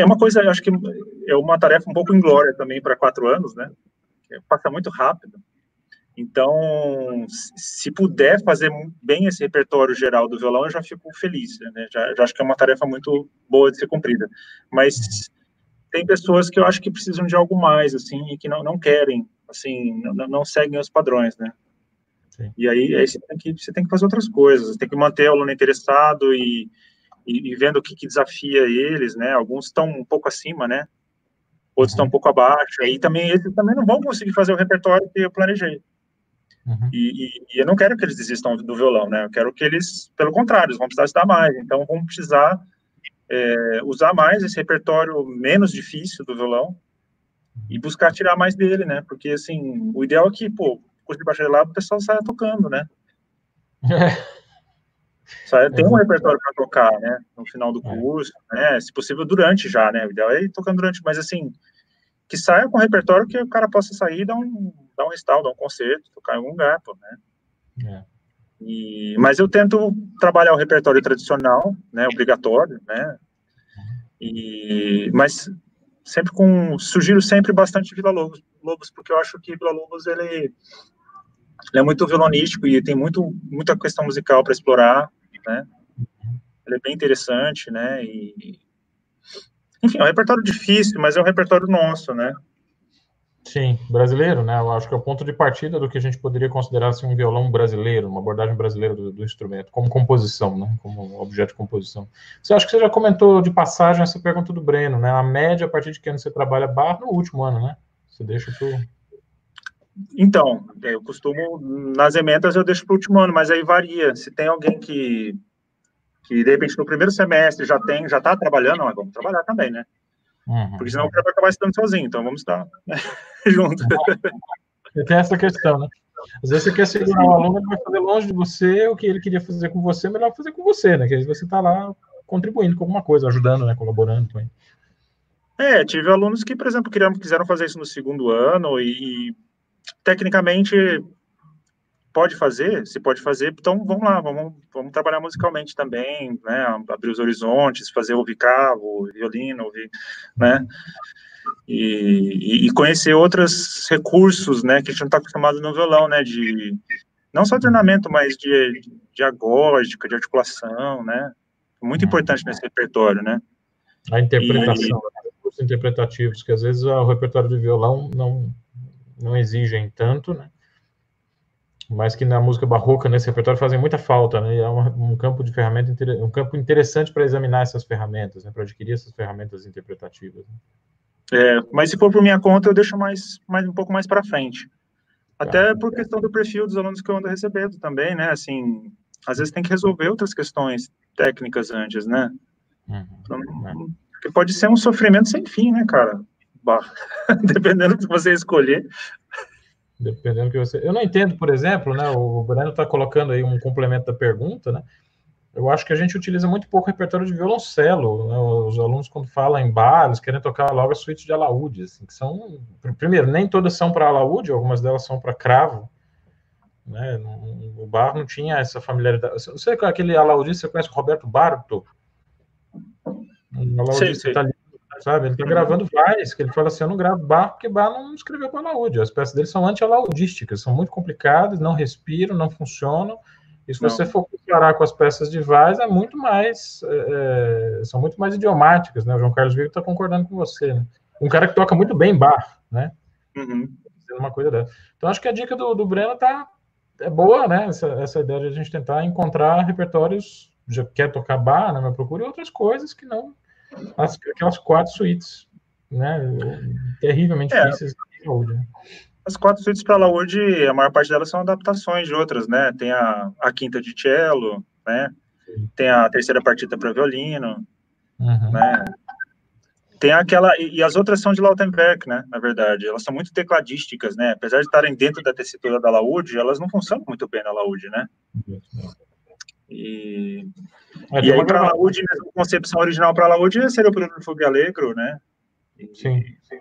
é, uma coisa, eu acho que é uma tarefa um pouco inglória também para quatro anos, né? Passa muito rápido. Então, se puder fazer bem esse repertório geral do violão, eu já fico feliz, né? Já, já acho que é uma tarefa muito boa de ser cumprida. Mas tem pessoas que eu acho que precisam de algo mais, assim, e que não, não querem, assim, não, não seguem os padrões, né? Sim. E aí, aí você, tem que, você tem que fazer outras coisas, tem que manter o aluno interessado e, e, e vendo o que, que, desafia eles, né? Alguns estão um pouco acima, né? Outros estão um pouco abaixo. Aí também eles também não vão conseguir fazer o repertório que eu planejei. Uhum. E, e, e, eu não quero que eles desistam do violão, né? Eu quero que eles, pelo contrário, eles vão precisar estudar mais. Então, vão precisar é, usar mais esse repertório menos difícil do violão e buscar tirar mais dele, né? Porque, assim, o ideal é que, pô, curso de bacharelado, o pessoal saia tocando, né? (laughs) Só tem um repertório para tocar, né? No final do é. curso, né? Se possível, durante já, né? O ideal é ir tocando durante, mas assim, que saia com repertório que o cara possa sair e dar um, dar um restauro, dar um concerto, tocar em algum lugar, pô, né? É. E, mas eu tento trabalhar o repertório tradicional, né? Obrigatório, né? E, mas sempre com sugiro sempre bastante Vila Lobos, Lobos porque eu acho que Vila Lobos ele, ele é muito violonístico e tem muito muita questão musical para explorar né? Ele é bem interessante, né? E, enfim, é um repertório difícil, mas é um repertório nosso, né? Sim, brasileiro, né? Eu acho que é o ponto de partida do que a gente poderia considerar assim, um violão brasileiro, uma abordagem brasileira do, do, instrumento, como composição, né? Como objeto de composição. Você acha que você já comentou de passagem essa pergunta do Breno, né? A média, a partir de que ano você trabalha barra no último ano, né? Você deixa pro. Então, eu costumo, nas emendas eu deixo para o último ano, mas aí varia. Se tem alguém que, que de repente no primeiro semestre já tem, já está trabalhando, vamos trabalhar também, né? Uhum. Porque senão o cara vai acabar estudando sozinho, então vamos estar né? (laughs) junto. Tem essa questão, né? Às vezes você quer segurar o aluno, ele vai fazer longe de você, o que ele queria fazer com você, melhor fazer com você, né? Que aí você está lá contribuindo com alguma coisa, ajudando, né? Colaborando. É, tive alunos que, por exemplo, queriam, quiseram fazer isso no segundo ano e, tecnicamente pode fazer, se pode fazer, então vamos lá, vamos, vamos trabalhar musicalmente também, né, abrir os horizontes, fazer ouvir cavo, violino, ouvir, né, e, e conhecer outros recursos, né, que a gente não está acostumado no violão, né, de, não só de ornamento, mas de, de agógica, de articulação, né, muito uhum. importante nesse repertório, né. A interpretação, e, recursos interpretativos, que às vezes o repertório de violão não não exigem tanto, né? Mas que na música barroca, nesse repertório, fazem muita falta, né? E é um, um campo de ferramenta, um campo interessante para examinar essas ferramentas, né? Para adquirir essas ferramentas interpretativas. Né? É, mas se for por minha conta, eu deixo mais, mais um pouco mais para frente. Até por questão do perfil dos alunos que eu ando recebendo também, né? Assim, às vezes tem que resolver outras questões técnicas antes, né? Uhum. Então, porque pode ser um sofrimento sem fim, né, cara? (laughs) Dependendo do que você escolher. Dependendo do que você. Eu não entendo, por exemplo, né? O Breno está colocando aí um complemento da pergunta, né? Eu acho que a gente utiliza muito pouco repertório de violoncelo. Né? Os alunos, quando falam em bar, eles querem tocar logo a suíte de alaúde, assim, que são. Primeiro, nem todas são para alaúde, algumas delas são para cravo. Né? O bar não tinha essa familiaridade. Você é aquele alaudista, você conhece o Roberto Barto? Um alaudista italiano, sabe? Ele está gravando várias, que ele fala assim, eu não gravo bar porque bar não escreveu para alaúde. As peças dele são anti-alaudísticas, são muito complicadas, não respiram, não funcionam. E se você for comparar com as peças de Vaz, é muito mais, é, é, são muito mais idiomáticas, né? O João Carlos Vigo está concordando com você, né? Um cara que toca muito bem bar, né? Uhum. Uma coisa dessa. Então, acho que a dica do, do Breno tá, é boa, né? Essa, essa ideia de a gente tentar encontrar repertórios, já quer tocar bar, né? Mas procure outras coisas que não as, aquelas quatro suítes, né? Terrivelmente é. difíceis de né? As quatro suítes para Laúde, a maior parte delas são adaptações de outras, né? Tem a, a quinta de cello, né? Tem a terceira partida para violino, uhum. né? Tem aquela e as outras são de Lautenberg, né? Na verdade, elas são muito tecladísticas, né? Apesar de estarem dentro da tessitura da laúde, elas não funcionam muito bem na laúde, né? E, é, e aí para laúde, a concepção original para laúde seria o Bruno Fugue Alegro, né? E, sim. sim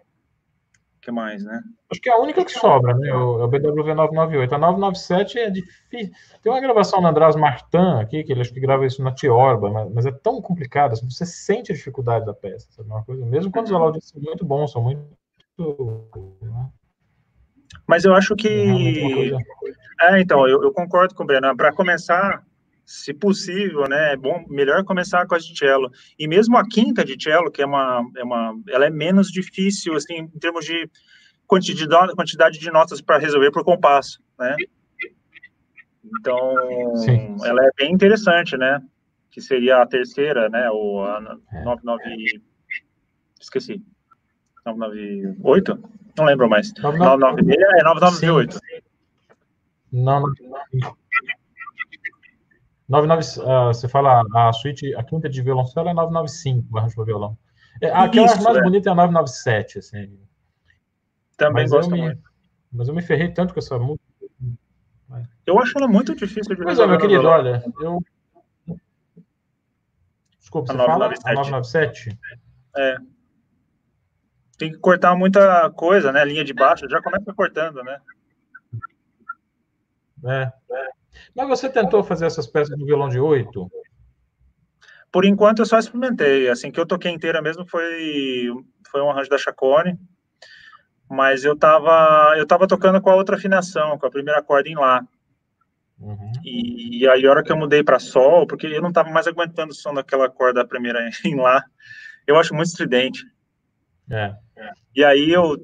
que mais, né? Acho que é a única que sobra, né? O, é o BWV 998. A 997 é difícil. Tem uma gravação na András Martin aqui, que ele acho que grava isso na Tiorba, mas, mas é tão complicado, assim, você sente a dificuldade da peça, sabe? Uma coisa, mesmo quando os áudios são muito bons, são muito. Né? Mas eu acho que. É, então, eu, eu concordo com o Breno. Para começar, se possível, né, é bom, melhor começar com a de cello. E mesmo a quinta de cello, que é uma, é uma, ela é menos difícil, assim, em termos de quantidade, quantidade de notas para resolver por compasso, né? Então, Sim. ela é bem interessante, né? Que seria a terceira, né? O a 99... É. Esqueci. 998? Não lembro mais. 996 é 998. Não, não. 99, uh, você fala a suíte, a quinta de violoncelo é 995, arranjo para violão. É, aquela Isso, mais é. bonita é a 997, assim. Também mas gosto me, muito. Mas eu me ferrei tanto com essa música. Eu acho ela muito difícil de Mas é, meu querido, olha, eu... Desculpa, a você 997. fala a 997? É. Tem que cortar muita coisa, né? Linha de baixo, já começa cortando, né? É. é. Mas você tentou fazer essas peças no violão de oito? Por enquanto eu só experimentei. Assim que eu toquei inteira mesmo foi foi um arranjo da Chacone, mas eu tava eu tava tocando com a outra afinação, com a primeira corda em lá. Uhum. E, e, aí a hora que eu mudei para sol, porque eu não tava mais aguentando o som daquela corda primeira (laughs) em lá, eu acho muito estridente. É. E aí eu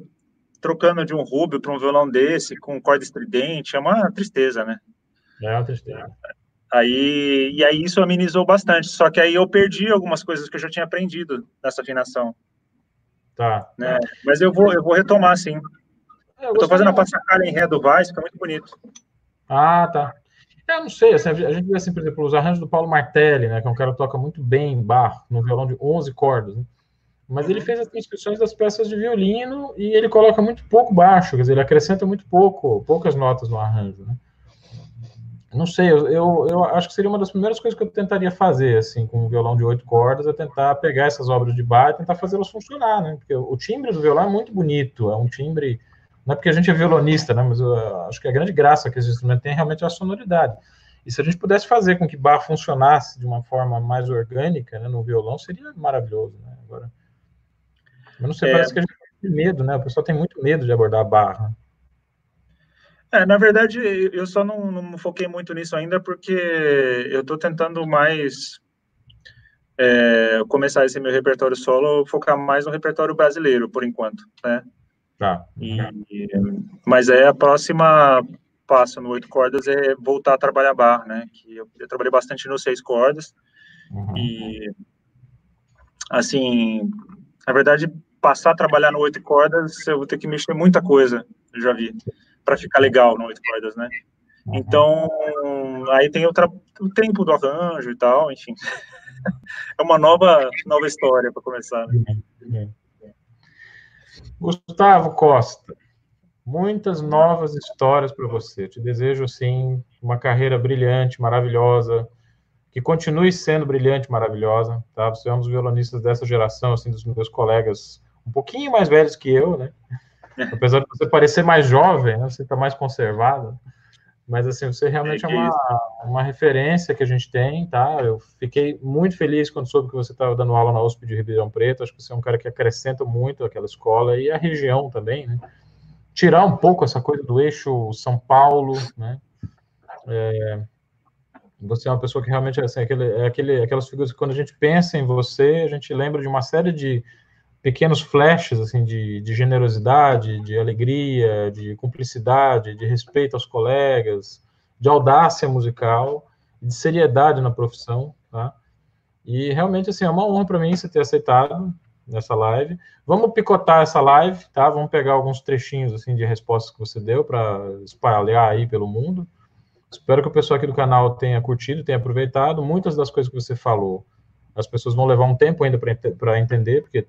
trocando de um rubio para um violão desse com corda estridente, é uma tristeza, né? É uma tristeza. Aí, e aí isso amenizou bastante, só que aí eu perdi algumas coisas que eu já tinha aprendido nessa afinação. Tá. Né? Mas eu vou, eu vou retomar, sim. É, eu, eu tô fazendo a passacalha em ré do Vaz, fica muito bonito. Ah, tá. Eu não sei, assim, a gente vê assim, por exemplo, os arranjos do Paulo Martelli, né, que é um cara que toca muito bem em bar, no violão de 11 cordas, né? Mas ele uhum. fez as transcrições das peças de violino e ele coloca muito pouco baixo, quer dizer, ele acrescenta muito pouco, poucas notas no arranjo, né? Não sei, eu, eu, eu, acho que seria uma das primeiras coisas que eu tentaria fazer, assim, com um violão de oito cordas, é tentar pegar essas obras de bar e tentar fazê-las funcionar, né? Porque o timbre do violão é muito bonito, é um timbre. Não é porque a gente é violonista, né? Mas eu acho que a grande graça que esse instrumento tem realmente é a sonoridade. E se a gente pudesse fazer com que bar funcionasse de uma forma mais orgânica, né, no violão, seria maravilhoso, né? Agora, eu não sei, é... parece que a gente tem medo, né? O pessoal tem muito medo de abordar a barra. É, na verdade, eu só não, não foquei muito nisso ainda porque eu estou tentando mais é, começar esse meu repertório solo, focar mais no repertório brasileiro, por enquanto, né? Tá. E, mas é a próxima passo no oito cordas é voltar a trabalhar bar, né? Que eu, eu trabalhei bastante no seis cordas uhum. e assim, na verdade, passar a trabalhar no oito cordas, eu vou ter que mexer muita coisa, eu já vi para ficar legal no oito cordas, né? Uhum. Então, aí tem o, o tempo do arranjo e tal, enfim. (laughs) é uma nova, nova história para começar. Né? Gustavo Costa, muitas novas histórias para você. te desejo, assim, uma carreira brilhante, maravilhosa, que continue sendo brilhante, maravilhosa, tá? Você é um dos violonistas dessa geração, assim, dos meus colegas um pouquinho mais velhos que eu, né? Apesar de você parecer mais jovem, né? você está mais conservado. Mas, assim, você realmente é, é uma, uma referência que a gente tem, tá? Eu fiquei muito feliz quando soube que você estava dando aula na USP de Ribeirão Preto. Acho que você é um cara que acrescenta muito aquela escola e a região também, né? Tirar um pouco essa coisa do eixo São Paulo, né? É, você é uma pessoa que realmente assim, é, aquele, é aquele, aquelas figuras que quando a gente pensa em você, a gente lembra de uma série de pequenos flashes assim de, de generosidade, de alegria, de cumplicidade, de respeito aos colegas, de audácia musical, de seriedade na profissão, tá? E realmente assim é uma honra para mim você ter aceitado nessa live. Vamos picotar essa live, tá? Vamos pegar alguns trechinhos assim de respostas que você deu para espalhar aí pelo mundo. Espero que o pessoal aqui do canal tenha curtido, tenha aproveitado. Muitas das coisas que você falou, as pessoas vão levar um tempo ainda para entender, porque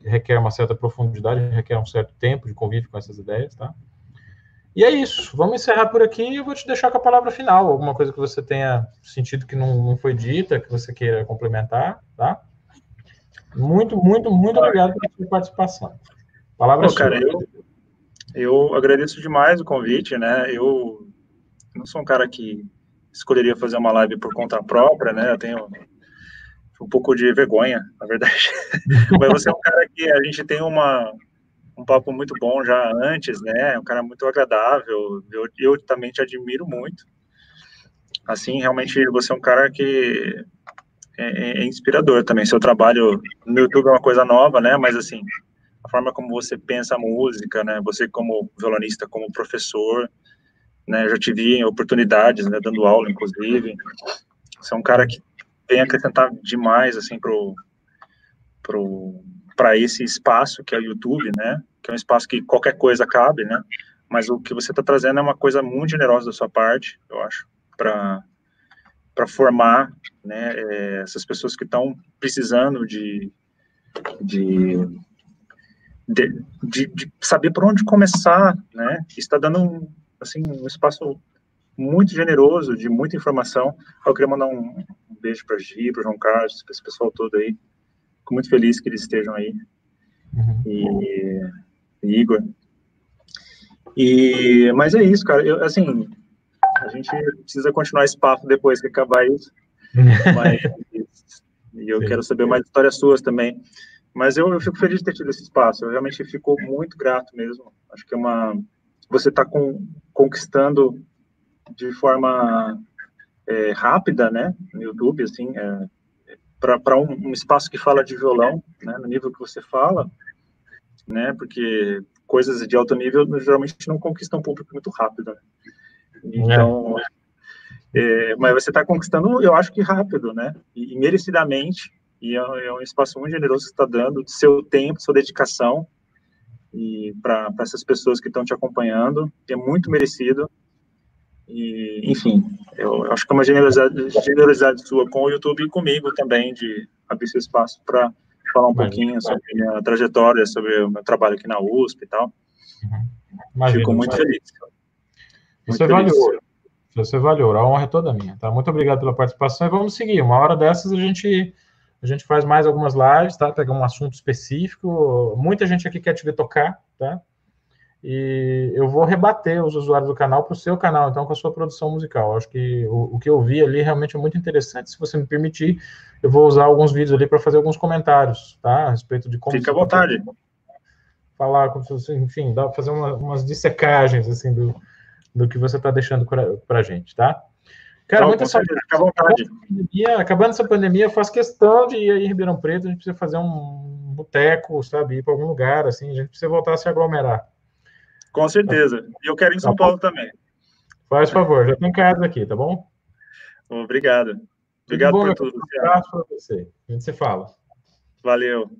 requer uma certa profundidade, requer um certo tempo de convívio com essas ideias, tá? E é isso. Vamos encerrar por aqui e eu vou te deixar com a palavra final. Alguma coisa que você tenha sentido que não, não foi dita, que você queira complementar, tá? Muito, muito, muito obrigado pela sua participação. Palavra Pô, cara, eu, eu agradeço demais o convite, né? Eu não sou um cara que escolheria fazer uma live por conta própria, né? Eu tenho um pouco de vergonha, na verdade. (laughs) Mas você é um cara que a gente tem uma, um papo muito bom já antes, né? Um cara muito agradável. Eu, eu também te admiro muito. Assim, realmente você é um cara que é, é, é, inspirador também. Seu trabalho no YouTube é uma coisa nova, né? Mas assim, a forma como você pensa a música, né? Você como violonista, como professor, né? Já tive oportunidades, né? Dando aula, inclusive. Você é um cara que tem acrescentar demais assim pro pro para esse espaço que é o YouTube, né? Que é um espaço que qualquer coisa cabe, né? Mas o que você está trazendo é uma coisa muito generosa da sua parte, eu acho, para para formar, né? É, essas pessoas que estão precisando de de, de, de, de saber por onde começar, né? Está dando assim um espaço muito generoso, de muita informação. Eu queria mandar um, um beijo para a Gi, para o João Carlos, para esse pessoal todo aí. Fico muito feliz que eles estejam aí. Uhum. E, e, Igor. E, mas é isso, cara. Eu, assim, a gente precisa continuar esse papo depois que acabar isso. (laughs) mas, e eu Sim. quero saber mais histórias suas também. Mas eu, eu, fico feliz de ter tido esse espaço. Eu realmente fico muito grato mesmo. Acho que é uma. Você está conquistando de forma é, rápida, né, no YouTube, assim, é, para um, um, espaço que fala de violão, né, no nível que você fala, né, porque coisas de alto nível geralmente não conquistam público muito rápido, né? Então, é. mas você está conquistando, eu acho que rápido, né, e, e merecidamente, e é, é, um espaço muito generoso que está dando, do seu tempo, sua dedicação, e para essas pessoas que estão te acompanhando, é muito merecido, e, enfim, eu, eu acho que é uma generosidade, generosidade sua com o YouTube e comigo também, de abrir esse espaço para falar um pouquinho sobre minha trajetória, sobre o meu trabalho aqui na USP e tal. Imagina, Fico muito feliz. Muito Você feliz. valeu. Você valeu, a honra é toda minha, tá? Muito obrigado pela participação e vamos seguir. Uma hora dessas a gente a gente faz mais algumas lives, tá? Pegar um assunto específico. Muita gente aqui quer te ver tocar, tá? E eu vou rebater os usuários do canal para o seu canal, então, com a sua produção musical. Acho que o, o, que eu vi ali realmente é muito interessante. Se você me permitir, eu vou usar alguns vídeos ali para fazer alguns comentários, tá? A respeito de como. Fica à vontade. Falar, enfim, dá fazer uma, umas dissecagens, assim, do, do que você está deixando para a gente, tá? Cara, muita saúde. Fica à vontade. Pandemia, acabando essa pandemia, eu faço questão de ir aí em Ribeirão Preto, a gente precisa fazer um boteco, sabe? Ir para algum lugar, assim, a gente precisa voltar a se aglomerar. Com certeza. E eu quero ir em São tá Paulo também. Faz favor, já tem cards aqui, tá bom? Obrigado. Obrigado tudo por tudo. Um abraço para você. A gente se fala. Valeu.